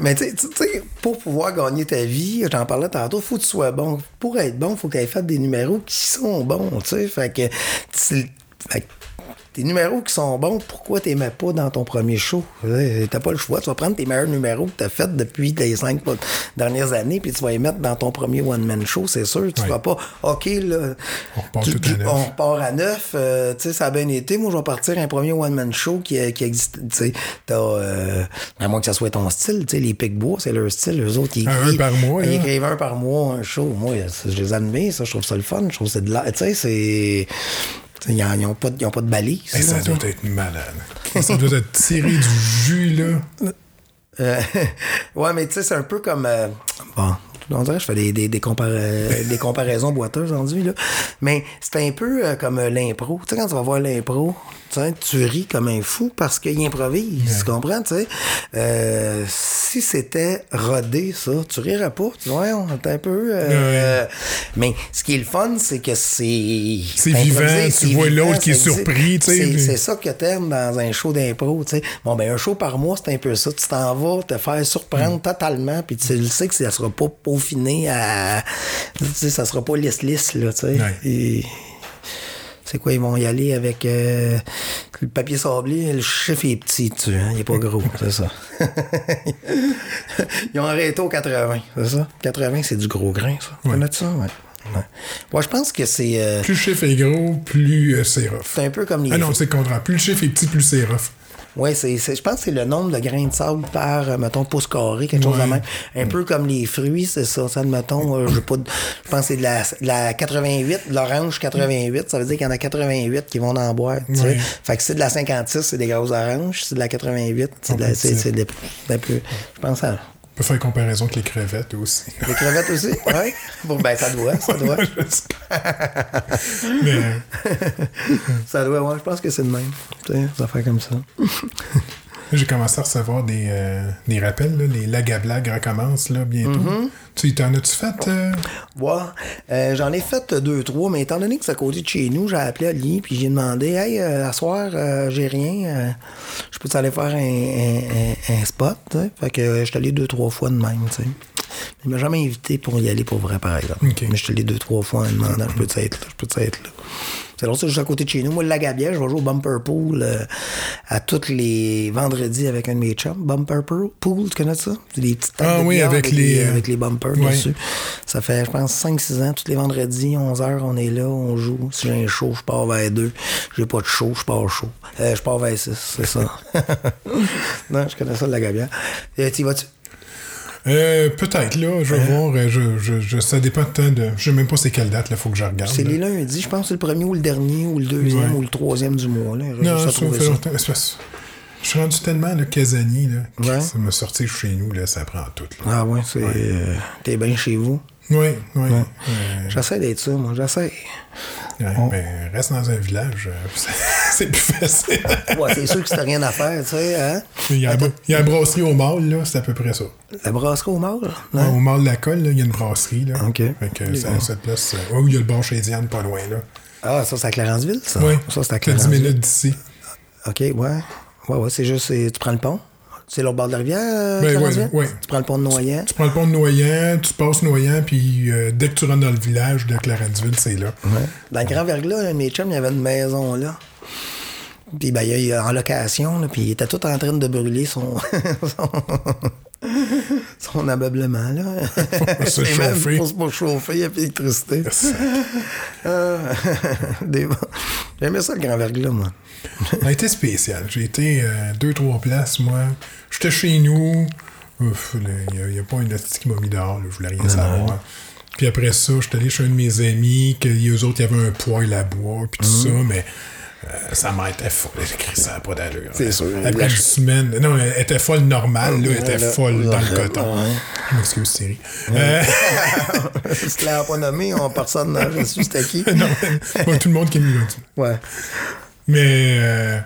Mais tu sais- pour pouvoir gagner ta vie, j'en parlais tantôt, faut que tu sois bon. Pour être bon, faut que tu aies fait des numéros qui sont bons, tu sais. Fait que, fait que tes numéros qui sont bons, pourquoi tu mets pas dans ton premier show? Tu T'as pas le choix. Tu vas prendre tes meilleurs numéros que tu as fait depuis les cinq dernières années, puis tu vas les mettre dans ton premier one-man show, c'est sûr. Tu Ouais. vas pas, OK, là, On repart à neuf. on repart à neuf. euh, tu sais, ça a bien été. Moi, je vais partir un premier one-man show qui, qui existe. Tu sais, t'as, euh, à moins que ça soit ton style, tu sais, les Picbois, c'est leur style. Eux autres, ils Un écrivent- par mois, Ils écrivent un par mois, un show. Moi, je les admets, ça, je trouve ça le fun. Je trouve que c'est de l'art. Tu sais, c'est. Ils n'ont pas, de- ils ont pas de balise. Hey, ça là, doit être malade. ça doit être tiré du jus, là. Euh, ouais, mais tu sais, c'est un peu comme. euh, bon. On dirait je fais des, des, des, compara- des comparaisons boiteuses aujourd'hui, là. Mais c'est un peu euh, comme euh, l'impro. Tu sais, quand tu vas voir l'impro, tu ris comme un fou parce qu'il improvise. Tu comprends, tu sais? Euh, si c'était rodé, ça, tu rirais pas. Tu dis, ouais, on est un peu. euh, Mais ce qui est le fun, c'est que c'est. C'est vivant, tu vois l'autre qui est surpris, tu sais, c'est- puis- ça que t'aimes dans un show d'impro, tu sais. Bon, ben, un show par mois, c'est un peu ça. Tu t'en vas te faire surprendre Mm. totalement, puis tu le sais que ça sera pas peaufiné à. Tu sais, ça sera pas lisse-lisse, là, tu sais. Ouais. Et- C'est quoi, ils vont y aller avec euh, le papier sablé, le chiffre est petit dessus, hein, il est pas gros, c'est ça. ils ont arrêté au 80, c'est ça? 80, c'est du gros grain, ça. Tu connais ça? Ouais. ouais. Moi, je pense que c'est euh, Plus le chiffre est gros, plus euh, c'est rough. c'est un peu comme les Ah non, c'est le contraire. Plus le chiffre est petit, plus c'est rough. Oui, c'est, c'est- je pense que c'est le nombre de grains de sable par, euh, mettons, pouce carré, quelque chose de même. Un peu comme les fruits, c'est ça. Ça, mettons, euh, j'ai pas de- je pense que c'est de la, de la 88, de l'orange 88, ça veut dire qu'il y en a 88 qui vont en boire. tu sais. Fait que si c'est de la 56, c'est des grosses oranges. Si c'est de la 88, c'est de la, c'est, c'est des- des plus- Je pense à. On peut faire une comparaison avec les crevettes aussi. Les crevettes aussi? Oui. Bon, ben, ça doit, ça doit. Mais Ça doit, ouais, je pense que c'est le même. Tu sais, ça fait comme ça. j'ai commencé à recevoir des, euh, des rappels. Là, les lagablags recommencent là, bientôt. Mm-hmm. Tu t'en as-tu fait? euh? Ouais, euh, j'en ai fait deux, trois, mais étant donné que c'est à côté de chez nous, j'ai appelé Ali puis j'ai demandé Hey, euh, à soir, euh, j'ai rien, euh, je peux aller faire un, un- un- un spot? Fait que euh, je suis allé deux, trois fois de même. Il m'a jamais invité pour y aller pour vrai, par exemple. Mais je suis allé deux, trois fois en demandant Je peux-tu être là, je peux-tu être là? C'est là, c'est juste à côté de chez nous. Moi, le Lagabière, je vais jouer au Bumper Pool euh, à tous les vendredis avec un de mes chums. Bumper Pool, tu connais ça? Des petites tables Ah de oui, avec les, euh, avec les bumpers ouais. dessus. Ça fait, je pense, 5-6 ans, tous les vendredis, 11h, on est là, on joue. Si j'ai un show, je pars vers 2. J'ai pas de show, je pars chaud. Euh, je pars vers 6, c'est ça. non, je connais ça de la gabière. Euh, tu vas-tu? Euh, Peut-être, là. Je vais voir. euh, Je, je, je- ça dépend de temps de. Je sais même pas c'est quelle date, là. Faut que je regarde. C'est les lundis, je pense c'est le premier ou le dernier, ou le deuxième, Ouais. ou le troisième du mois. Là. Non, ça fait ça. longtemps. parce- Je suis rendu tellement le casanier, là. Ouais. Ça m'a sorti chez nous, là. Ça prend tout, là. Ah ouais, c'est. euh, T'es bien chez vous. Oui, oui. J'essaie d'être ça, moi, j'essaie. Ouais, reste dans un village, euh, c'est- c'est plus facile. Ouais, c'est sûr que t'as rien à faire, tu sais, hein? il, y a, il y a la brasserie au mâle, là, c'est à peu près ça. La brasserie au mâle, Ouais, au mâle de la colle, là, il y a une brasserie. Là. Ok. Fait que ça, ça place. euh, ouais, où il y a le bar chez Diane, pas loin, là. Ah, ça, c'est à Clarenceville, ça? Oui. Ça, c'est à C'est 10 Clarenceville. minutes d'ici. OK, ouais. Ouais, ouais, c'est juste, c'est- tu prends le pont? C'est l'autre bord de la rivière, euh, Ben, ouais, ouais. Tu prends le pont de Noyant. Tu prends le pont de Noyant, tu passes Noyant, puis euh, dès que tu rentres dans le village de Clarenceville, c'est là. Dans le Grand Verglas, mes chums, il y avait une maison là. Puis ben, il est en location, là, puis il était tout en train de brûler son, son, son ameublement. Là. se C'est même chauffer. Pour se pas chauffer, il n'y a plus d'électricité. Ah, J'aimais ça, le Grand Verglas, moi. Ça a été spécial. J'ai été euh, deux, trois places, moi. J'étais chez nous. Il n'y a, pas une petite qui m'a mis dehors. là, Je voulais rien savoir. Puis après ça, j'étais allé chez un de mes amis, que eux autres, il y avait un poêle à bois, puis tout ça, mais euh, sa mère était folle. Ça n'a pas d'allure. C'est hein. sûr. Après une semaine. Non, elle était folle normale, là. Elle était folle dans le coton. Je m'excuse, Thierry. Euh, si tu l'as pas nommé, on, personne n'a je suis c'était qui. non, tout le monde qui me l'a dit. Ouais. Mais, euh,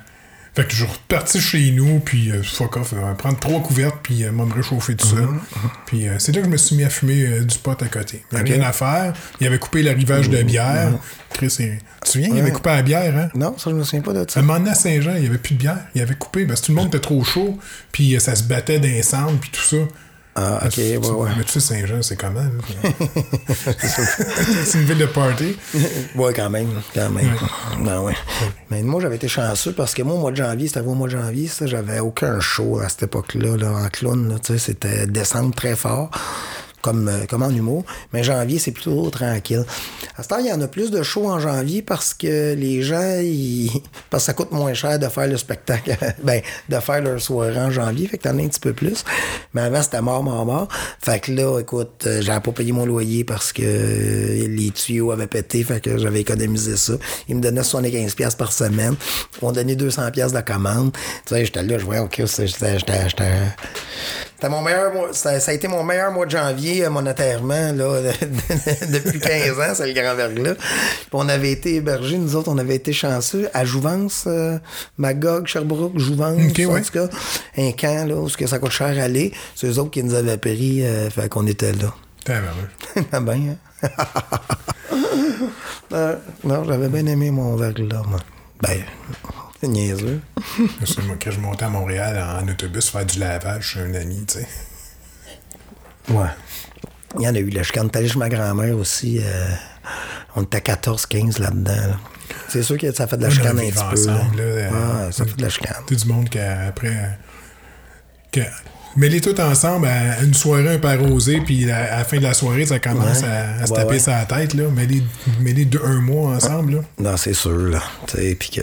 fait que je suis reparti chez nous, puis euh, fuck off, euh, prendre trois couvertes, puis euh, moi, me réchauffer tout seul. Puis euh, c'est là que je me suis mis à fumer du pot à côté. Il n'y avait rien à faire. Il avait coupé l'arrivage de bière. Chris, il- tu te souviens, il avait coupé la bière, hein? Non, ça, je me souviens pas de À ça. un moment donné, à Saint-Jean, il n'y avait plus de bière. Il avait coupé parce que tout le monde était trop chaud, puis ça se battait dans les cendres, puis tout ça. Ah, ok, ouais, ouais. Mais tu sais, Saint-Jean, c'est comment? là? c'est une ville de party. Ouais, quand même. Quand même. Ben ouais. Mais moi, j'avais été chanceux parce que moi, au mois de janvier, c'était au mois de janvier, ça, j'avais aucun show à cette époque-là, là, en clown. là, tu sais, c'était décembre très fort. Comme, euh, comme en humour. Mais janvier, c'est plutôt tranquille. À ce temps, il y en a plus de shows en janvier parce que les gens, ils... parce que ça coûte moins cher de faire le spectacle, ben, de faire leur soirée en janvier, fait que t'en as un petit peu plus. Mais avant, c'était mort, mort, mort. Fait que là, écoute, euh, j'avais pas payé mon loyer parce que les tuyaux avaient pété, fait que j'avais économisé ça. Ils me donnaient 75$ par semaine. M'ont donné 200$ de commande. Tu sais, j'étais là, je voyais, OK, j'étais mon meilleur ça, a été mon meilleur mois de janvier monétairement là, depuis 15 ans, c'est le grand verglas. Puis on avait été hébergés, nous autres, on avait été chanceux à Jouvence, euh, Magog, Sherbrooke, Jouvence, en tout cas, un camp là, où ça coûte cher à aller. C'est eux autres qui nous avaient pris, euh, fait qu'on était là. Bien, bien, hein? euh, non, j'avais bien aimé mon verglas, moi. Ben, c'est niaiseux. moi, quand je montais à Montréal en, autobus faire du lavage chez un ami, tu sais. Ouais. Il y en a eu là. Quand allé chez ma grand-mère aussi. Euh, on était à 14-15 là-dedans. C'est sûr que ça fait de la chicane un petit peu. Là. Euh, ouais, ça fait de la chicane. Tout du monde qui après. Que, Mets-les tous ensemble à une soirée un peu arrosée, puis à, la fin de la soirée, ça commence à, se taper sa tête. Là. Mets-les deux, un mois ensemble. Là. Non, c'est sûr. Là. Puis que.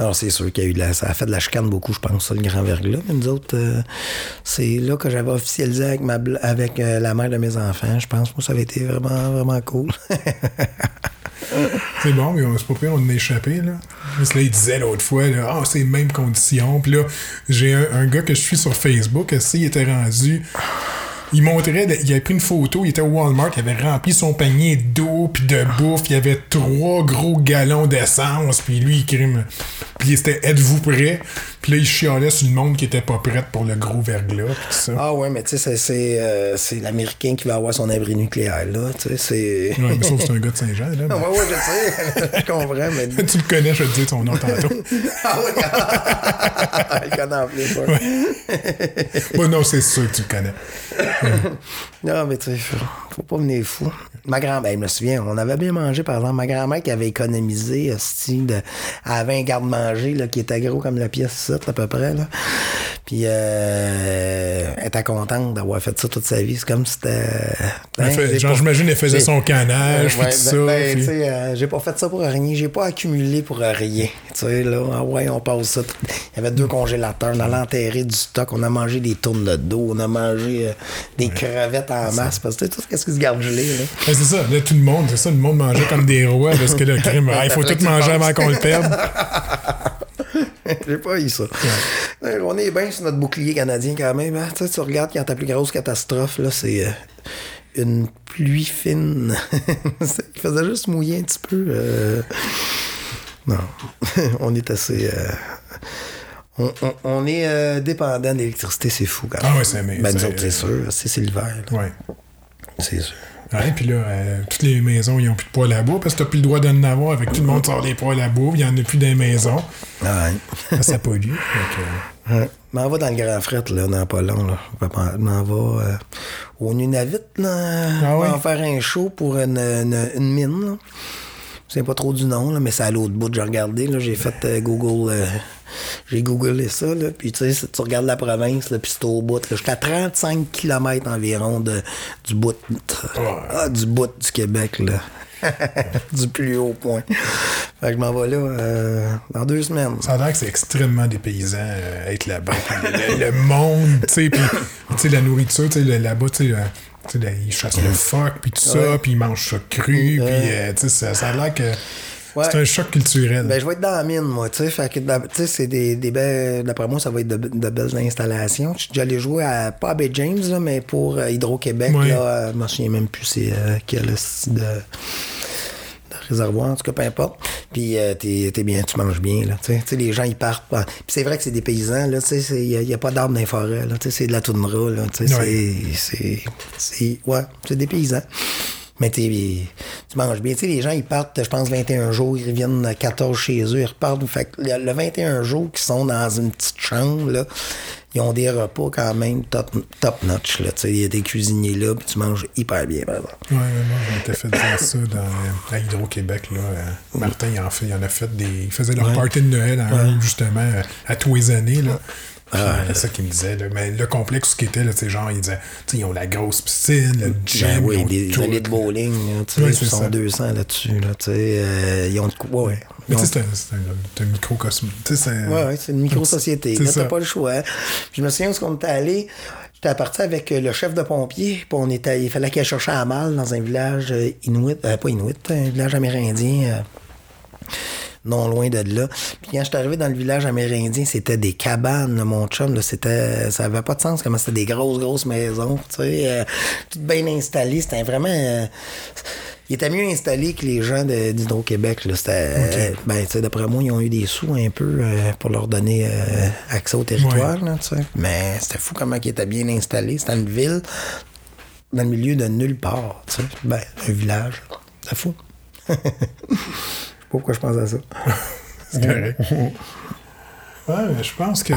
Non, c'est sûr qu'il y a eu de la, ça a fait de la chicane beaucoup, je pense, ça, le grand verglas. Mais nous autres, euh, c'est là que j'avais officialisé avec, ma, avec euh, la mère de mes enfants. Je pense que ça avait été vraiment, vraiment cool. c'est bon, mais c'est pas pire, on a échappé, là. Là, il disait l'autre fois, ah, c'est les mêmes conditions. Puis là, j'ai un, gars que je suis sur Facebook, il était rendu il montrait, il avait pris une photo, il était au Walmart, il avait rempli son panier d'eau puis de bouffe, il y avait trois gros galons d'essence, puis lui, il crime. Puis c'était Êtes-vous prêt? Puis là, il chialait sur le monde qui était pas prêt pour le gros verglas, pis ça. Ah ouais, mais tu sais, c'est, euh, c'est l'Américain qui va avoir son abri nucléaire, là, tu sais, c'est... Ouais, mais sauf que c'est un gars de Saint-Jean, là. Mais... ouais, ouais, je sais, je comprends, mais... tu le connais, je vais te dire ton nom tantôt. ah ouais? il connaît en plus, ouais. Moi, non, c'est sûr que tu le connais. non, mais tu sais, faut, pas venir fou. Ma grand-mère, ben, je me souviens, on avait bien mangé, par exemple, ma grand-mère qui avait économisé, style, de, elle avait un garde-manger, là, qui était gros comme la pièce à peu près, là. Puis, euh, elle était contente d'avoir fait ça toute sa vie. C'est comme si c'était. Hein, genre, j'imagine, elle faisait son canage, tout ça. Ben, tu sais, euh, j'ai pas fait ça pour rien. J'ai pas accumulé pour rien. Tu sais, là, ah ouais, on passe ça. Il y avait deux congélateurs. On allait enterrer du stock. On a mangé des tournes de dos. On a mangé euh, des crevettes en masse. Parce que tout ce qui se garde gelé, là. c'est ça. Là, tout le monde, c'est ça. Le monde mangeait comme des rois parce que le crime, il faut tout manger avant qu'on le perde. J'ai pas eu ça. On est bien sur notre bouclier canadien quand même. Hein. Tu, sais, tu regardes quand ta plus grosse catastrophe, là, c'est euh, une pluie fine. Il faisait juste mouiller un petit peu. Euh. Non, on est assez. Euh, on, est dépendant d'électricité, c'est fou quand même. Ah ouais, c'est ben, nous c'est sûr. C'est l'hiver. Ouais. C'est sûr. Ouais, puis là, euh, toutes les maisons, ils n'ont plus de poêle à bois parce que tu n'as plus le droit d'en avoir avec tout le monde sort des poêles à bois, il n'y en a plus dans les maisons. Ah ouais. ça, pollue. Donc, ouais. M'en va dans le Grand Fret, là, dans pas long, là. M'en va euh, au Nunavut, là. Ah ouais? On va faire un show pour une, une, mine, là. Je sais pas trop du nom, là, mais c'est à l'autre bout. J'ai regardé, là, j'ai fait euh, Google j'ai googlé ça, là, puis tu sais, tu regardes la province, là, puis c'est au bout, jusqu'à 35 km environ de, du bout, ah, du bout du Québec, là. du plus haut point. Fait que je m'en vais là euh, dans deux semaines. Ça a l'air que c'est extrêmement dépaysant euh, être là-bas. le, monde, tu sais, puis la nourriture, tu sais, là-bas, tu sais, ils chassent le phoque, puis tout ça, puis ils mangent ça cru, puis euh, tu sais, ça a l'air que c'est un choc culturel. Ben, je vais être dans la mine, moi, tu sais. Sais, c'est des, des belles. D'après moi, ça va être de, belles installations. Je suis allé jouer à, pas à Bay James, là, mais pour euh, Hydro-Québec, là. Euh, je me souviens même plus c'est euh, quel style de, réservoir, en tout cas, peu importe. Puis t'es, es bien, tu manges bien, là. Tu sais, les gens, ils partent. Puis c'est vrai que c'est des paysans, là. Tu sais, il n'y a, pas d'arbres dans les forêts, là. Tu sais, c'est de la toundra, là. Tu sais, c'est. C'est. Ouais, c'est des paysans. Mais tu manges bien. Tu sais, les gens, ils partent, je pense, 21 jours, ils reviennent 14 chez eux, ils repartent. Fait que le 21 jours qu'ils sont dans une petite chambre, là, ils ont des repas quand même top, top notch. Là. Il y a des cuisiniers là, puis tu manges hyper bien. Oui, ouais, moi, j'ai fait dire ça dans, à Hydro-Québec. Là. Martin, il en, fait, il en a fait des. Il faisait leur party de Noël, justement, à tous les années. Là. C'est ça qu'il me disait. Là. Mais le complexe qui était, là, genre, il disait, ils ont la grosse piscine, le gym. Ben oui, ils ont allées de bowling, là, ils sont ça. 200 là-dessus. Là, euh, ils ont de quoi. Ouais, Mais tu sais, c'est un, microcosme. Ouais, c'est une micro-société. Là, t'as pas le choix. Je me souviens où qu'on était allé. J'étais parti avec euh, le chef de pompiers. Puis on était, il fallait qu'il cherchait à mal dans un village euh, inuit, euh, pas inuit, un village amérindien. euh, non loin de là. Puis quand je suis arrivé dans le village amérindien, c'était des cabanes, là, mon chum. Là, c'était, ça avait pas de sens comment c'était des grosses, grosses maisons, tu sais, euh, toutes bien installées. C'était vraiment... euh, il était mieux installé que les gens de- d'Hydro-Québec. là. C'était, euh, ben, d'après moi, ils ont eu des sous un peu euh, pour leur donner euh, accès au territoire. là. Mais c'était fou comment ils étaient bien installés. C'était une ville dans le milieu de nulle part. Ben, un village. C'est fou. Pas pourquoi je pense à ça? C'est correct. ouais, mais je pense que.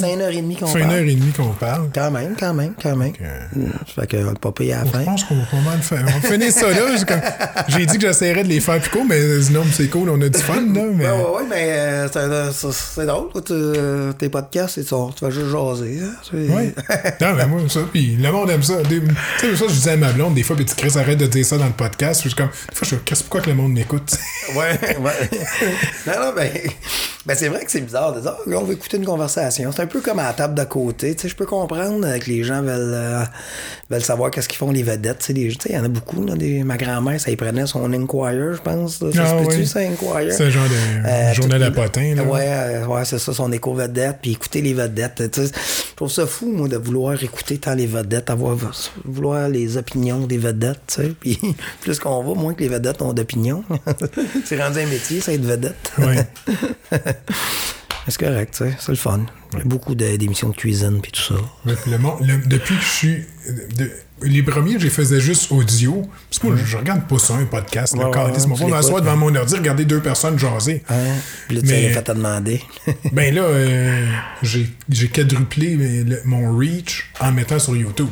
C'est une heure et demie qu'on C'est une heure parle. et demie qu'on parle. Quand même, quand même, quand même. Ça fait qu'on va pas payer à la Je fin. pense qu'on va pas mal faire. On va finir ça là. J'ai dit que j'essaierais de les faire plus courts, mais sinon, c'est cool, on a du fun, là. Mais... Ouais, ouais, ouais, mais euh, c'est- euh, c'est drôle, tu- tes podcasts, c'est ça, tu vas juste jaser. Hein? Oui. Non, mais moi, ça. Puis le monde aime ça. Tu sais, ça, je disais à ma blonde, des fois, puis tu Chris, arrête de dire ça dans le podcast. Puis je suis comme, des fois, je Qu'est-ce- pourquoi que le monde m'écoute? Ouais, ouais. non, non, ben, ben c'est vrai que c'est bizarre de dire, on veut écouter une conversation. C'est un peu comme à la table d'à côté. Tu sais, je peux comprendre que les gens veulent, euh, veulent savoir qu'est-ce qu'ils font les vedettes. Tu sais, les- tu sais, il y en a beaucoup. Là, des, ma grand-mère, ça y prenait son Inquirer, je pense. là. Ça Ah, se peut-tu, oui. ça, Inquirer? C'est un genre de Euh, journal à potin, là. Ouais, euh, ouais, c'est ça, son éco-vedette, puis écouter les vedettes. Tu sais, je trouve ça fou, moi, de vouloir écouter tant les vedettes, avoir, vouloir les opinions des vedettes, tu sais. Puis plus qu'on va, moins que les vedettes ont d'opinions. c'est rendu un métier, ça, être vedette. Ouais. C'est correct, c'est le fun. Il y a beaucoup d'émissions de cuisine, puis tout ça. Ouais, puis le monde- le- depuis que je suis. de- les premiers, je les faisais juste audio. Parce que moi, je, je regarde pas ça, un podcast. Ouais, le ouais, câlisse. ouais, Mon m'assois devant ordi, regarder deux personnes jaser. Hein? Puis là, tu Mais- fait à demander. Ben là, euh, j'ai quadruplé le- mon reach en mettant sur YouTube.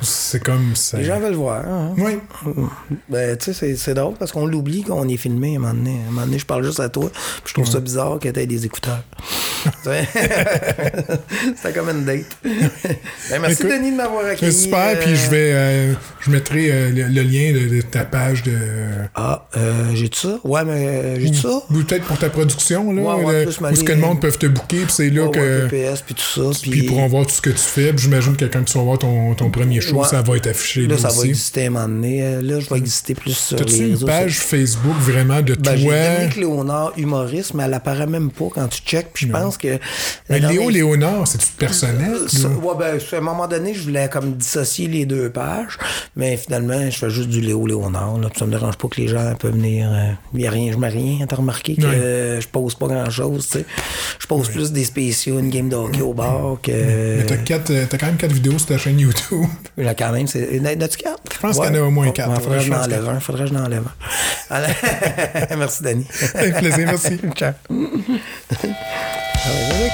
C'est comme ça. Les gens veulent voir. hein? Oui. Ben, tu sais, c'est- c'est drôle parce qu'on l'oublie qu'on est filmé à un moment donné. À un moment donné, je parle juste à toi. Puis je trouve ça bizarre que t'aies des écouteurs. Tu? C'était comme une date. Ben, merci, Écoute, Denis, de m'avoir C'est accueilli. super, euh, puis je vais. euh, je mettrai euh, le, le lien de, de ta page de. Ah, euh, j'ai-tu ça? Ouais, mais euh, j'ai-tu ça? Peut-être pour ta production, là. Ouais, ouais, le- où est-ce que le monde peut te booker, puis c'est là que. puis tout ça. Puis ils pourront voir tout ce que tu fais. Puis j'imagine que quelqu'un qui va voir ton, ton premier show, Ouais. ça va être affiché Là, là, ça va exister à un moment donné. Euh, Là, je vais exister plus sur T'as-tu les une page sociaux. Facebook vraiment de Ben, j'ai toi? Dominique Léonard, humoriste, mais elle apparaît même pas quand tu checkes. Puis je pense que. Mais la Léo Léonard, c'est-tu personnel? Ça- là? ouais, ben, à un moment donné, je voulais comme dissocier les deux pages, mais finalement, je fais juste du Léo Léonard. Là, puis ça me dérange pas que les gens peuvent venir. Il y a rien, je mets rien. T'as remarqué que Ouais. euh, je pose pas grand-chose, tu sais. Je pose plus des spéciaux, une game de hockey au bar que. Mais t'as, quatre, euh, t'as quand même quatre vidéos sur ta chaîne YouTube. Là, quand même, c'est. N'as-tu quatre? Je pense qu'il y en a au moins quatre. faudrait que je n'enlève un. Faudrait que je n'enlève un. Merci, Danny. Avec plaisir, merci. Ciao. Ouais, ouais.